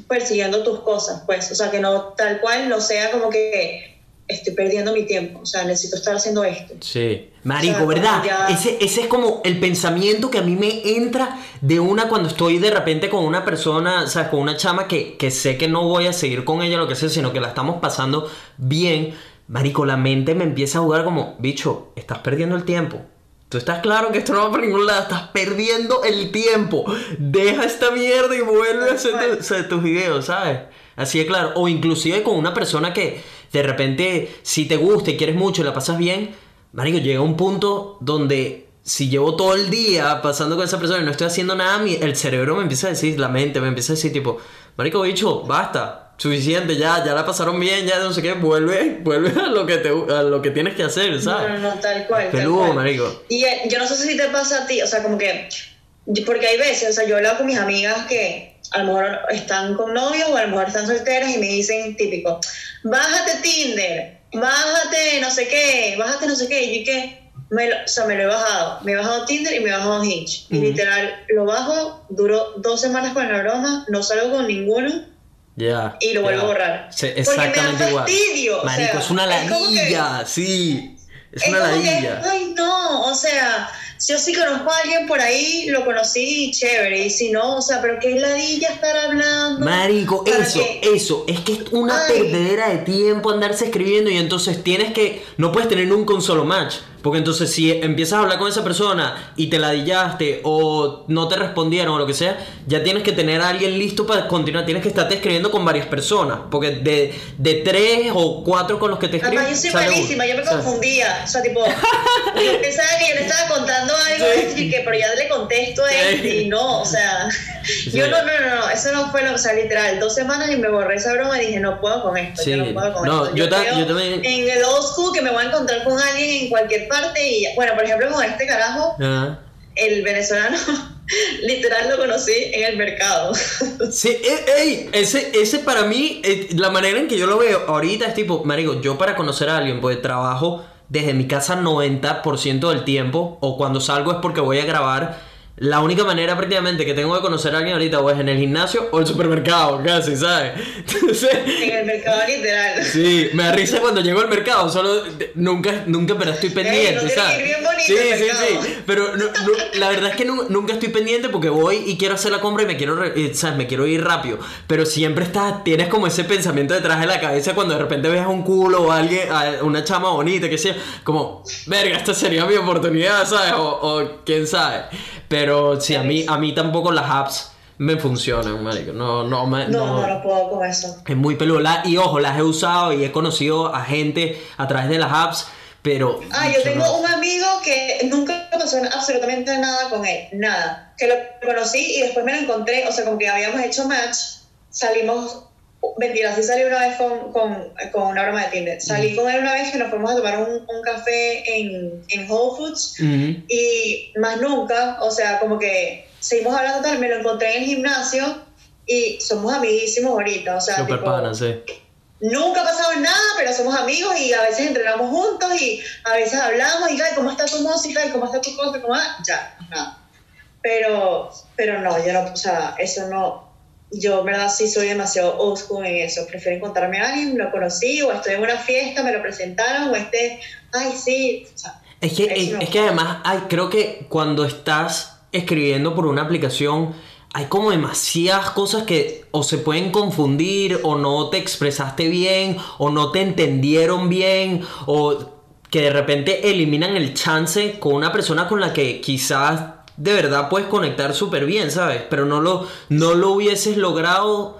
Speaker 2: persiguiendo tus cosas, pues, o sea, que no tal cual no sea como que estoy perdiendo mi tiempo, o sea, necesito estar haciendo esto.
Speaker 1: Sí. Marico,
Speaker 2: O sea,
Speaker 1: ¿verdad?
Speaker 2: ya-
Speaker 1: Ese, ese es como el pensamiento que a mí me entra de una cuando estoy de repente con una persona, o sea, con una chama que, que sé que no voy a seguir con ella, lo que sea, sino que la estamos pasando bien. Marico, la mente me empieza a jugar como, bicho, estás perdiendo el tiempo. Tú estás claro que esto no va por ningún lado, estás perdiendo el tiempo. Deja esta mierda y vuelve a hacer tu- sea, tus videos, ¿sabes? Así de claro. O inclusive con una persona que de repente, si te gusta y quieres mucho y la pasas bien, Marico, llega un punto donde si llevo todo el día pasando con esa persona y no estoy haciendo nada, mi- el cerebro me empieza a decir, la mente me empieza a decir tipo, Marico, bicho, basta, suficiente, ya, ya la pasaron bien, ya no sé qué, vuelve, vuelve a lo que, te, a lo que tienes que hacer, ¿sabes?
Speaker 2: No, no, no, tal cual. tal
Speaker 1: Peludo,
Speaker 2: cual.
Speaker 1: marico.
Speaker 2: Y eh, yo no sé si te pasa a ti, o sea, como que, porque hay veces, o sea, yo he hablado con mis amigas que a lo mejor están con novios o a lo mejor están solteras y me dicen típico, bájate Tinder, bájate no sé qué, bájate no sé qué, y que, me lo, o sea, me lo he bajado, me he bajado Tinder y me he bajado Hinge, y
Speaker 1: Ujú.
Speaker 2: literal, lo bajo, duró dos semanas con la broma, no salgo con ninguno,
Speaker 1: Ya.
Speaker 2: Y lo vuelvo
Speaker 1: ya.
Speaker 2: a borrar.
Speaker 1: Sí, exactamente igual.
Speaker 2: fastidio, o
Speaker 1: Marico,
Speaker 2: sea,
Speaker 1: es una ladilla, sí. Es,
Speaker 2: Es
Speaker 1: una ladilla.
Speaker 2: ay, no, o sea, yo sí conozco a alguien por ahí, lo conocí, chévere, y si no, o sea, pero qué ladilla estar hablando.
Speaker 1: Marico,
Speaker 2: ¿Para
Speaker 1: eso,
Speaker 2: qué?
Speaker 1: eso, es que es una
Speaker 2: Ay.
Speaker 1: perdedera de tiempo andarse escribiendo y entonces tienes que, no puedes tener nunca un solo match, porque entonces si empiezas a hablar con esa persona y te ladillaste o no te respondieron o lo que sea, ya tienes que tener a alguien listo para continuar, tienes que estarte escribiendo con varias personas, porque de, de tres o cuatro con los que te escribes,
Speaker 2: Además, yo soy
Speaker 1: sale uno.
Speaker 2: malísima, yo me confundía. O sea, tipo, yo pensaba que yo le estaba contando algo
Speaker 1: Sí.
Speaker 2: y que, pero ya le contesto a él
Speaker 1: Sí.
Speaker 2: y no, o sea, yo no, no, no, no, eso no fue lo, o sea, literal, dos semanas y me borré esa broma y dije, no puedo con esto,
Speaker 1: Sí.
Speaker 2: yo no puedo con
Speaker 1: No,
Speaker 2: esto.
Speaker 1: yo ta-
Speaker 2: creo
Speaker 1: yo también-
Speaker 2: En el old school que me voy a encontrar con alguien en cualquier parte y, bueno, por ejemplo, con este carajo,
Speaker 1: Ajá.
Speaker 2: el venezolano, literal lo conocí en el mercado.
Speaker 1: Sí, eh, ey, ese, ese para mí, eh, la manera en que yo lo veo ahorita es tipo, marico, yo para conocer a alguien, pues trabajo desde mi casa 90% del tiempo, o cuando salgo es porque voy a grabar. La única manera prácticamente que tengo de conocer a alguien ahorita o es en el gimnasio o el supermercado, casi, ¿sabes? Entonces,
Speaker 2: en el mercado literal.
Speaker 1: Sí, me da risa cuando llego al mercado, solo nunca, nunca, pero estoy pendiente,
Speaker 2: no
Speaker 1: ¿sabes?
Speaker 2: que ir bien bonito
Speaker 1: sí,
Speaker 2: el
Speaker 1: sí, sí, pero no- no, la verdad es que nu- nunca estoy pendiente porque voy y quiero hacer la compra y me quiero, ¿sabes? Me quiero ir rápido, pero siempre estás, tienes como ese pensamiento detrás de la cabeza cuando de repente ves a un culo o a alguien, a una chama bonita, que sea, como, verga, esta sería mi oportunidad, ¿sabes? O, o quién sabe, pero sí, a mí, a mí tampoco las apps me funcionan, marico, no, no, me-
Speaker 2: No, no, no puedo con eso.
Speaker 1: es muy peludo. Y ojo, las he usado y he conocido a gente a través de las apps, pero.
Speaker 2: Ah, yo tengo
Speaker 1: no.
Speaker 2: un amigo que nunca pasó absolutamente nada con él, nada. Que lo conocí y después me lo encontré, o sea, como que habíamos hecho match, salimos mentira, sí salí una vez con, con, con una broma de Tinder. Salí con él una vez que nos fuimos a tomar un, un café en, en Whole Foods
Speaker 1: Ujú.
Speaker 2: y más nunca, o sea, como que seguimos hablando tal, me lo encontré en el gimnasio y somos amiguísimos ahorita, o sea,
Speaker 1: Super
Speaker 2: tipo,
Speaker 1: pana, sí.
Speaker 2: nunca ha pasado nada, pero somos amigos y a veces entrenamos juntos y a veces hablamos y, ¿cómo está tu música? ¿Y cómo está tu cosa? ¿Cómo va? Ya, nada. Pero, pero no, yo no, o sea, eso no, yo en verdad sí soy demasiado old school en eso. Prefiero encontrarme a alguien, lo conocí, o estoy en una fiesta, me lo presentaron, o este, ay, sí, o sea,
Speaker 1: Es que, es que además, ay, creo que cuando estás escribiendo por una aplicación, hay como demasiadas cosas que o se pueden confundir, o no te expresaste bien, o no te entendieron bien, o que de repente eliminan el chance con una persona con la que quizás de verdad puedes conectar súper bien, ¿sabes? Pero no lo, no lo hubieses logrado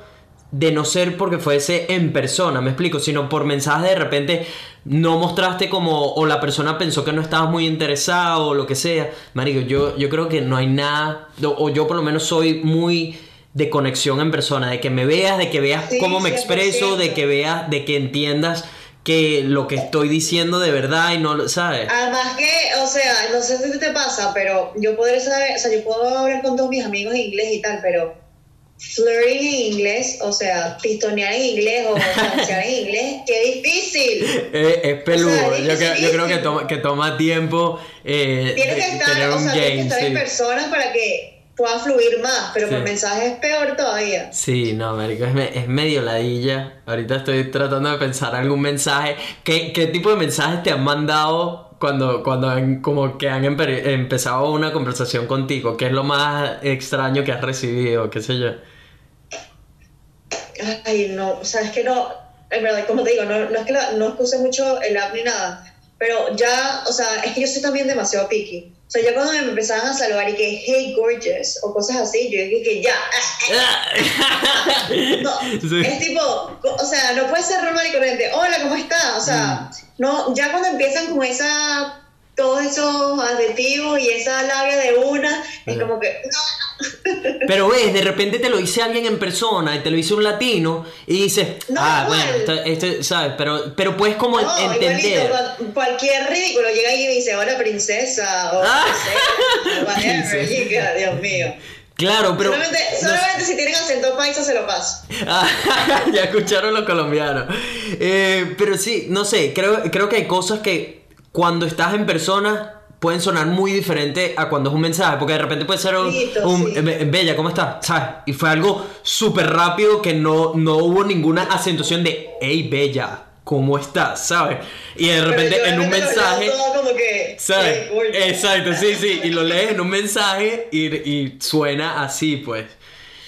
Speaker 1: de no ser porque fuese en persona, me explico, sino por mensajes de repente no mostraste como o la persona pensó que no estabas muy interesado o lo que sea. Marico, yo, yo creo que no hay nada, o, o yo por lo menos soy muy de conexión en persona, de que me veas, de que veas
Speaker 2: Sí,
Speaker 1: cómo me expreso, de
Speaker 2: 100%.
Speaker 1: que veas, de que entiendas que lo que estoy diciendo de verdad y no lo sabes.
Speaker 2: Además que, o sea, no sé si te pasa, pero yo podré saber, o sea, yo puedo hablar con todos mis amigos en inglés y tal, pero flirting en inglés, o sea, pistonear en inglés o chancear en inglés, qué difícil.
Speaker 1: Eh, es peludo,
Speaker 2: O sea,
Speaker 1: yo, creo, yo creo que toma, que toma tiempo eh,
Speaker 2: Tienes que estar,
Speaker 1: tener
Speaker 2: o
Speaker 1: un
Speaker 2: sea, tienes que estar en persona para que pueda fluir más, pero por
Speaker 1: Sí.
Speaker 2: mensaje es peor todavía.
Speaker 1: Sí, no, marico, es, me- es medio ladilla. Ahorita estoy tratando de pensar algún mensaje. ¿Qué, qué tipo de mensajes te han mandado cuando, cuando han, como que han empe- empezado una conversación contigo? ¿Qué es lo más extraño que has recibido? ¿Qué sé yo?
Speaker 2: Ay, no, o sea, es que no, en verdad, como te digo, no, no es que la- no es que use mucho el app ni nada, pero ya, o sea, es que yo soy también demasiado picky. O sea, ya cuando me empezaban a saludar y que, hey, gorgeous, o cosas así, yo dije que ya, no,
Speaker 1: Sí.
Speaker 2: es tipo, o sea, no puede ser normal y corriente, hola, ¿cómo estás? O sea, no, ya cuando empiezan con esa, todos esos adjetivos y esa labia de una, es como que,
Speaker 1: Pero ves, de repente te lo dice alguien en persona y te lo dice un latino y dices,
Speaker 2: No,
Speaker 1: ah,
Speaker 2: igual.
Speaker 1: bueno, esta- este, ¿sabes? Pero, pero puedes como
Speaker 2: No,
Speaker 1: entender.
Speaker 2: igualito, cualquier ridículo llega y dice, hola princesa, o
Speaker 1: Ah.
Speaker 2: princesa, whatever, Dios mío.
Speaker 1: Claro, pero...
Speaker 2: solamente
Speaker 1: no-
Speaker 2: solamente si tienen acento paisa se lo paso.
Speaker 1: Ah, ya escucharon los colombianos. Eh, pero sí, no sé, creo, creo que hay cosas que cuando estás en persona pueden sonar muy diferente a cuando es un mensaje, porque de repente puede ser un,
Speaker 2: Listo,
Speaker 1: un,
Speaker 2: sí.
Speaker 1: Be- Bella, ¿cómo estás? ¿Sabes? Y fue algo súper rápido que no, no hubo ninguna acentuación de, hey, Bella, ¿cómo estás? ¿Sabes? Y de repente en un mensaje...
Speaker 2: como que,
Speaker 1: ¿Sabes? Exacto, sí, sí, y lo lees en un mensaje y, y suena así, pues.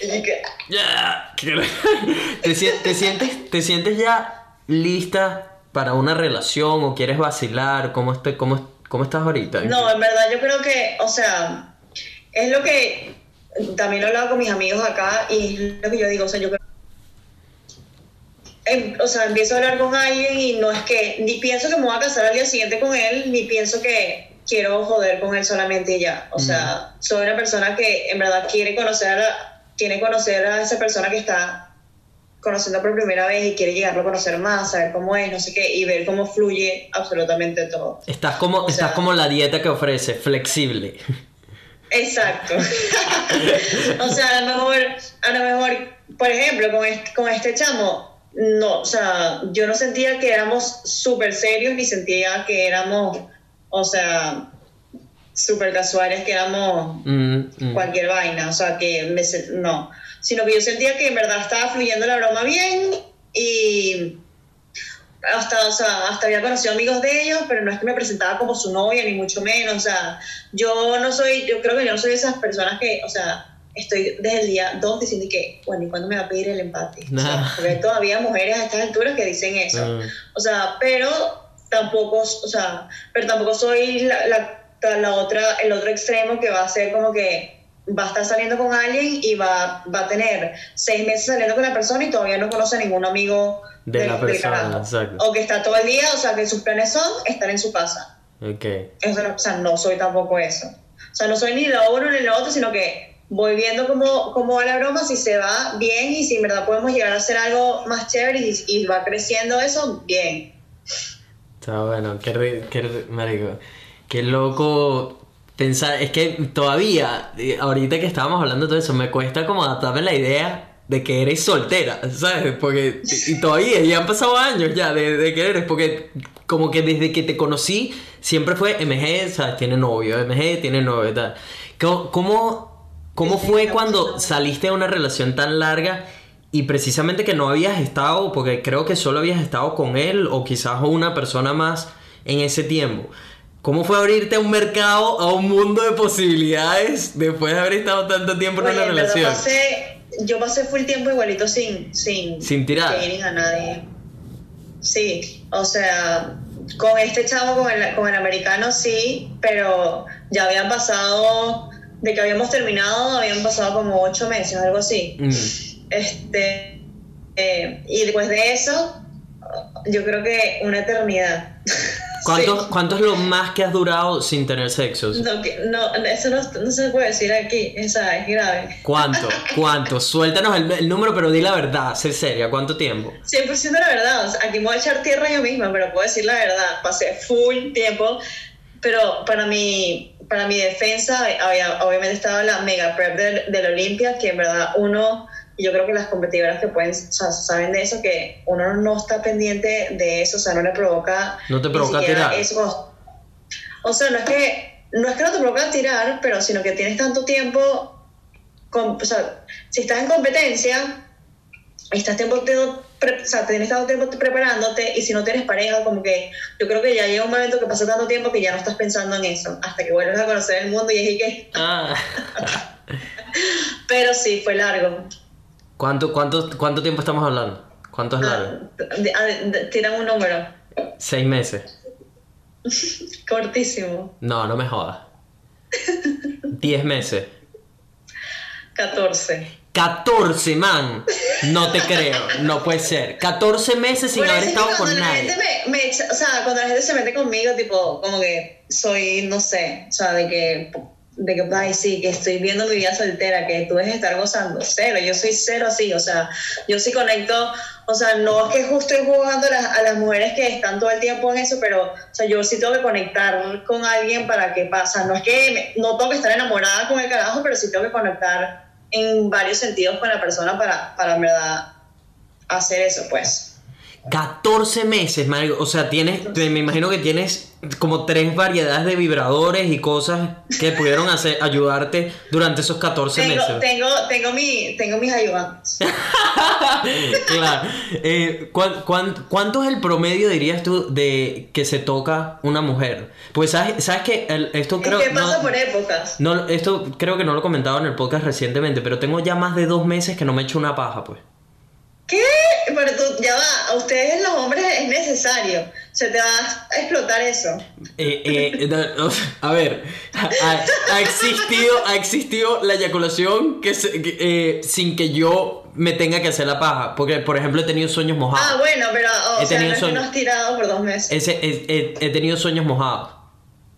Speaker 2: Y que,
Speaker 1: Ya. ¿Te, sien- te sientes, ¿Te sientes ya lista para una relación o quieres vacilar? ¿Cómo, estoy, cómo, cómo estás ahorita?
Speaker 2: No, en verdad yo creo que, o sea, es lo que también lo he hablado con mis amigos acá y es lo que yo digo, o sea, yo creo em- o sea, empiezo a hablar con alguien y no es que ni pienso que me voy a casar al día siguiente con él, ni pienso que quiero joder con él solamente y ya. O sea, soy una persona que en verdad quiere conocer a, quiere conocer a esa persona que está conociendo por primera vez y quiere llegarlo a conocer más, saber cómo es, no sé qué, y ver cómo fluye absolutamente todo.
Speaker 1: Estás como,
Speaker 2: O
Speaker 1: estás
Speaker 2: sea-
Speaker 1: como la dieta que ofrece, flexible.
Speaker 2: Exacto. o sea, a lo mejor, a lo mejor, por ejemplo, con este, con este chamo, no, o sea, yo no sentía que éramos súper serios ni sentía que éramos, o sea, súper casuales, que éramos
Speaker 1: Mm, mm.
Speaker 2: cualquier vaina, o sea, que me, no, sino que yo sentía que en verdad estaba fluyendo la broma bien y hasta, o sea, hasta había conocido amigos de ellos, pero no es que me presentaba como su novia, ni mucho menos, o sea, yo no soy, yo creo que yo no soy de esas personas que, o sea, estoy desde el día dos diciendo que, bueno, ¿y cuándo me va a pedir el empate? O sea,
Speaker 1: Nah.
Speaker 2: porque hay todavía mujeres a estas alturas que dicen eso.
Speaker 1: Mm.
Speaker 2: O sea, pero tampoco, o sea, pero tampoco soy la, la, la otra, el otro extremo que va a ser como que va a estar saliendo con alguien y va, va a tener seis meses saliendo con la persona y todavía no conoce a ningún amigo
Speaker 1: De
Speaker 2: del-
Speaker 1: la persona, exacto.
Speaker 2: O que está todo el día, o sea, que sus planes son estar en su casa.
Speaker 1: Ok.
Speaker 2: Eso no- o sea, no soy tampoco eso. O sea, no soy ni lo uno ni lo otro, sino que voy viendo cómo, cómo va la broma, si se va bien y si en verdad podemos llegar a hacer algo más chévere y, y va creciendo eso, bien.
Speaker 1: Está bueno, qué, qué ri- marico, qué loco pensar, es que todavía, eh, ahorita que estábamos hablando de todo eso, me cuesta como adaptarme a la idea de que eres soltera, ¿sabes? Porque, y todavía, ya han pasado años ya de, de que eres, porque como que desde que te conocí, siempre fue MG, ¿sabes? Tiene novio, MG tiene novio y tal. ¿Cómo, cómo, cómo fue cuando saliste de una relación tan larga y precisamente que no habías estado, porque creo que solo habías estado con él o quizás una persona más en ese tiempo. ¿Cómo fue abrirte a un mercado, a un mundo de posibilidades después de haber estado tanto tiempo en
Speaker 2: Oye,
Speaker 1: una relación?
Speaker 2: pasé- yo pasé full tiempo igualito sin, sin,
Speaker 1: Sin tirar.
Speaker 2: dating a nadie. Sí, o sea, con este chavo, con el, con el americano sí, pero ya habían pasado, de que habíamos terminado, habían pasado como ocho meses, algo así.
Speaker 1: Mm.
Speaker 2: Este, eh, y después de eso, yo creo que una eternidad.
Speaker 1: ¿Cuánto,
Speaker 2: Sí.
Speaker 1: ¿Cuánto es lo más que has durado sin tener sexo?
Speaker 2: No, que- no, eso no, no se puede decir aquí, esa es grave.
Speaker 1: ¿Cuánto? ¿Cuánto? Suéltanos el, el número, pero di la verdad, sé seria. ¿Cuánto tiempo?
Speaker 2: 100% la verdad, o sea, aquí me voy a echar tierra yo misma, pero puedo decir la verdad, pasé full tiempo, pero para mi, para mi defensa, había, obviamente estaba la mega prep del, del Olimpia, que en verdad uno, y yo creo que las competidoras que pueden, o sea, saben de eso, que uno no está pendiente de eso, o sea, no le provoca...
Speaker 1: ¿No te provoca tirar?
Speaker 2: eso. O sea, no es que no es que no te provoca tirar, pero sino que tienes tanto tiempo, con, o sea, si estás en competencia, estás tiempo, tiempo- pre- o sea, tienes tanto tiempo preparándote y si no tienes pareja, como que yo creo que ya llega un momento que pasa tanto tiempo que ya no estás pensando en eso, hasta que vuelves a conocer el mundo y es y que...
Speaker 1: Ah.
Speaker 2: Pero sí, fue largo.
Speaker 1: ¿Cuánto, cuánto, ¿Cuánto tiempo estamos hablando? ¿Cuánto es largo?
Speaker 2: Ah, de- ah, tiran un número.
Speaker 1: Seis meses.
Speaker 2: Cortísimo.
Speaker 1: No, no me jodas. Diez meses.
Speaker 2: 14.
Speaker 1: 14, man. No te creo. No puede ser. 14 meses sin
Speaker 2: Bueno,
Speaker 1: haber estado con nadie.
Speaker 2: me, me o sea, cuando la gente se mete conmigo, tipo, como que soy, no sé, o sea, de que, de que, ay, sí, que estoy viendo mi vida soltera, que tú debes estar gozando. Cero, yo soy cero así, o sea, yo sí conecto, o sea, no es que justo estoy jugando a las, mujeres que están todo el tiempo en eso, pero, o sea, yo sí tengo que conectar con alguien para que pasa. No es que no tengo que estar enamorada con el carajo, pero sí tengo que conectar en varios sentidos con la persona para, para en verdad hacer eso, pues.
Speaker 1: 14 meses, marico. O sea, tienes, te- me imagino que tienes como tres variedades de vibradores y cosas que pudieron hacer, ayudarte durante esos 14
Speaker 2: Tengo,
Speaker 1: meses.
Speaker 2: tengo, tengo, mi, tengo mis ayudantes.
Speaker 1: claro. Eh, ¿cuán- cuán- ¿Cuánto es el promedio, dirías tú, de que se toca una mujer? Pues sabes, sabes que el- esto creo
Speaker 2: es que pasa
Speaker 1: no-
Speaker 2: por épocas.
Speaker 1: No, esto creo que no lo he comentado en el podcast recientemente, pero tengo ya más de dos meses que no me echo una paja, pues.
Speaker 2: ¿Qué? Pero tú, ya va, a ustedes los hombres es necesario. Se te va a explotar eso.
Speaker 1: Eh, eh, da- o sea, a ver, ha, ha existido, ha existido la eyaculación que se- que, eh, sin que yo me tenga que hacer la paja, porque por ejemplo he tenido sueños
Speaker 2: Ah,
Speaker 1: mojados.
Speaker 2: bueno, pero o
Speaker 1: He
Speaker 2: sea,
Speaker 1: tenido
Speaker 2: no es que
Speaker 1: sueño.
Speaker 2: no has tirado por dos meses.
Speaker 1: Ese- he, he- he tenido sueños mojados.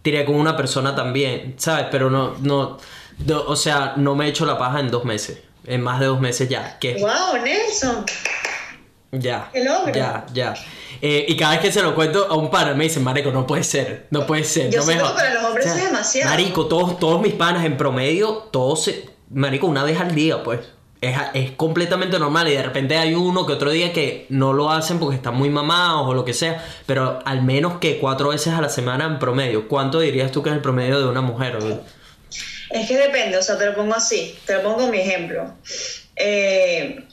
Speaker 1: Tiré con una persona también, ¿sabes? Pero no, no, no, o sea, no me he hecho la paja en dos meses, en más de dos meses ya, que
Speaker 2: Wow, Nelson.
Speaker 1: Ya.
Speaker 2: ¡Qué logro!
Speaker 1: Ya, ya. Eh, y cada vez que se lo cuento a un pana me dicen, Marico, no puede ser, no puede ser.
Speaker 2: Yo
Speaker 1: no me
Speaker 2: siento que
Speaker 1: jodas".
Speaker 2: para los hombres es demasiado.
Speaker 1: Marico, todos, todos mis panas en promedio, todos se. Marico, una vez al día, pues. Es, es completamente normal y de repente hay uno que otro día que no lo hacen porque están muy mamados o lo que sea, pero al menos que cuatro veces a la semana en promedio. ¿Cuánto dirías tú que es el promedio de una mujer?
Speaker 2: Es que depende, o sea, te lo pongo así, te lo pongo mi ejemplo. Eh,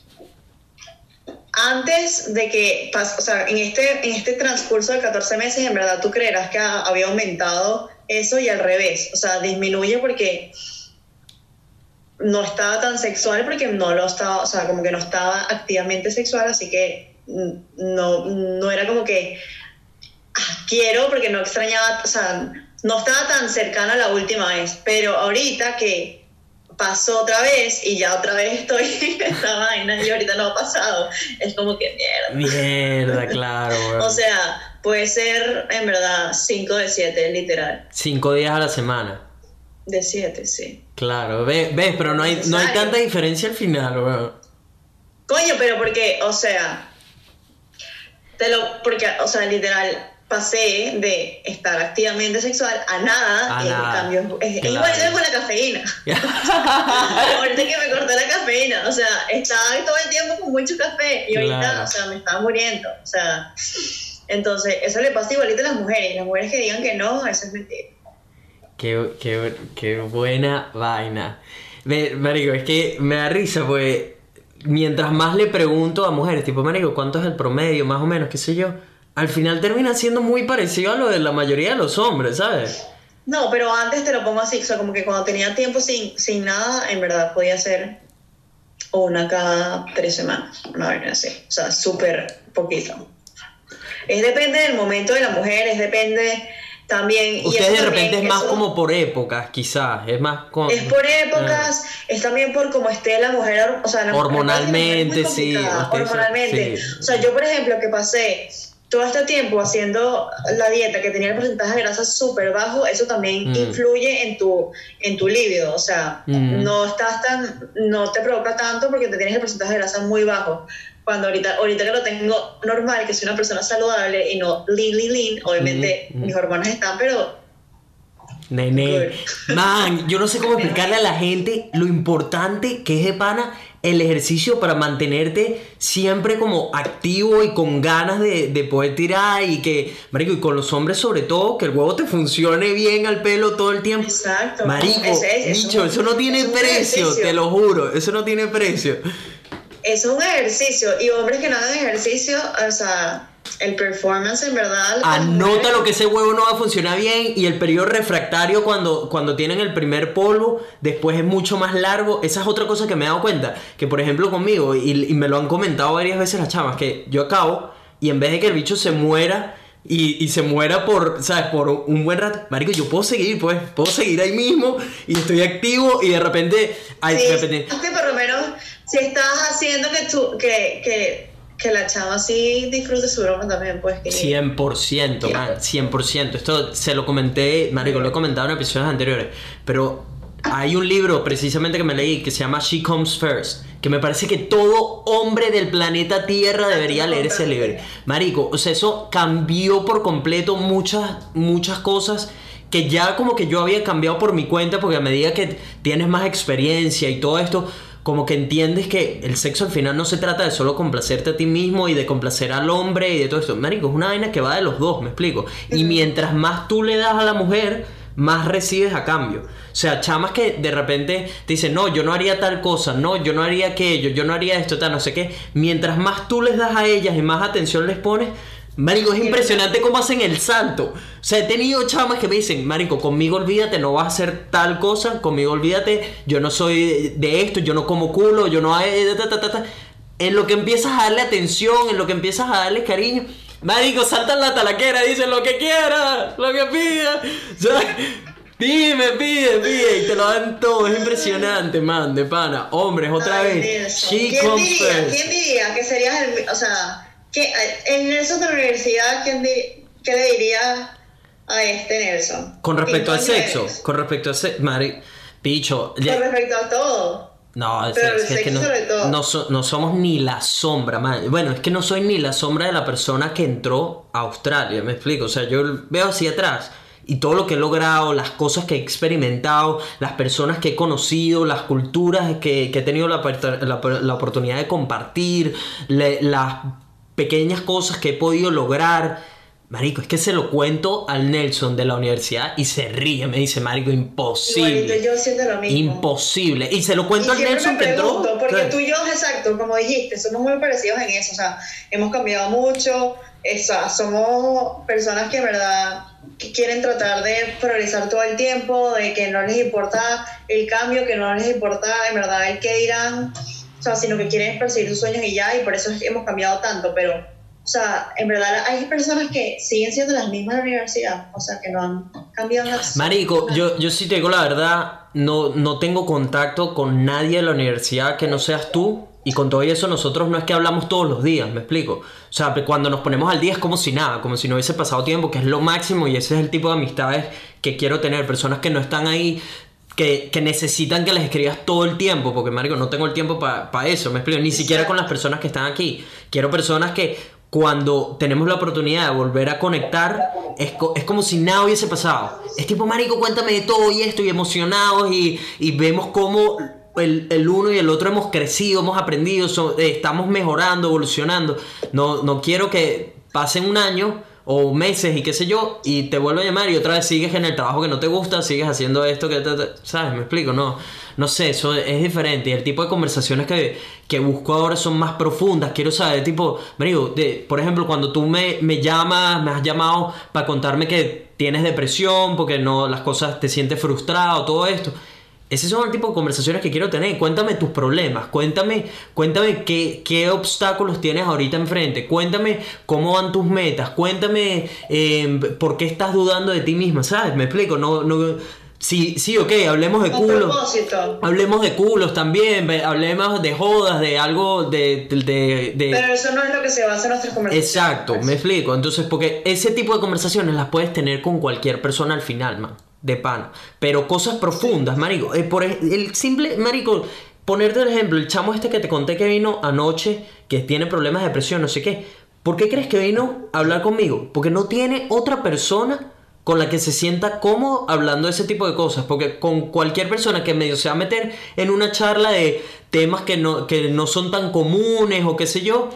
Speaker 2: antes de que, o sea, en este, en este transcurso de 14 meses, en verdad tú creerás que ha- había aumentado eso y al revés, o sea, disminuye porque no estaba tan sexual porque no lo estaba, o sea, como que no estaba activamente sexual, así que no, no era como que ah, quiero porque no extrañaba, o sea, no estaba tan cercana la última vez, pero ahorita que pasó otra vez y ya otra vez estoy en esta vaina y ahorita no ha pasado, es como que mierda.
Speaker 1: Mierda, claro.
Speaker 2: O sea, puede ser en verdad 5 de 7, literal.
Speaker 1: Cinco días a la semana.
Speaker 2: De 7, sí.
Speaker 1: Claro, ves, ves, pero no hay, no hay tanta diferencia al final, weón.
Speaker 2: Coño, pero porque, o sea, te lo, porque, o sea, literal, pasé de estar activamente sexual a nada,
Speaker 1: A
Speaker 2: y
Speaker 1: nada,
Speaker 2: es,
Speaker 1: claro.
Speaker 2: igualito con la cafeína. ahorita que me corté la cafeína, o sea, estaba todo el tiempo con mucho café y ahorita, o sea, me estaba muriendo, o sea, entonces, eso le pasa igualito a las mujeres, las mujeres que digan que no, eso es mentira.
Speaker 1: Qué, qué, qué buena vaina. Marico, es que me da risa, pues mientras más le pregunto a mujeres, tipo, marico, ¿cuánto es el promedio, más o menos, qué sé yo? Al final termina siendo muy parecido a lo de la mayoría de los hombres, ¿sabes?
Speaker 2: No, pero antes te lo pongo así, o sea, como que cuando tenía tiempo sin, sin nada, en verdad podía ser una cada tres semanas, una vaina así, o sea, súper poquito. Es depende del momento de la mujer, es depende también...
Speaker 1: Ustedes de
Speaker 2: también,
Speaker 1: repente es más
Speaker 2: eso
Speaker 1: como por épocas, quizás, es más como...
Speaker 2: Es por épocas, es también por cómo esté la mujer, o sea, la mujer-
Speaker 1: Hormonalmente,
Speaker 2: es muy
Speaker 1: sí,
Speaker 2: hormonalmente.
Speaker 1: sí.
Speaker 2: O sea, yo por ejemplo que pasé todo este tiempo haciendo la dieta que tenía el porcentaje de grasa súper bajo, eso también
Speaker 1: Mm.
Speaker 2: influye en tu, en tu líbido, o sea,
Speaker 1: Mm.
Speaker 2: no estás tan, no te provoca tanto porque te tienes el porcentaje de grasa muy bajo. Cuando ahorita, ahorita que lo tengo normal, que soy una persona saludable y no lean, lean, lean, obviamente
Speaker 1: Mm, mm.
Speaker 2: mis hormonas están, pero
Speaker 1: Nene, man, yo no sé cómo explicarle a la gente lo importante que es de pana el ejercicio para mantenerte siempre como activo y con ganas de, de poder tirar y que, marico, y con los hombres sobre todo, que el huevo te funcione bien al pelo todo el tiempo.
Speaker 2: Exacto.
Speaker 1: Marico,
Speaker 2: Ese es
Speaker 1: eso no tiene
Speaker 2: es
Speaker 1: precio,
Speaker 2: ejercicio.
Speaker 1: te lo juro, eso no tiene precio.
Speaker 2: Eso es un ejercicio. Y hombres que no hagan ejercicio, o sea, el performance en verdad.
Speaker 1: Anota lo que ese huevo no va a funcionar bien y el periodo refractario cuando, cuando tienen el primer polvo, después es mucho más largo. Esa es otra cosa que me he dado cuenta. Que por ejemplo conmigo, y, y me lo han comentado varias veces las chamas, que yo acabo y en vez de que el bicho se muera y, y se muera por, ¿sabes? Por un buen rato, marico, yo puedo seguir, pues, puedo seguir ahí mismo y estoy activo y de repente... Ay,
Speaker 2: Sí,
Speaker 1: de repente-
Speaker 2: es que por lo menos si estás haciendo que tú, que, que, que la chava sí disfrute su broma también, pues que
Speaker 1: 100%, man, 100%. Esto se lo comenté, Marico, lo he comentado en episodios anteriores, pero hay un libro precisamente que me leí que se llama She Comes First, que me parece que todo hombre del planeta Tierra debería leer ese libro. Marico, o sea, eso cambió por completo muchas, muchas cosas que ya como que yo había cambiado por mi cuenta porque a medida que tienes más experiencia y todo esto, como que entiendes que el sexo al final no se trata de solo complacerte a ti mismo y de complacer al hombre y de todo esto. Marico, es una vaina que va de los dos, me explico. Y mientras más tú le das a la mujer, más recibes a cambio. O sea, chamas que de repente te dicen, no, yo no haría tal cosa, no, yo no haría aquello, yo no haría esto, tal, no sé qué. Mientras más tú les das a ellas y más atención les pones, Marico, es impresionante cómo hacen el salto. O sea, he tenido chamas que me dicen, Marico, conmigo olvídate, no vas a hacer tal cosa, conmigo olvídate, yo no soy de, esto, yo no como culo, yo no... eh, ta, ta, ta, ta". En lo que empiezas a darle atención, en lo que empiezas a darle cariño, Marico, saltan la talaquera, dicen lo que quieras, lo que pidas. O sea, Dime, pide, pide, y te lo dan todo, es impresionante, man, de pana. Hombres, otra
Speaker 2: Ay,
Speaker 1: vez. She
Speaker 2: ¿Quién diría,
Speaker 1: first.
Speaker 2: ¿Quién diría que serías el, o sea, que en Nelson de la universidad, ¿quién di- qué le diría a este Nelson?
Speaker 1: Con respecto al
Speaker 2: ¿Quién coño
Speaker 1: sexo,
Speaker 2: eres?
Speaker 1: con respecto al sexo, Mari, picho,
Speaker 2: Con
Speaker 1: ya-
Speaker 2: respecto a todo.
Speaker 1: no,
Speaker 2: pero
Speaker 1: es
Speaker 2: el
Speaker 1: que
Speaker 2: sexo
Speaker 1: no,
Speaker 2: sobre todo.
Speaker 1: no, so- no somos ni la sombra, man. Bueno, es que no soy ni la sombra de la persona que entró a Australia, me explico, o sea, yo veo hacia atrás y todo lo que he logrado, las cosas que he experimentado, las personas que he conocido, las culturas que, que he tenido la, per- la- la oportunidad de compartir, le- las pequeñas cosas que he podido lograr. Marico, es que se lo cuento al Nelson de la universidad y se ríe, me dice, Marico, imposible.
Speaker 2: Igualito, yo siento lo mismo.
Speaker 1: Imposible. Y se lo
Speaker 2: Y
Speaker 1: cuento al
Speaker 2: siempre
Speaker 1: Nelson
Speaker 2: me
Speaker 1: que entró.
Speaker 2: pregunto, porque
Speaker 1: ¿sabes?
Speaker 2: tú y yo, exacto, como dijiste, somos muy parecidos en eso, o sea, hemos cambiado mucho, esa, somos personas que en verdad que quieren tratar de progresar todo el tiempo, de que no les importa el cambio, que no les importa en verdad el que dirán, sea, sino que quieren perseguir sus sueños y ya, y por eso hemos cambiado tanto, pero, o sea, en verdad hay personas que siguen siendo las mismas de la universidad, o sea, que no han cambiado nada.
Speaker 1: Marico, yo, yo sí te digo la verdad, no, no tengo contacto con nadie de la universidad que no seas tú. Y con todo eso nosotros no es que hablamos todos los días, me explico. O sea, cuando nos ponemos al día es como si nada, como si no hubiese pasado tiempo, que es lo máximo y ese es el tipo de amistades que quiero tener. Personas que no están ahí que, que necesitan que les escribas todo el tiempo, porque marico, no tengo el tiempo para eso, me explico, ni siquiera con las personas que están aquí. Quiero personas que cuando tenemos la oportunidad de volver a conectar, es, co- es como si nada hubiese pasado. Es tipo, marico, cuéntame de todo y esto, y emocionados, y, y vemos cómo el, el uno y el otro hemos crecido, hemos aprendido, so- eh, estamos mejorando, evolucionando. No, no quiero que pasen un año o meses y qué sé yo, y te vuelvo a llamar y otra vez sigues en el trabajo que no te gusta, sigues haciendo esto que te, ¿sabes? Me explico, no, no sé, eso es diferente. Y el tipo de conversaciones que, que busco ahora son más profundas. Quiero saber, tipo, marico, de, por ejemplo, cuando tú me, me llamas, me has llamado para contarme que tienes depresión, porque no, las cosas te sientes frustrado, todo esto. Ese son el tipo de conversaciones que quiero tener. Cuéntame tus problemas, cuéntame, cuéntame qué, qué obstáculos tienes ahorita enfrente, cuéntame cómo van tus metas, cuéntame eh, por qué estás dudando de ti misma, ¿sabes? Me explico, no, no, sí, sí, ok, hablemos de culos. Hablemos de culos también, hablemos de jodas, de algo de... de, de-
Speaker 2: Pero eso no es lo que se basa en nuestras conversaciones.
Speaker 1: Exacto, me explico. Entonces, porque ese tipo de conversaciones las puedes tener con cualquier persona al final, man, de pana. Pero cosas profundas, marico. eh, por el simple, marico, ponerte el ejemplo, el chamo este que te conté que vino anoche, que tiene problemas de depresión, no sé qué. ¿Por qué crees que vino a hablar conmigo? Porque no tiene otra persona con la que se sienta cómodo hablando de ese tipo de cosas. Porque con cualquier persona que medio se va a meter en una charla de temas que no, que no son tan comunes o qué sé yo,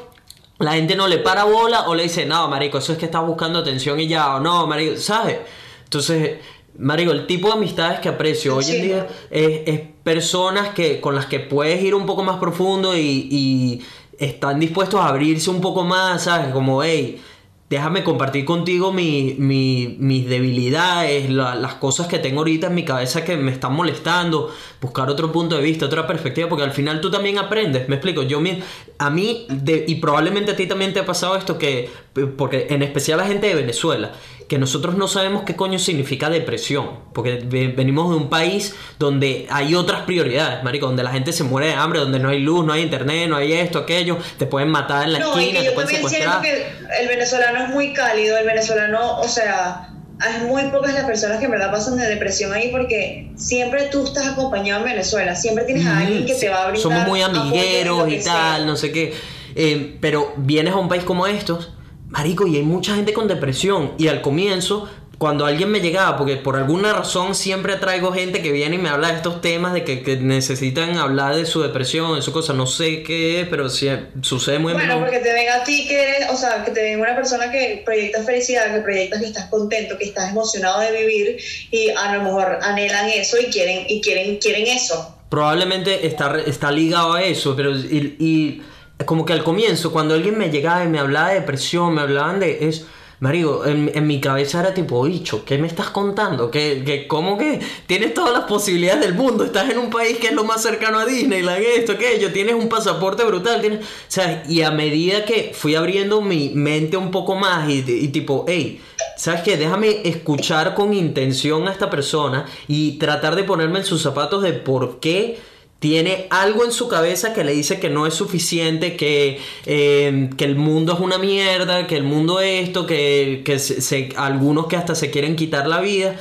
Speaker 1: la gente no le para bola o le dice, no, marico, eso es que estás buscando atención y ya, o no, marico, ¿sabes? Entonces, marico, el tipo de amistades que aprecio hoy en día es, es personas que, con las que puedes ir un poco más profundo y, y están dispuestos a abrirse un poco más, ¿sabes? Como, hey, déjame compartir contigo mi, mi- mis debilidades, la- las cosas que tengo ahorita en mi cabeza que me están molestando, buscar otro punto de vista, otra perspectiva, porque al final tú también aprendes, me explico, yo mi- a mí, de- y probablemente a ti también te ha pasado esto, que, porque en especial la gente de Venezuela, que nosotros no sabemos qué coño significa depresión, porque ve- venimos de un país donde hay otras prioridades, marico, donde la gente se muere de hambre, donde no hay luz, no hay internet, no hay esto, aquello, te pueden matar en la
Speaker 2: No, y
Speaker 1: esquina,
Speaker 2: que
Speaker 1: te
Speaker 2: yo
Speaker 1: pueden
Speaker 2: también
Speaker 1: secuestrar.
Speaker 2: siento que el venezolano es muy cálido, el venezolano, o sea, es muy pocas las personas que en verdad pasan de depresión ahí porque siempre tú estás acompañado en Venezuela, siempre tienes a alguien que te va a brindar
Speaker 1: Somos muy amigueros y tal,
Speaker 2: sea.
Speaker 1: no sé qué. Eh, pero vienes a un país como estos, marico, y hay mucha gente con depresión. Y al comienzo, cuando alguien me llegaba, porque por alguna razón siempre traigo gente que viene y me habla de estos temas, de que, que necesitan hablar de su depresión, de su cosa, no sé qué es, pero sí, sucede muy
Speaker 2: Bueno, porque te ven a ti que eres, o sea, que te ven una persona que proyecta felicidad, que proyectas que estás contento, que estás emocionado de vivir y a lo mejor anhelan eso y quieren y quieren quieren eso.
Speaker 1: Probablemente está, está ligado a eso, pero y, y como que al comienzo, cuando alguien me llegaba y me hablaba de depresión, me hablaban de es Marico, en, en mi cabeza era tipo, bicho, ¿qué me estás contando? ¿Que, que, ¿Cómo que tienes todas las posibilidades del mundo? Estás en un país que es lo más cercano a Disneyland, esto, aquello, tienes un pasaporte brutal, tienes... ¿sabes? Y a medida que fui abriendo mi mente un poco más y tipo, hey, ¿sabes qué? Déjame escuchar con intención a esta persona y tratar de ponerme en sus zapatos de por qué tiene algo en su cabeza que le dice que no es suficiente, que, eh, que el mundo es una mierda, que el mundo es esto, que, que algunos que hasta se quieren quitar la vida.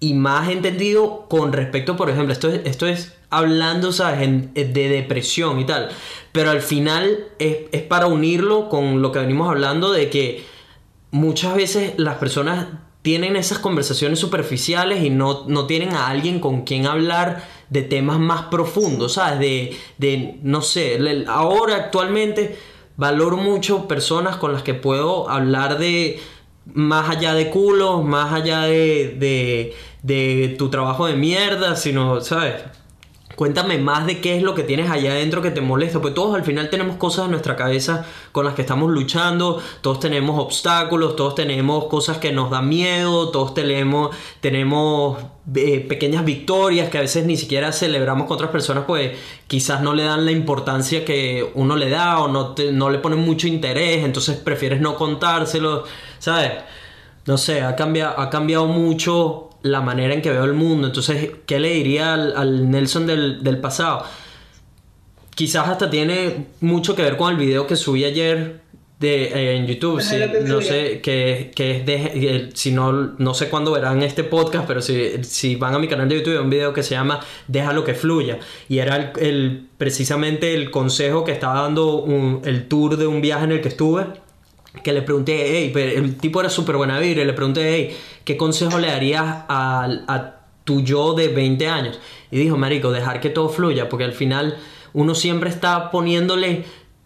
Speaker 1: Y más entendido con respecto, por ejemplo, esto es, esto es hablando, ¿sabes?, en- de depresión y tal. Pero al final es, es para unirlo con lo que venimos hablando de que muchas veces las personas tienen esas conversaciones superficiales y no, no tienen a alguien con quien hablar de temas más profundos, ¿sabes? De, de no sé, ahora actualmente valoro mucho personas con las que puedo hablar de más allá de culos, más allá de, de, de tu trabajo de mierda, sino, ¿sabes? Cuéntame más de qué es lo que tienes allá adentro que te molesta, porque todos al final tenemos cosas en nuestra cabeza con las que estamos luchando, todos tenemos obstáculos, todos tenemos cosas que nos dan miedo, todos tenemos, tenemos eh, pequeñas victorias que a veces ni siquiera celebramos con otras personas, pues quizás no le dan la importancia que uno le da o no, te- le ponen mucho interés, entonces prefieres no contárselo, ¿sabes? no sé, ha cambiado, ha cambiado mucho la manera en que veo el mundo. Entonces, ¿qué le diría al, al Nelson del, del pasado? Quizás hasta tiene mucho que ver con el video que subí ayer de, eh, en YouTube, sí, no sé, que, que es de, si no, no sé cuándo verán este podcast, pero si, si van a mi canal de YouTube hay un video que se llama Déjalo que fluya. Y era el, el- precisamente el consejo que estaba dando un- el tour de un viaje en el que estuve. Que le pregunté, hey, el tipo era súper buena vibra, y le pregunté, hey, ¿qué consejo le darías a, a tu yo de 20 años? Y dijo, Marico, dejar que todo fluya, porque al final uno siempre está poniéndole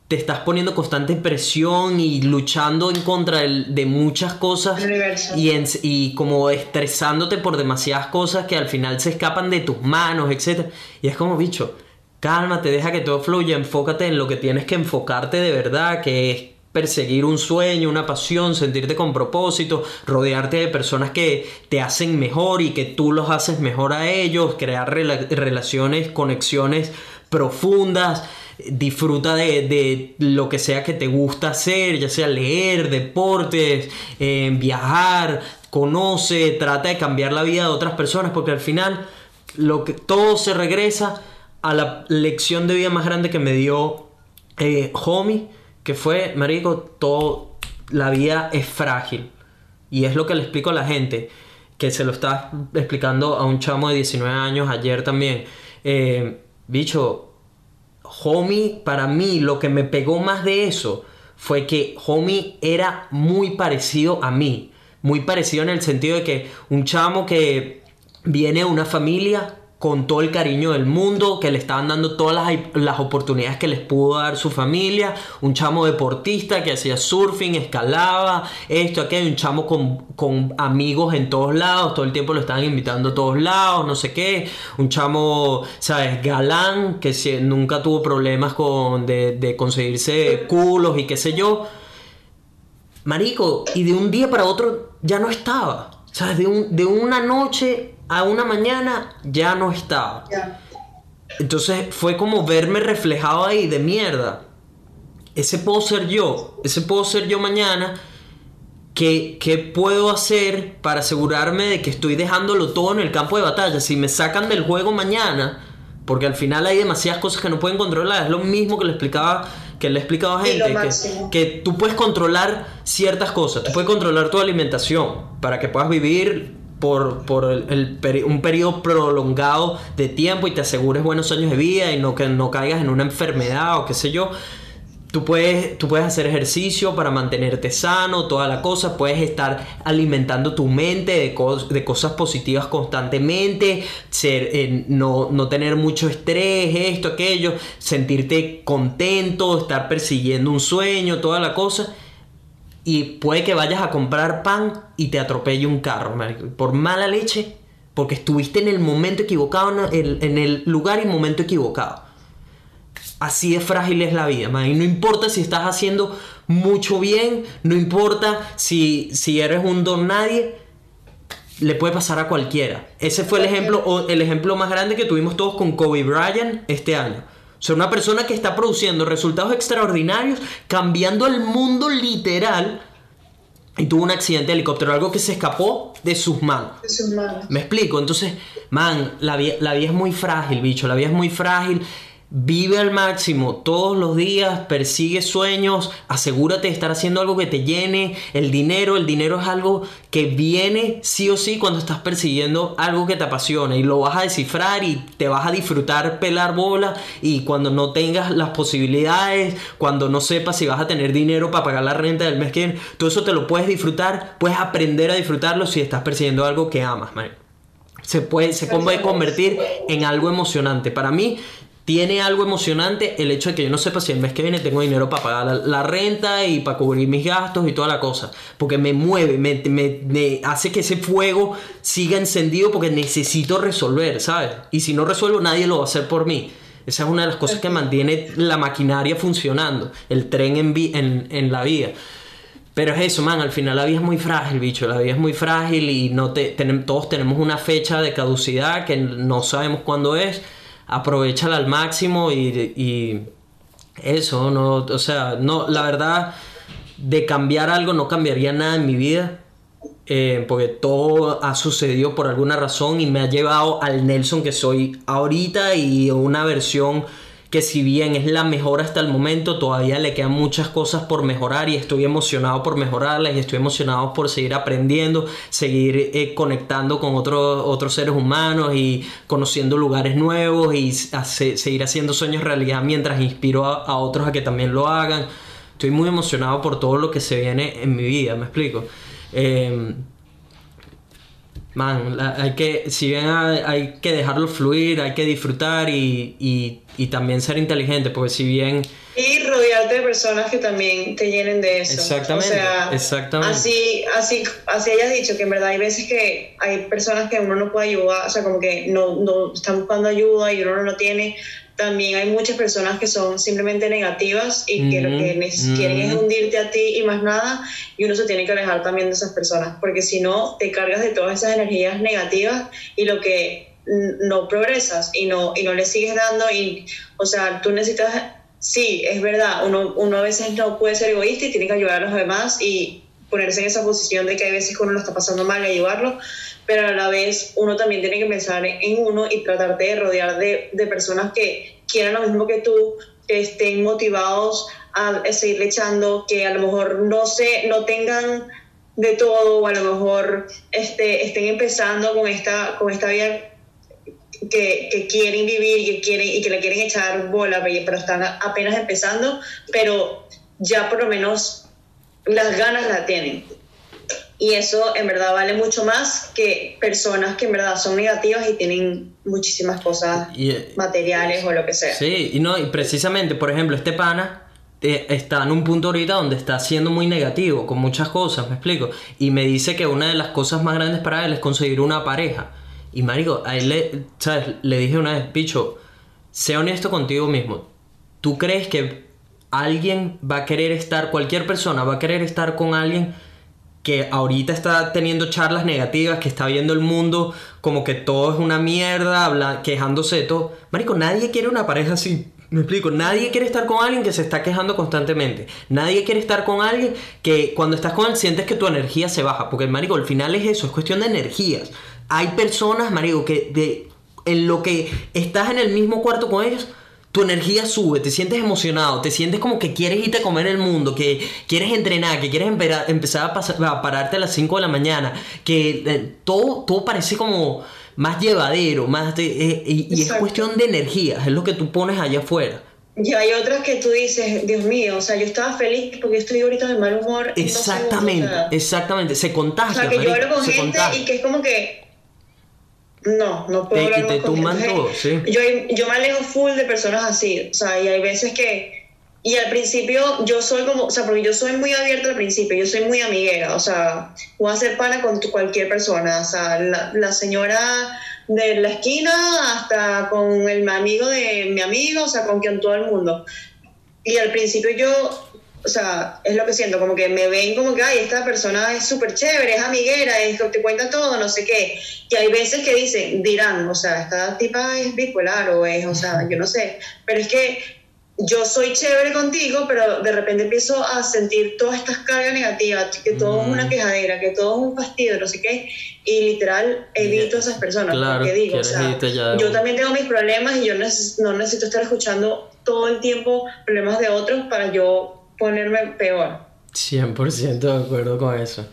Speaker 1: te estás poniendo constante presión y luchando en contra de muchas cosas y, en- y como estresándote por demasiadas cosas que al final se escapan de tus manos, etc. Y es como, bicho, cálmate, deja que todo fluya, enfócate en lo que tienes que enfocarte de verdad, que es perseguir un sueño, una pasión, sentirte con propósito, rodearte de personas que te hacen mejor y que tú los haces mejor a ellos, crear rela- relaciones, conexiones profundas, disfruta de, de lo que sea que te gusta hacer, ya sea leer, deportes, eh, viajar, conoce, trata de cambiar la vida de otras personas, porque al final lo que, todo se regresa a la lección de vida más grande que me dio eh, Homie, que fue, marico, todo, la vida es frágil. Y es lo que le explico a la gente, que se lo estaba explicando a un chamo de 19 años ayer también. Eh, bicho, Homie, para mí, lo que me pegó más de eso fue que Homie era muy parecido a mí. Muy parecido en el sentido de que un chamo que viene de una familia con todo el cariño del mundo, que le estaban dando todas las, las oportunidades que les pudo dar su familia, un chamo deportista que hacía surfing, escalaba, esto, aquello, un chamo con, con amigos en todos lados, todo el tiempo lo estaban invitando a todos lados, no sé qué, un chamo, ¿sabes? Galán, que nunca tuvo problemas con, de, de conseguirse culos y qué sé yo. Marico, y de un día para otro ya no estaba. Sea, de, un- de una noche a una mañana ya no estaba. Entonces fue como verme reflejado ahí de mierda. Ese puedo ser yo. Ese puedo ser yo mañana. ¿Qué, qué puedo hacer para asegurarme de que estoy dejándolo todo en el campo de batalla? Si me sacan del juego mañana, porque al final hay demasiadas cosas que no pueden controlar. Es lo mismo que le explicaba, que le he explicado a gente. que tú puedes controlar ciertas cosas. Tú puedes controlar tu alimentación para que puedas vivir por, por el, un periodo prolongado de tiempo y te asegures buenos años de vida y no que no caigas en una enfermedad o qué sé yo. Tú puedes, tú puedes hacer ejercicio para mantenerte sano, toda la cosa. Puedes estar alimentando tu mente de, de cosas positivas constantemente. Ser, eh, no, no tener mucho estrés, esto, aquello. Sentirte contento, estar persiguiendo un sueño, toda la cosa. Y puede que vayas a comprar pan y te atropelle un carro, marico. Por mala leche, porque estuviste en el momento equivocado, en el, lugar y momento equivocado. Así de frágil es la vida, man. Y no importa si estás haciendo mucho bien, no importa si, si eres un don nadie, le puede pasar a cualquiera. Ese fue el ejemplo, el ejemplo más grande que tuvimos todos con Kobe Bryant este año. O sea, una persona que está produciendo resultados extraordinarios, cambiando el mundo literal, y tuvo un accidente de helicóptero, algo que se escapó de sus manos.
Speaker 2: De sus manos.
Speaker 1: Me explico, entonces, man, la vida, la vida es muy frágil, bicho, la vida es muy frágil. Vive al máximo todos los días, persigue sueños, asegúrate de estar haciendo algo que te llene. El dinero, el dinero es algo que viene sí o sí cuando estás persiguiendo algo que te apasiona y lo vas a descifrar y te vas a disfrutar pelar bola y cuando no tengas las posibilidades, cuando no sepas si vas a tener dinero para pagar la renta del mes que viene, todo eso te lo puedes disfrutar, puedes aprender a disfrutarlo si estás persiguiendo algo que amas, man se puede, se puede convertir en algo emocionante. Para mí, tiene algo emocionante el hecho de que yo no sepa si el mes que viene tengo dinero para pagar la, renta y para cubrir mis gastos y toda la cosa. Porque me mueve, me, me- hace que ese fuego siga encendido porque necesito resolver, ¿sabes? Y si no resuelvo, nadie lo va a hacer por mí. Esa es una de las cosas que mantiene la maquinaria funcionando, el tren en, vi- en, en la vida. Pero es eso, man, al final la vida es muy frágil, bicho, la vida es muy frágil y no te, tenem- todos tenemos una fecha de caducidad que no sabemos cuándo es. Aprovechala al máximo y, y eso, no, o sea, no, la verdad, de cambiar algo no cambiaría nada en mi vida. eh, porque todo ha sucedido por alguna razón y me ha llevado al Nelson que soy ahorita y una versión que si bien es la mejor hasta el momento, todavía le quedan muchas cosas por mejorar y estoy emocionado por mejorarlas y estoy emocionado por seguir aprendiendo, seguir eh, conectando con otros otros seres humanos y conociendo lugares nuevos y seguir haciendo sueños realidad mientras inspiro a, otros a que también lo hagan. Estoy muy emocionado por todo lo que se viene en mi vida, me explico. Eh, Man, la- hay que, si bien hay, hay que dejarlo fluir, hay que disfrutar y, y, y también ser inteligente, porque si bien
Speaker 2: Y rodearte de personas que también te llenen de eso.
Speaker 1: Exactamente,
Speaker 2: O sea,
Speaker 1: exactamente.
Speaker 2: Así, así, así hayas dicho que en verdad hay veces que hay personas que uno no puede ayudar, o sea, como que no, no están buscando ayuda y uno no lo tiene. También hay muchas personas que son simplemente negativas y que lo que
Speaker 1: Mm,
Speaker 2: quieren es hundirte a ti y más nada. Y uno se tiene que alejar también de esas personas, porque si no, te cargas de todas esas energías negativas y lo que no progresas y no, y no le sigues dando. Y, o sea, tú necesitas sí, es verdad, uno, uno a veces no puede ser egoísta y tiene que ayudar a los demás y ponerse en esa posición de que hay veces que uno lo está pasando mal y ayudarlo, pero a la vez uno también tiene que pensar en uno y tratarte de rodear de, de personas que quieran lo mismo que tú, que estén motivados a, a seguir echando, que a lo mejor no, se, no tengan de todo o a lo mejor este, estén empezando con esta, con esta vida que, que quieren vivir que, quieren, y que le quieren echar bola, pero están apenas empezando, pero ya por lo menos las ganas la tienen. Y eso en verdad vale mucho más que personas que en verdad son negativas y tienen muchísimas cosas
Speaker 1: Y, eh,
Speaker 2: materiales o lo que sea.
Speaker 1: Sí, y no, y precisamente, por ejemplo, este pana eh, está en un punto ahorita donde está siendo muy negativo con muchas cosas, me explico. Y me dice que una de las cosas más grandes para él es conseguir una pareja. Y marico, a él le, ¿sabes? le dije una vez, picho, sé honesto contigo mismo. ¿Tú crees que alguien va a querer estar, cualquier persona va a querer estar con alguien que ahorita está teniendo charlas negativas, que está viendo el mundo como que todo es una mierda, habla, quejándose de todo. Marico, nadie quiere una pareja así. Me explico, nadie quiere estar con alguien que se está quejando constantemente. Nadie quiere estar con alguien que cuando estás con él sientes que tu energía se baja. Porque, marico, al final es eso, es cuestión de energías. Hay personas, marico, que de, en lo que estás en el mismo cuarto con ellos, tu energía sube, te sientes emocionado, te sientes como que quieres irte a comer el mundo, que quieres entrenar, que quieres empezar a, pasar- a pararte a las 5 de la mañana, que eh, todo, todo parece como más llevadero, más de- eh, y, y es cuestión de energías, es lo que tú pones allá afuera.
Speaker 2: Y hay otras que tú dices, Dios mío, o sea, yo estaba feliz porque estoy ahorita de mal humor.
Speaker 1: Exactamente,
Speaker 2: o
Speaker 1: exactamente, se
Speaker 2: O
Speaker 1: contagia.
Speaker 2: sea, que yo hablo con gente
Speaker 1: contagia.
Speaker 2: y que es como que. No, no puedo
Speaker 1: Te- y
Speaker 2: hablar
Speaker 1: te tumban todo, sí.
Speaker 2: Yo, yo me alejo full de personas así. O sea, y hay veces que. Y al principio yo soy como. O sea, porque yo soy muy abierta al principio. Yo soy muy amiguera. O sea, voy a ser pana con tu- cualquier persona. O sea, la, la señora de la esquina hasta con el amigo de mi amigo. O sea, con quien todo el mundo. Y al principio yo, o sea, es lo que siento, como que me ven como que, ay, esta persona es súper chévere, es amiguera, es que te cuenta todo, no sé qué. Y hay veces que dicen, dirán, o sea, esta tipa es bipolar o es, o sea, yo no sé. Pero es que yo soy chévere contigo, pero de repente empiezo a sentir todas estas cargas negativas, que todo es una
Speaker 1: Mm.
Speaker 2: quejadera, que todo es un fastidio, no sé qué. Y literal evito a esas personas,
Speaker 1: Claro,
Speaker 2: porque digo, o sea, yo también tengo mis problemas y yo neces- no necesito estar escuchando todo el tiempo problemas de otros para yo ponerme peor.
Speaker 1: 100% de acuerdo con eso.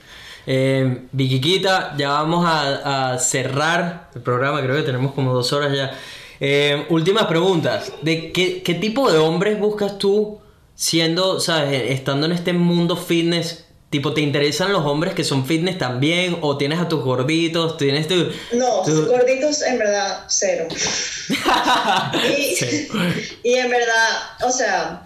Speaker 1: Eh, Viquiquita, ya vamos a, a cerrar el programa, creo que tenemos como dos horas ya. Eh, últimas preguntas. ¿De qué, qué tipo de hombres buscas tú siendo, sabes, estando en este mundo fitness? Tipo, ¿te interesan los hombres que son fitness también? ¿O tienes a tus gorditos? ¿Tienes tu...?
Speaker 2: No,
Speaker 1: tu-
Speaker 2: gorditos en verdad cero. Y,
Speaker 1: Sí.
Speaker 2: y en verdad, o sea,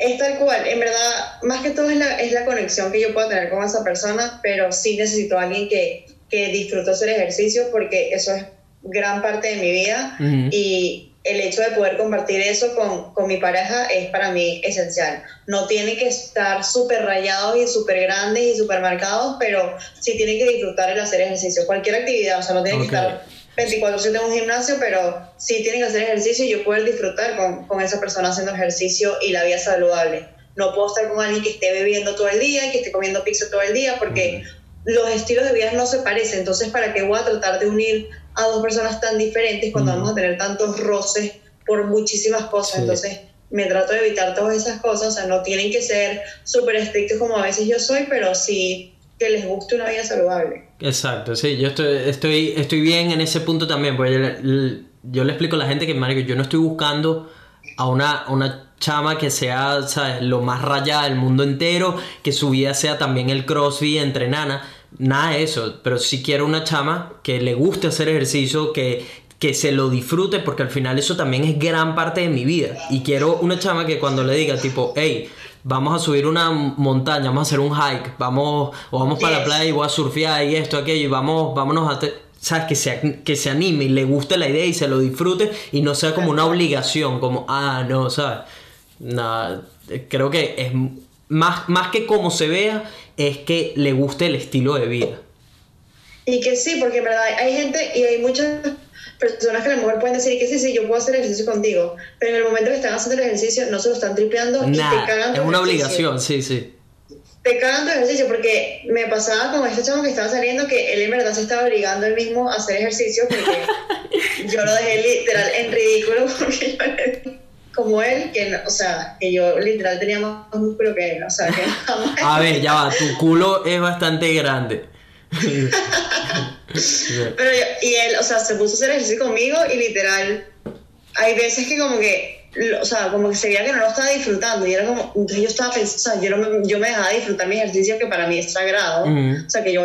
Speaker 2: es tal cual. En verdad, más que todo es la, es la conexión que yo puedo tener con esa persona, pero sí necesito a alguien que, que disfrute hacer ejercicio porque eso es gran parte de mi vida y el hecho de poder compartir eso con, con mi pareja es para mí esencial. No tiene que estar súper rayados y súper grandes y súper marcados, pero sí tienen que disfrutar el hacer ejercicio. Cualquier actividad, o sea, no tiene que estar 24/7 en un gimnasio, pero sí tienen que hacer ejercicio y yo poder disfrutar con, con esa persona haciendo ejercicio y la vida saludable. No puedo estar con alguien que esté bebiendo todo el día y que esté comiendo pizza todo el día porque los estilos de vida no se parecen. Entonces, ¿para qué voy a tratar de unir a dos personas tan diferentes cuando vamos a tener tantos roces por muchísimas cosas.
Speaker 1: Sí.
Speaker 2: Entonces, me trato de evitar todas esas cosas. O sea, no tienen que ser súper estrictos como a veces yo soy, pero sí que les guste una vida saludable.
Speaker 1: Exacto, sí, yo estoy, estoy, estoy bien en ese punto también, porque yo, le- yo le explico a la gente que, marico, yo no estoy buscando a una, una chama que sea, ¿sabes? Lo más rayada del mundo entero, que su vida sea también el crossfit, entrenana, nada de eso, pero sí quiero una chama que le guste hacer ejercicio, que, que se lo disfrute, porque al final eso también es gran parte de mi vida, y quiero una chama que cuando le diga, tipo, hey, vamos a subir una montaña, vamos a hacer un hike, vamos, o vamos para la playa y voy a surfear y esto, aquello, y vamos, vámonos a... te- ¿Sabes? Que se, que se anime y le guste la idea y se lo disfrute y no sea como una obligación, como, ah, no, ¿sabes? Nada, creo que es más, más que como se vea, es que le guste el estilo de vida.
Speaker 2: Y que sí, porque en verdad hay gente y hay muchas personas que a lo mejor pueden decir que sí, sí, yo puedo hacer ejercicio contigo, pero en el momento que están haciendo el ejercicio no se lo están tripeando y te cagan
Speaker 1: es una
Speaker 2: ejercicio.
Speaker 1: obligación, sí, sí.
Speaker 2: Te cagan tu ejercicio porque me pasaba con este chavo que estaba saliendo que él en verdad se estaba obligando él mismo a hacer ejercicio porque yo lo dejé literal en ridículo porque yo como él, que no- o sea, que yo literal tenía más músculo que él, o sea, que.
Speaker 1: A ver, ya va, tu culo es bastante grande.
Speaker 2: Pero yo- y él, o sea, se puso a hacer ejercicio conmigo y literal, hay veces que como que, o sea, como que se veía que no lo estaba disfrutando y era como, entonces yo estaba pensando, o sea, yo, no me, yo me dejaba disfrutar mi ejercicio que para mí es sagrado, o sea, que yo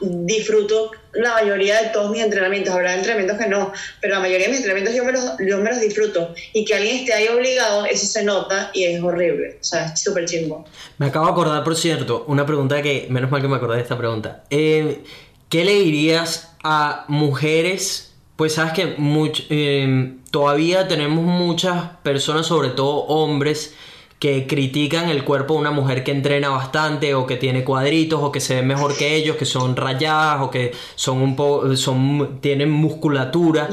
Speaker 2: disfruto la mayoría de todos mis entrenamientos, habrá entrenamientos que no, pero la mayoría de mis entrenamientos yo me los, yo me los disfruto y que alguien esté ahí obligado, eso se nota y es horrible, o sea, es súper chimbo.
Speaker 1: Me acabo de acordar, por cierto, una pregunta que, menos mal que me acordé de esta pregunta. Eh, ¿Qué le dirías a mujeres? Pues sabes que much- eh, todavía tenemos muchas personas, sobre todo hombres, que critican el cuerpo de una mujer que entrena bastante o que tiene cuadritos o que se ve mejor que ellos, que son rayadas o que son un poco, son, tienen musculatura.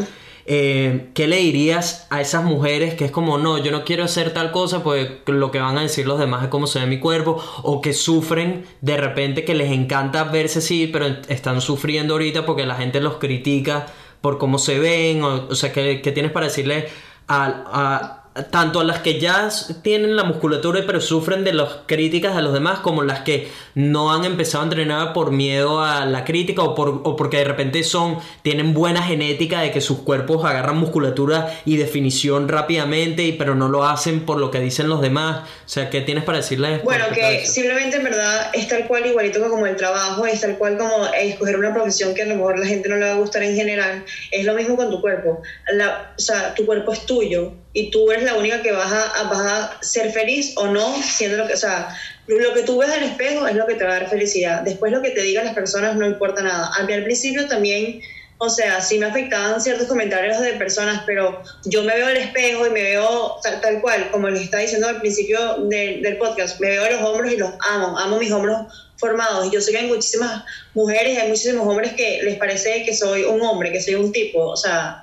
Speaker 1: Eh, ¿Qué le dirías a esas mujeres que es como, no, yo no quiero hacer tal cosa, pues lo que van a decir los demás es cómo se ve mi cuerpo, o que sufren de repente que les encanta verse así, pero están sufriendo ahorita porque la gente los critica por cómo se ven, o, o sea, ¿qué, qué tienes para decirle a, a- tanto a las que ya tienen la musculatura pero sufren de las críticas de los demás como las que no han empezado a entrenar por miedo a la crítica o, por, o porque de repente son tienen buena genética de que sus cuerpos agarran musculatura y definición rápidamente y pero no lo hacen por lo que dicen los demás o sea qué tienes para decirles
Speaker 2: Bueno, que simplemente en verdad es tal cual igualito que como el trabajo, es tal cual como escoger una profesión que a lo mejor la gente no le va a gustar en general, es lo mismo con tu cuerpo. La- o sea, tu cuerpo es tuyo y tú eres la única que vas a, vas a ser feliz o no, siendo lo que, o sea, lo que tú ves al espejo es lo que te va a dar felicidad. Después lo que te digan las personas no importa nada. A mí al principio también... O sea, sí me afectaban ciertos comentarios de personas, pero yo me veo al espejo y me veo tal, tal cual, como les estaba diciendo al principio de- del podcast, me veo los hombros y los amo, amo mis hombros formados. Yo sé que hay muchísimas mujeres y hay muchísimos hombres que les parece que soy un hombre, que soy un tipo. O sea,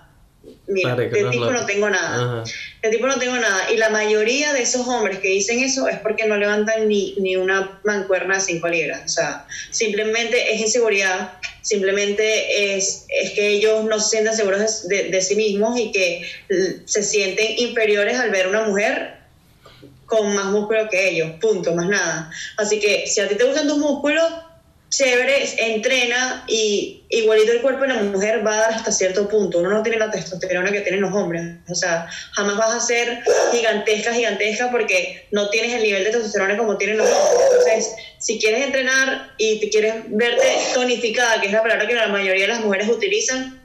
Speaker 2: mira, de tipo no tengo nada.
Speaker 1: Ajá.
Speaker 2: De tipo no tengo nada. Y la mayoría de esos hombres que dicen eso es porque no levantan ni, ni una mancuerna de 5 libras. O sea, simplemente es inseguridad, simplemente es, es que ellos no se sienten seguros de, de- de sí mismos y que se sienten inferiores al ver una mujer con más músculo que ellos, punto, más nada. Así que si a ti te gustan tus músculos, chévere, entrena y igualito el cuerpo de la mujer va a dar hasta cierto punto. Uno no tiene la testosterona que tienen los hombres. O sea, jamás vas a ser gigantesca, gigantesca porque no tienes el nivel de testosterona como tienen los hombres. Entonces, si quieres entrenar y te quieres verte tonificada, que es la palabra que la mayoría de las mujeres utilizan,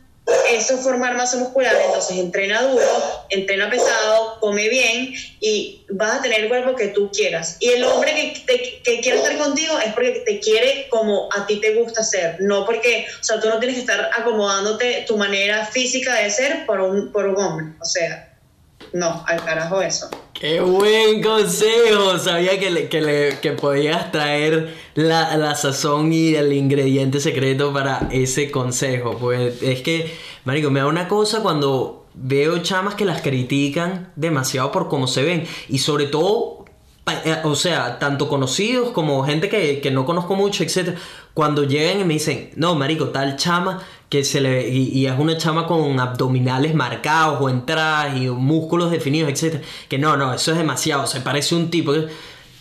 Speaker 2: eso es formar masa muscular, entonces entrena duro, entrena pesado, come bien y vas a tener el cuerpo que tú quieras. Y el hombre que, que quiere estar contigo es porque te quiere como a ti te gusta ser, no porque, o sea, tú no tienes que estar acomodándote tu manera física de ser por un, por un hombre, o sea, no, al carajo eso.
Speaker 1: ¡Qué buen consejo! Sabía que, le, que, le, que podías traer la, la sazón y el ingrediente secreto para ese consejo. Pues es que, Marico, me da una cosa cuando veo chamas que las critican demasiado por cómo se ven. Y sobre todo o sea, tanto conocidos como gente que, que no conozco mucho, etcétera, cuando llegan y me dicen, no, marico, tal chama que se le y, y es una chama con abdominales marcados o entradas y músculos definidos, etcétera, que no, no, eso es demasiado, se parece un tipo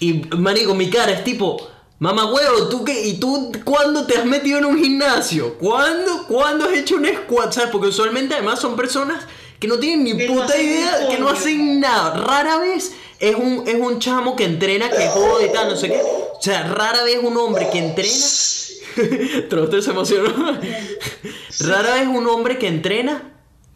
Speaker 1: y marico, mi cara es tipo Mamá huevo, ¿tú qué? ¿Y tú cuándo te has metido en un gimnasio? ¿Cuándo, ¿Cuándo has hecho un squat? ¿Sabes? Porque usualmente además son personas que no tienen ni
Speaker 2: Que
Speaker 1: puta idea, que no hacen nada. Rara vez es un, es un chamo que entrena, que jode y tal, no sé qué. O sea, rara vez un hombre que entrena. Troste se emocionó. rara vez un hombre que entrena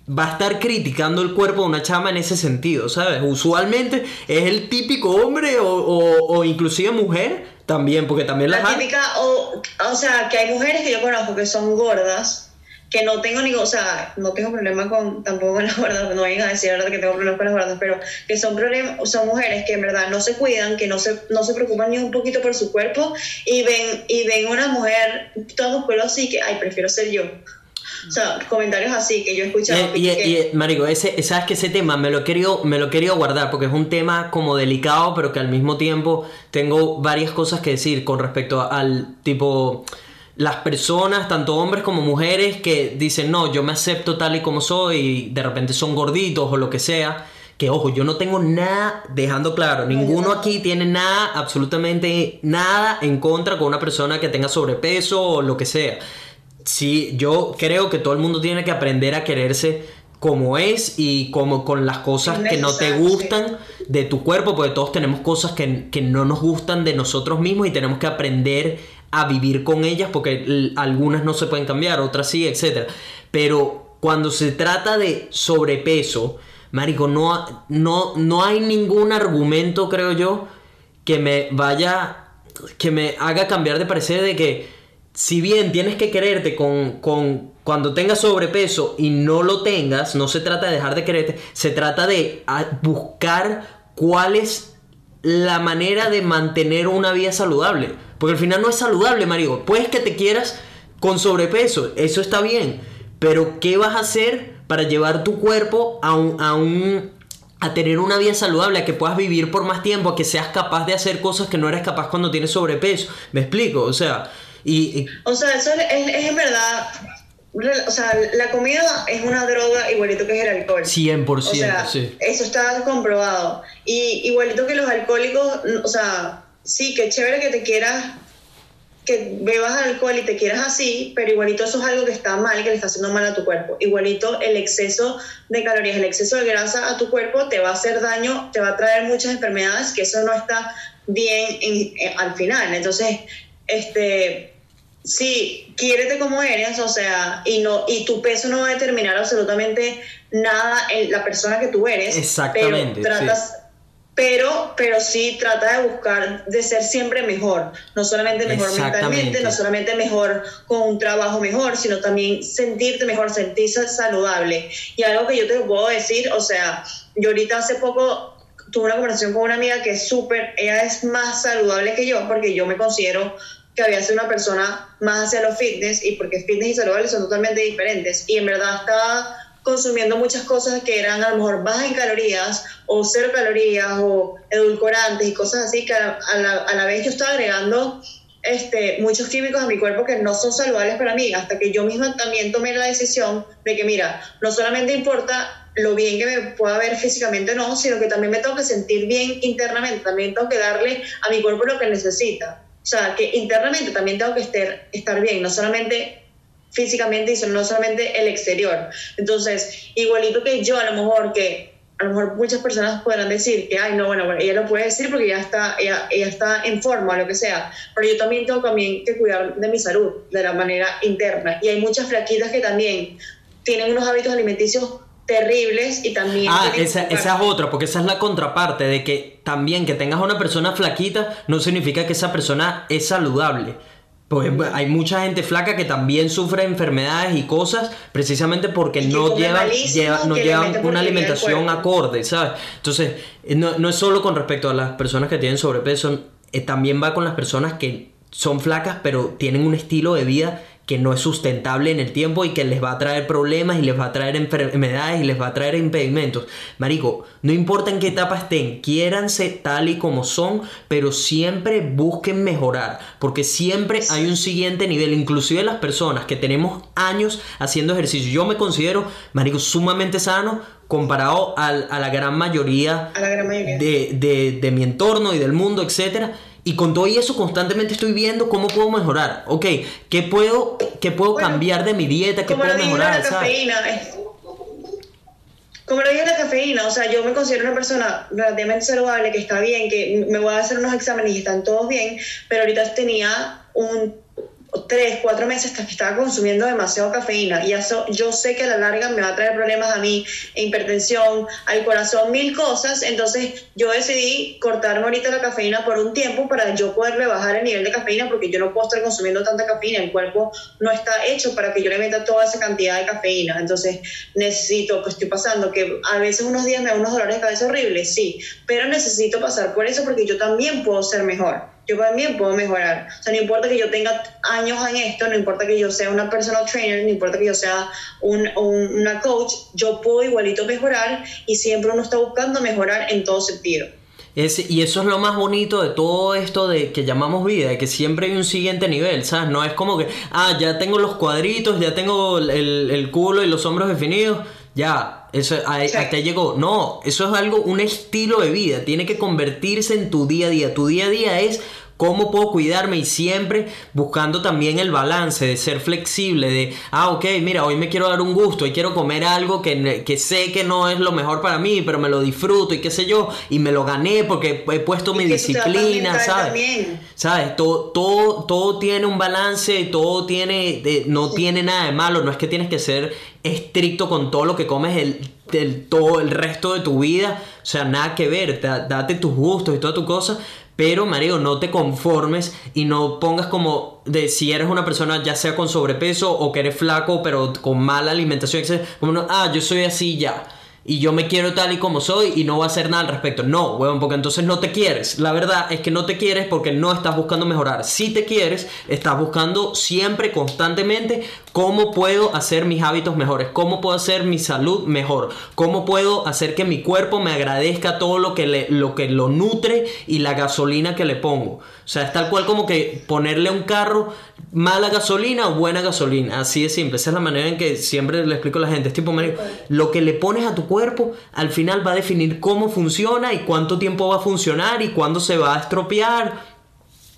Speaker 1: va a estar criticando el cuerpo de una chama en ese sentido, ¿sabes? Usualmente es el típico hombre o, o, o inclusive mujer también, porque también las
Speaker 2: La
Speaker 1: hay.
Speaker 2: típica, o, o sea, que hay mujeres que yo conozco que son gordas, que no tengo ni, o sea, no tengo problema con, tampoco con las gordas, no vayan a decir ahora que tengo problemas con las gordas, pero que son problemas, son mujeres que en verdad no se cuidan, que no se, no se preocupan ni un poquito por su cuerpo y ven, y ven una mujer todo musculosa así que, ay, prefiero ser yo. O sea, comentarios así que yo he escuchado.
Speaker 1: Y, y-
Speaker 2: que-
Speaker 1: y, marico, ese, sabes que ese tema me lo he querido, me lo he querido guardar porque es un tema como delicado, pero que al mismo tiempo tengo varias cosas que decir con respecto al tipo las personas, tanto hombres como mujeres, que dicen no, yo me acepto tal y como soy y de repente son gorditos o lo que sea. Que ojo, yo no tengo nada, dejando claro, ninguno aquí tiene nada, absolutamente nada en contra con una persona que tenga sobrepeso o lo que sea. Sí, yo creo que todo el mundo tiene que aprender a quererse como es y como con las cosas que no te gustan de tu cuerpo, porque todos tenemos cosas que, que no nos gustan de nosotros mismos y tenemos que aprender a vivir con ellas porque algunas no se pueden cambiar, otras sí, etc. Pero cuando se trata de sobrepeso, Marico, no, no, no hay ningún argumento, creo yo, que me vaya, que me haga cambiar de parecer de que si bien tienes que quererte con, con cuando tengas sobrepeso y no lo tengas, no se trata de dejar de quererte, se trata de buscar cuál es la manera de mantener una vida saludable. Porque al final no es saludable, Mario. Puedes que te quieras con sobrepeso, eso está bien. Pero ¿qué vas a hacer para llevar tu cuerpo a un, a un a tener una vida saludable, a que puedas vivir por más tiempo, a que seas capaz de hacer cosas que no eres capaz cuando tienes sobrepeso? ¿Me explico? O sea, y, y-
Speaker 2: O sea, eso es, es- en verdad. O sea, la comida es una droga igualito que es el alcohol.
Speaker 1: 100%,
Speaker 2: O sea,
Speaker 1: sí.
Speaker 2: eso está comprobado. Y igualito que los alcohólicos, o sea, sí, que chévere que te quieras, que bebas alcohol y te quieras así, pero igualito eso es algo que está mal, que le está haciendo mal a tu cuerpo. Igualito el exceso de calorías, el exceso de grasa a tu cuerpo te va a hacer daño, te va a traer muchas enfermedades, que eso no está bien en- en- al final. Entonces, este, sí, quiérete como eres, o sea, y no y tu peso no va a determinar absolutamente nada en la persona que tú eres.
Speaker 1: Exactamente,
Speaker 2: Pero tratas, pero, pero sí trata de buscar de ser siempre mejor, no solamente mejor mentalmente, no solamente mejor con un trabajo mejor, sino también sentirte mejor, sentirse saludable. Y algo que yo te puedo decir, o sea, yo ahorita hace poco tuve una conversación con una amiga que es súper, ella es más saludable que yo, porque yo me considero que había sido una persona más hacia los fitness y porque fitness y saludable son totalmente diferentes. Y en verdad estaba consumiendo muchas cosas que eran a lo mejor bajas en calorías o cero calorías o edulcorantes y cosas así que a, la, a la vez yo estaba agregando este, muchos químicos a mi cuerpo que no son saludables para mí, hasta que yo misma también tomé la decisión de que, mira, no solamente importa lo bien que me pueda ver físicamente no, sino que también me tengo que sentir bien internamente, también tengo que darle a mi cuerpo lo que necesita. O sea, que internamente también tengo que estar, estar bien, no solamente físicamente y no solamente el exterior. Entonces, igualito que yo, a lo mejor que a lo mejor muchas personas podrán decir que, ay, no, bueno, bueno, ella lo puede decir porque ya está, ella, ella está en forma, lo que sea, pero yo también tengo también que cuidar de mi salud de la manera interna. Y hay muchas flaquitas que también tienen unos hábitos alimenticios terribles y también...
Speaker 1: Ah, esa, esa es otra, porque esa es la contraparte de que también que tengas una persona flaquita no significa que esa persona es saludable. Pues hay mucha gente flaca que también sufre enfermedades y cosas precisamente porque no lleva- no llevan una alimentación acorde, ¿sabes? Entonces, eh, no, no es solo con respecto a las personas que tienen sobrepeso, eh, también va con las personas que son flacas pero tienen un estilo de vida que no es sustentable en el tiempo y que les va a traer problemas y les va a traer enfermedades y les va a traer impedimentos. Marico, no importa en qué etapa estén, quiéranse tal y como son, pero siempre busquen mejorar, porque siempre hay un siguiente nivel, inclusive las personas que tenemos años haciendo ejercicio. Yo me considero, marico, sumamente sano comparado al- a, la gran mayoría,
Speaker 2: A la gran mayoría.
Speaker 1: De, de- de mi entorno y del mundo, etcétera. Y con todo y eso constantemente estoy viendo cómo puedo mejorar. Ok, ¿qué puedo, qué puedo
Speaker 2: Bueno,
Speaker 1: cambiar de mi dieta? ¿Qué
Speaker 2: Como
Speaker 1: puedo
Speaker 2: lo
Speaker 1: mejorar?
Speaker 2: la cafeína, es- como lo dije la cafeína, o sea, yo me considero una persona relativamente saludable, que está bien, que me voy a hacer unos exámenes y están todos bien, pero ahorita tenía un tres, cuatro meses hasta que estaba consumiendo demasiado cafeína. Y eso yo sé que a la larga me va a traer problemas a mí, hipertensión, al corazón, mil cosas, entonces yo decidí cortarme ahorita la cafeína por un tiempo para yo poderle bajar el nivel de cafeína porque yo no puedo estar consumiendo tanta cafeína, el cuerpo no está hecho para que yo le meta toda esa cantidad de cafeína, entonces necesito, que estoy pasando, que a veces unos días me da unos dolores de cabeza horribles, sí, pero necesito pasar por eso porque yo también puedo ser mejor yo también puedo mejorar. O sea, no importa que yo tenga años en esto, no importa que yo sea una personal trainer, no importa que yo sea un, un- una coach, yo puedo igualito mejorar y siempre uno está buscando mejorar en todo sentido.
Speaker 1: Es- y eso es lo más bonito de todo esto de que llamamos vida, de que siempre hay un siguiente nivel, ¿sabes? No es como que, ah, ya tengo los cuadritos, ya tengo el, el culo y los hombros definidos, ya, eso ahí-
Speaker 2: Sí.
Speaker 1: hasta llegó. No, eso es algo, un estilo de vida, tiene que convertirse en tu día a día. Tu día a día es cómo puedo cuidarme y siempre buscando también el balance de ser flexible, de, ah, ok, mira, hoy me quiero dar un gusto y quiero comer algo que, que sé que no es lo mejor para mí, pero me lo disfruto y qué sé yo, y me lo gané porque he puesto mi
Speaker 2: Y
Speaker 1: disciplina, ¿sabes?
Speaker 2: también.
Speaker 1: ¿Sabes? Todo, todo, todo tiene un balance, todo tiene, de- no tiene nada de malo, no es que tienes que ser estricto con todo lo que comes el, el- todo el resto de tu vida, o sea, nada que ver, da- date tus gustos y toda tu cosa, pero Mario, no te conformes y no pongas como de si eres una persona ya sea con sobrepeso o que eres flaco pero con mala alimentación, etc., como no, ah, yo soy así ya y yo me quiero tal y como soy y no voy a hacer nada al respecto. No, huevón, porque entonces no te quieres. La verdad es que no te quieres porque no estás buscando mejorar. Si te quieres, estás buscando siempre, constantemente, cómo puedo hacer mis hábitos mejores, cómo puedo hacer mi salud mejor, cómo puedo hacer que mi cuerpo me agradezca todo lo que, le, lo, que lo nutre y la gasolina que le pongo. O sea, es tal cual como que ponerle a un carro mala gasolina o buena gasolina. Así de simple. Esa es la manera en que siempre le explico a la gente. Es tipo, lo que le pones a tu cuerpo al final va a definir cómo funciona y cuánto tiempo va a funcionar y cuándo se va a estropear.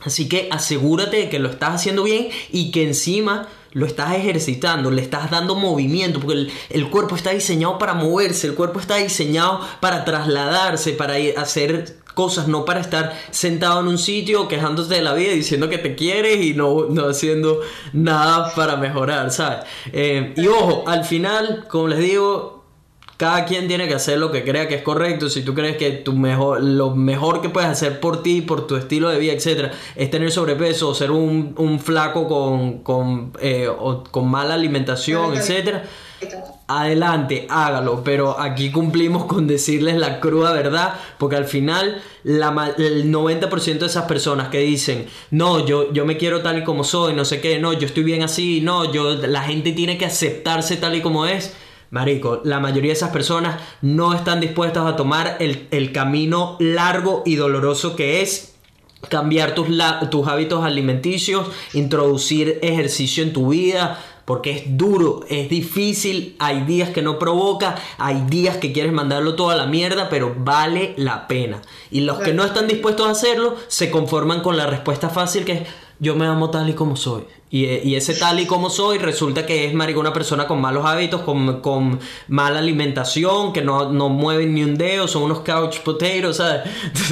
Speaker 1: Así que asegúrate de que lo estás haciendo bien y que encima lo estás ejercitando, le estás dando movimiento, porque el, cuerpo está diseñado para moverse, el cuerpo está diseñado para trasladarse, para hacer cosas, no para estar sentado en un sitio quejándote de la vida, diciendo que te quieres y no, no haciendo nada para mejorar, ¿sabes? Eh, y ojo, al final, como les digo, cada quien tiene que hacer lo que crea que es correcto. Si tú crees que tu mejor, lo mejor que puedes hacer por ti, por tu estilo de vida, etcétera, es tener sobrepeso o ser un, un flaco con, con, eh, o con mala alimentación, etcétera, adelante, hágalo. Pero aquí cumplimos con decirles la cruda verdad, porque al final la, el 90% de esas personas que dicen, no, yo, yo me quiero tal y como soy, no sé qué, no, yo estoy bien así, no, yo, la gente tiene que aceptarse tal y como es. Marico, la mayoría de esas personas no están dispuestas a tomar el, el camino largo y doloroso que es cambiar tus, la- tus hábitos alimenticios, introducir ejercicio en tu vida, porque es duro, es difícil, hay días que no provoca, hay días que quieres mandarlo todo a la mierda, pero vale la pena. Y los que no están dispuestos a hacerlo se conforman con la respuesta fácil que es yo me amo tal y como soy. Y, eh, y ese tal y como soy resulta que es, marico, una persona con malos hábitos, con, con mala alimentación, que no, no mueven ni un dedo, son unos couch potatoes, ¿sabes?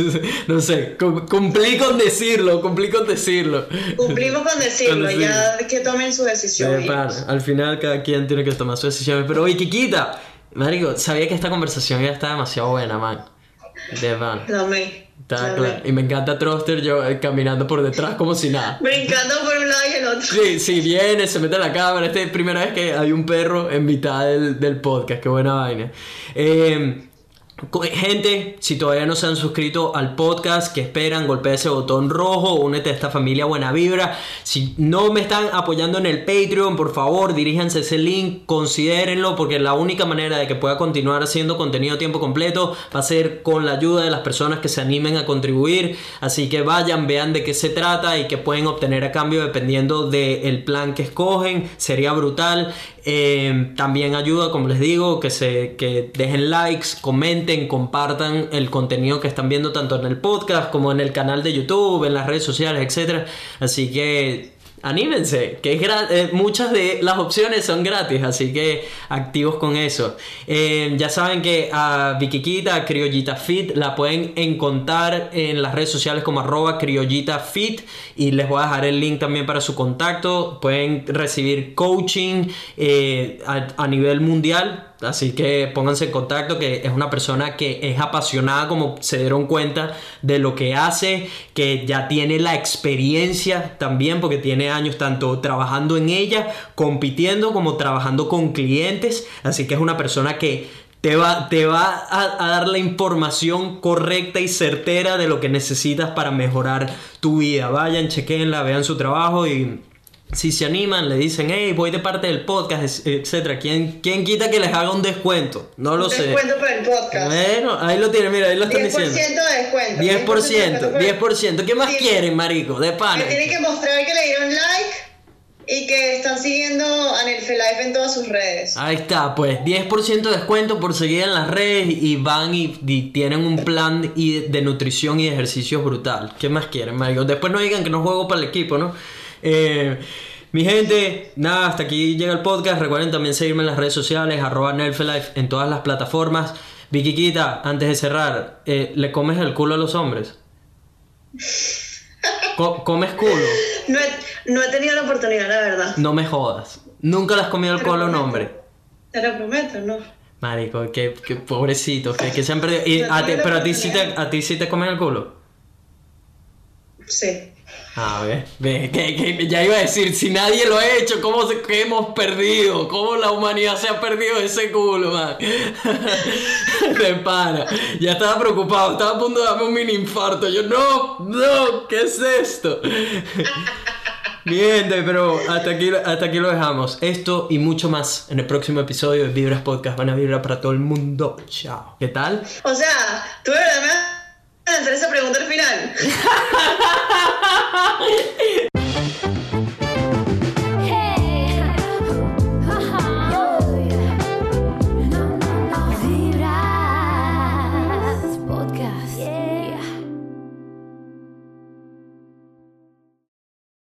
Speaker 1: no sé, cum- cumplí con decirlo, cumplí con decirlo.
Speaker 2: Cumplimos con decirlo,
Speaker 1: Con
Speaker 2: ya que tomen su decisión.
Speaker 1: Al final cada quien tiene que tomar sus decisiones. Pero oye, Kikita, marico, sabía que esta conversación ya está demasiado buena, man. De pan. Está claro. Y me encanta Troster yo eh, caminando por detrás como si nada.
Speaker 2: Brincando por un lado y el otro.
Speaker 1: Sí, sí, viene, se mete en la cámara. Esta es la primera vez que hay un perro en mitad del, del podcast. Qué buena vaina. Eh, Gente, si todavía no se han suscrito al podcast, que esperan? Golpea ese botón rojo, únete a esta familia Buena Vibra. Si no me están apoyando en el Patreon, por favor, diríjanse ese link, considérenlo, porque la única manera de que pueda continuar haciendo contenido a tiempo completo va a ser con la ayuda de las personas que se animen a contribuir. Así que vayan, vean de qué se trata y que pueden obtener a cambio dependiendo del plan que escogen. Sería brutal. Eh, también ayuda, como les digo, que se que dejen likes, comenten, compartan el contenido que están viendo tanto en el podcast como en el canal de YouTube, en las redes sociales, etcétera. Así que anímense, que es eh, muchas de las opciones son gratis, así que activos con eso. Eh, ya saben que a Vikiquita, a Criollita Fit, la pueden encontrar en las redes sociales como arroba Criollita Fit y les voy a dejar el link también para su contacto. Pueden recibir coaching eh, a nivel mundial. Así que pónganse en contacto que es una persona que es apasionada como se dieron cuenta de lo que hace, que ya tiene la experiencia también porque tiene años tanto trabajando en ella, compitiendo como trabajando con clientes. Así que es una persona que te va, te va a, a dar la información correcta y certera de lo que necesitas para mejorar tu vida. Vayan, chequenla, vean su trabajo y si se animan, le dicen, hey, voy de parte del podcast, etcétera. ¿Quién, ¿Quién quita que les haga un descuento? No lo sé.
Speaker 2: Descuento por el podcast.
Speaker 1: Bueno, ahí lo tienen, mira, ahí lo están
Speaker 2: 10%
Speaker 1: diciendo.
Speaker 2: de descuento.
Speaker 1: 10%, 10%. ¿Qué más
Speaker 2: Sí.
Speaker 1: quieren, marico? De pana.
Speaker 2: Que tienen que mostrar que le dieron like y que están siguiendo a Nelfe Life en todas sus redes.
Speaker 1: Ahí está, pues 10% de descuento por seguir en las redes y van y, y tienen un plan y- de nutrición y de ejercicios brutal. ¿Qué más quieren, marico? Después no digan que no juego para el equipo, ¿no? Eh, mi gente, nada, hasta aquí llega el podcast. Recuerden también seguirme en las redes sociales, arroba Nelfelife en todas las plataformas. Vikiquita, antes de cerrar, eh, ¿le comes el culo a los hombres? Co- ¿Comes culo?
Speaker 2: No he, no he tenido la oportunidad, la verdad.
Speaker 1: No me jodas. Nunca le has comido el culo a un hombre.
Speaker 2: Te lo prometo, ¿no?
Speaker 1: Marico, qué, qué pobrecitos, que, que se han perdido. Y a ti- pero a ti, sí te, a ti sí te comen el culo.
Speaker 2: Sí.
Speaker 1: A ver, ve, que, que ya iba a decir, si nadie lo ha hecho, ¿cómo qué hemos perdido? ¿Cómo la humanidad se ha perdido ese culo, man? De. Ya estaba preocupado, estaba a punto de darme un mini infarto. Yo, no, no, ¿qué es esto? Bien, pero hasta aquí, hasta aquí lo dejamos. Esto y mucho más en el próximo episodio de Vibras Podcast. Van a vibrar para todo el mundo. Chao. ¿Qué tal?
Speaker 2: O sea, tú de lanzar esa pregunta al final.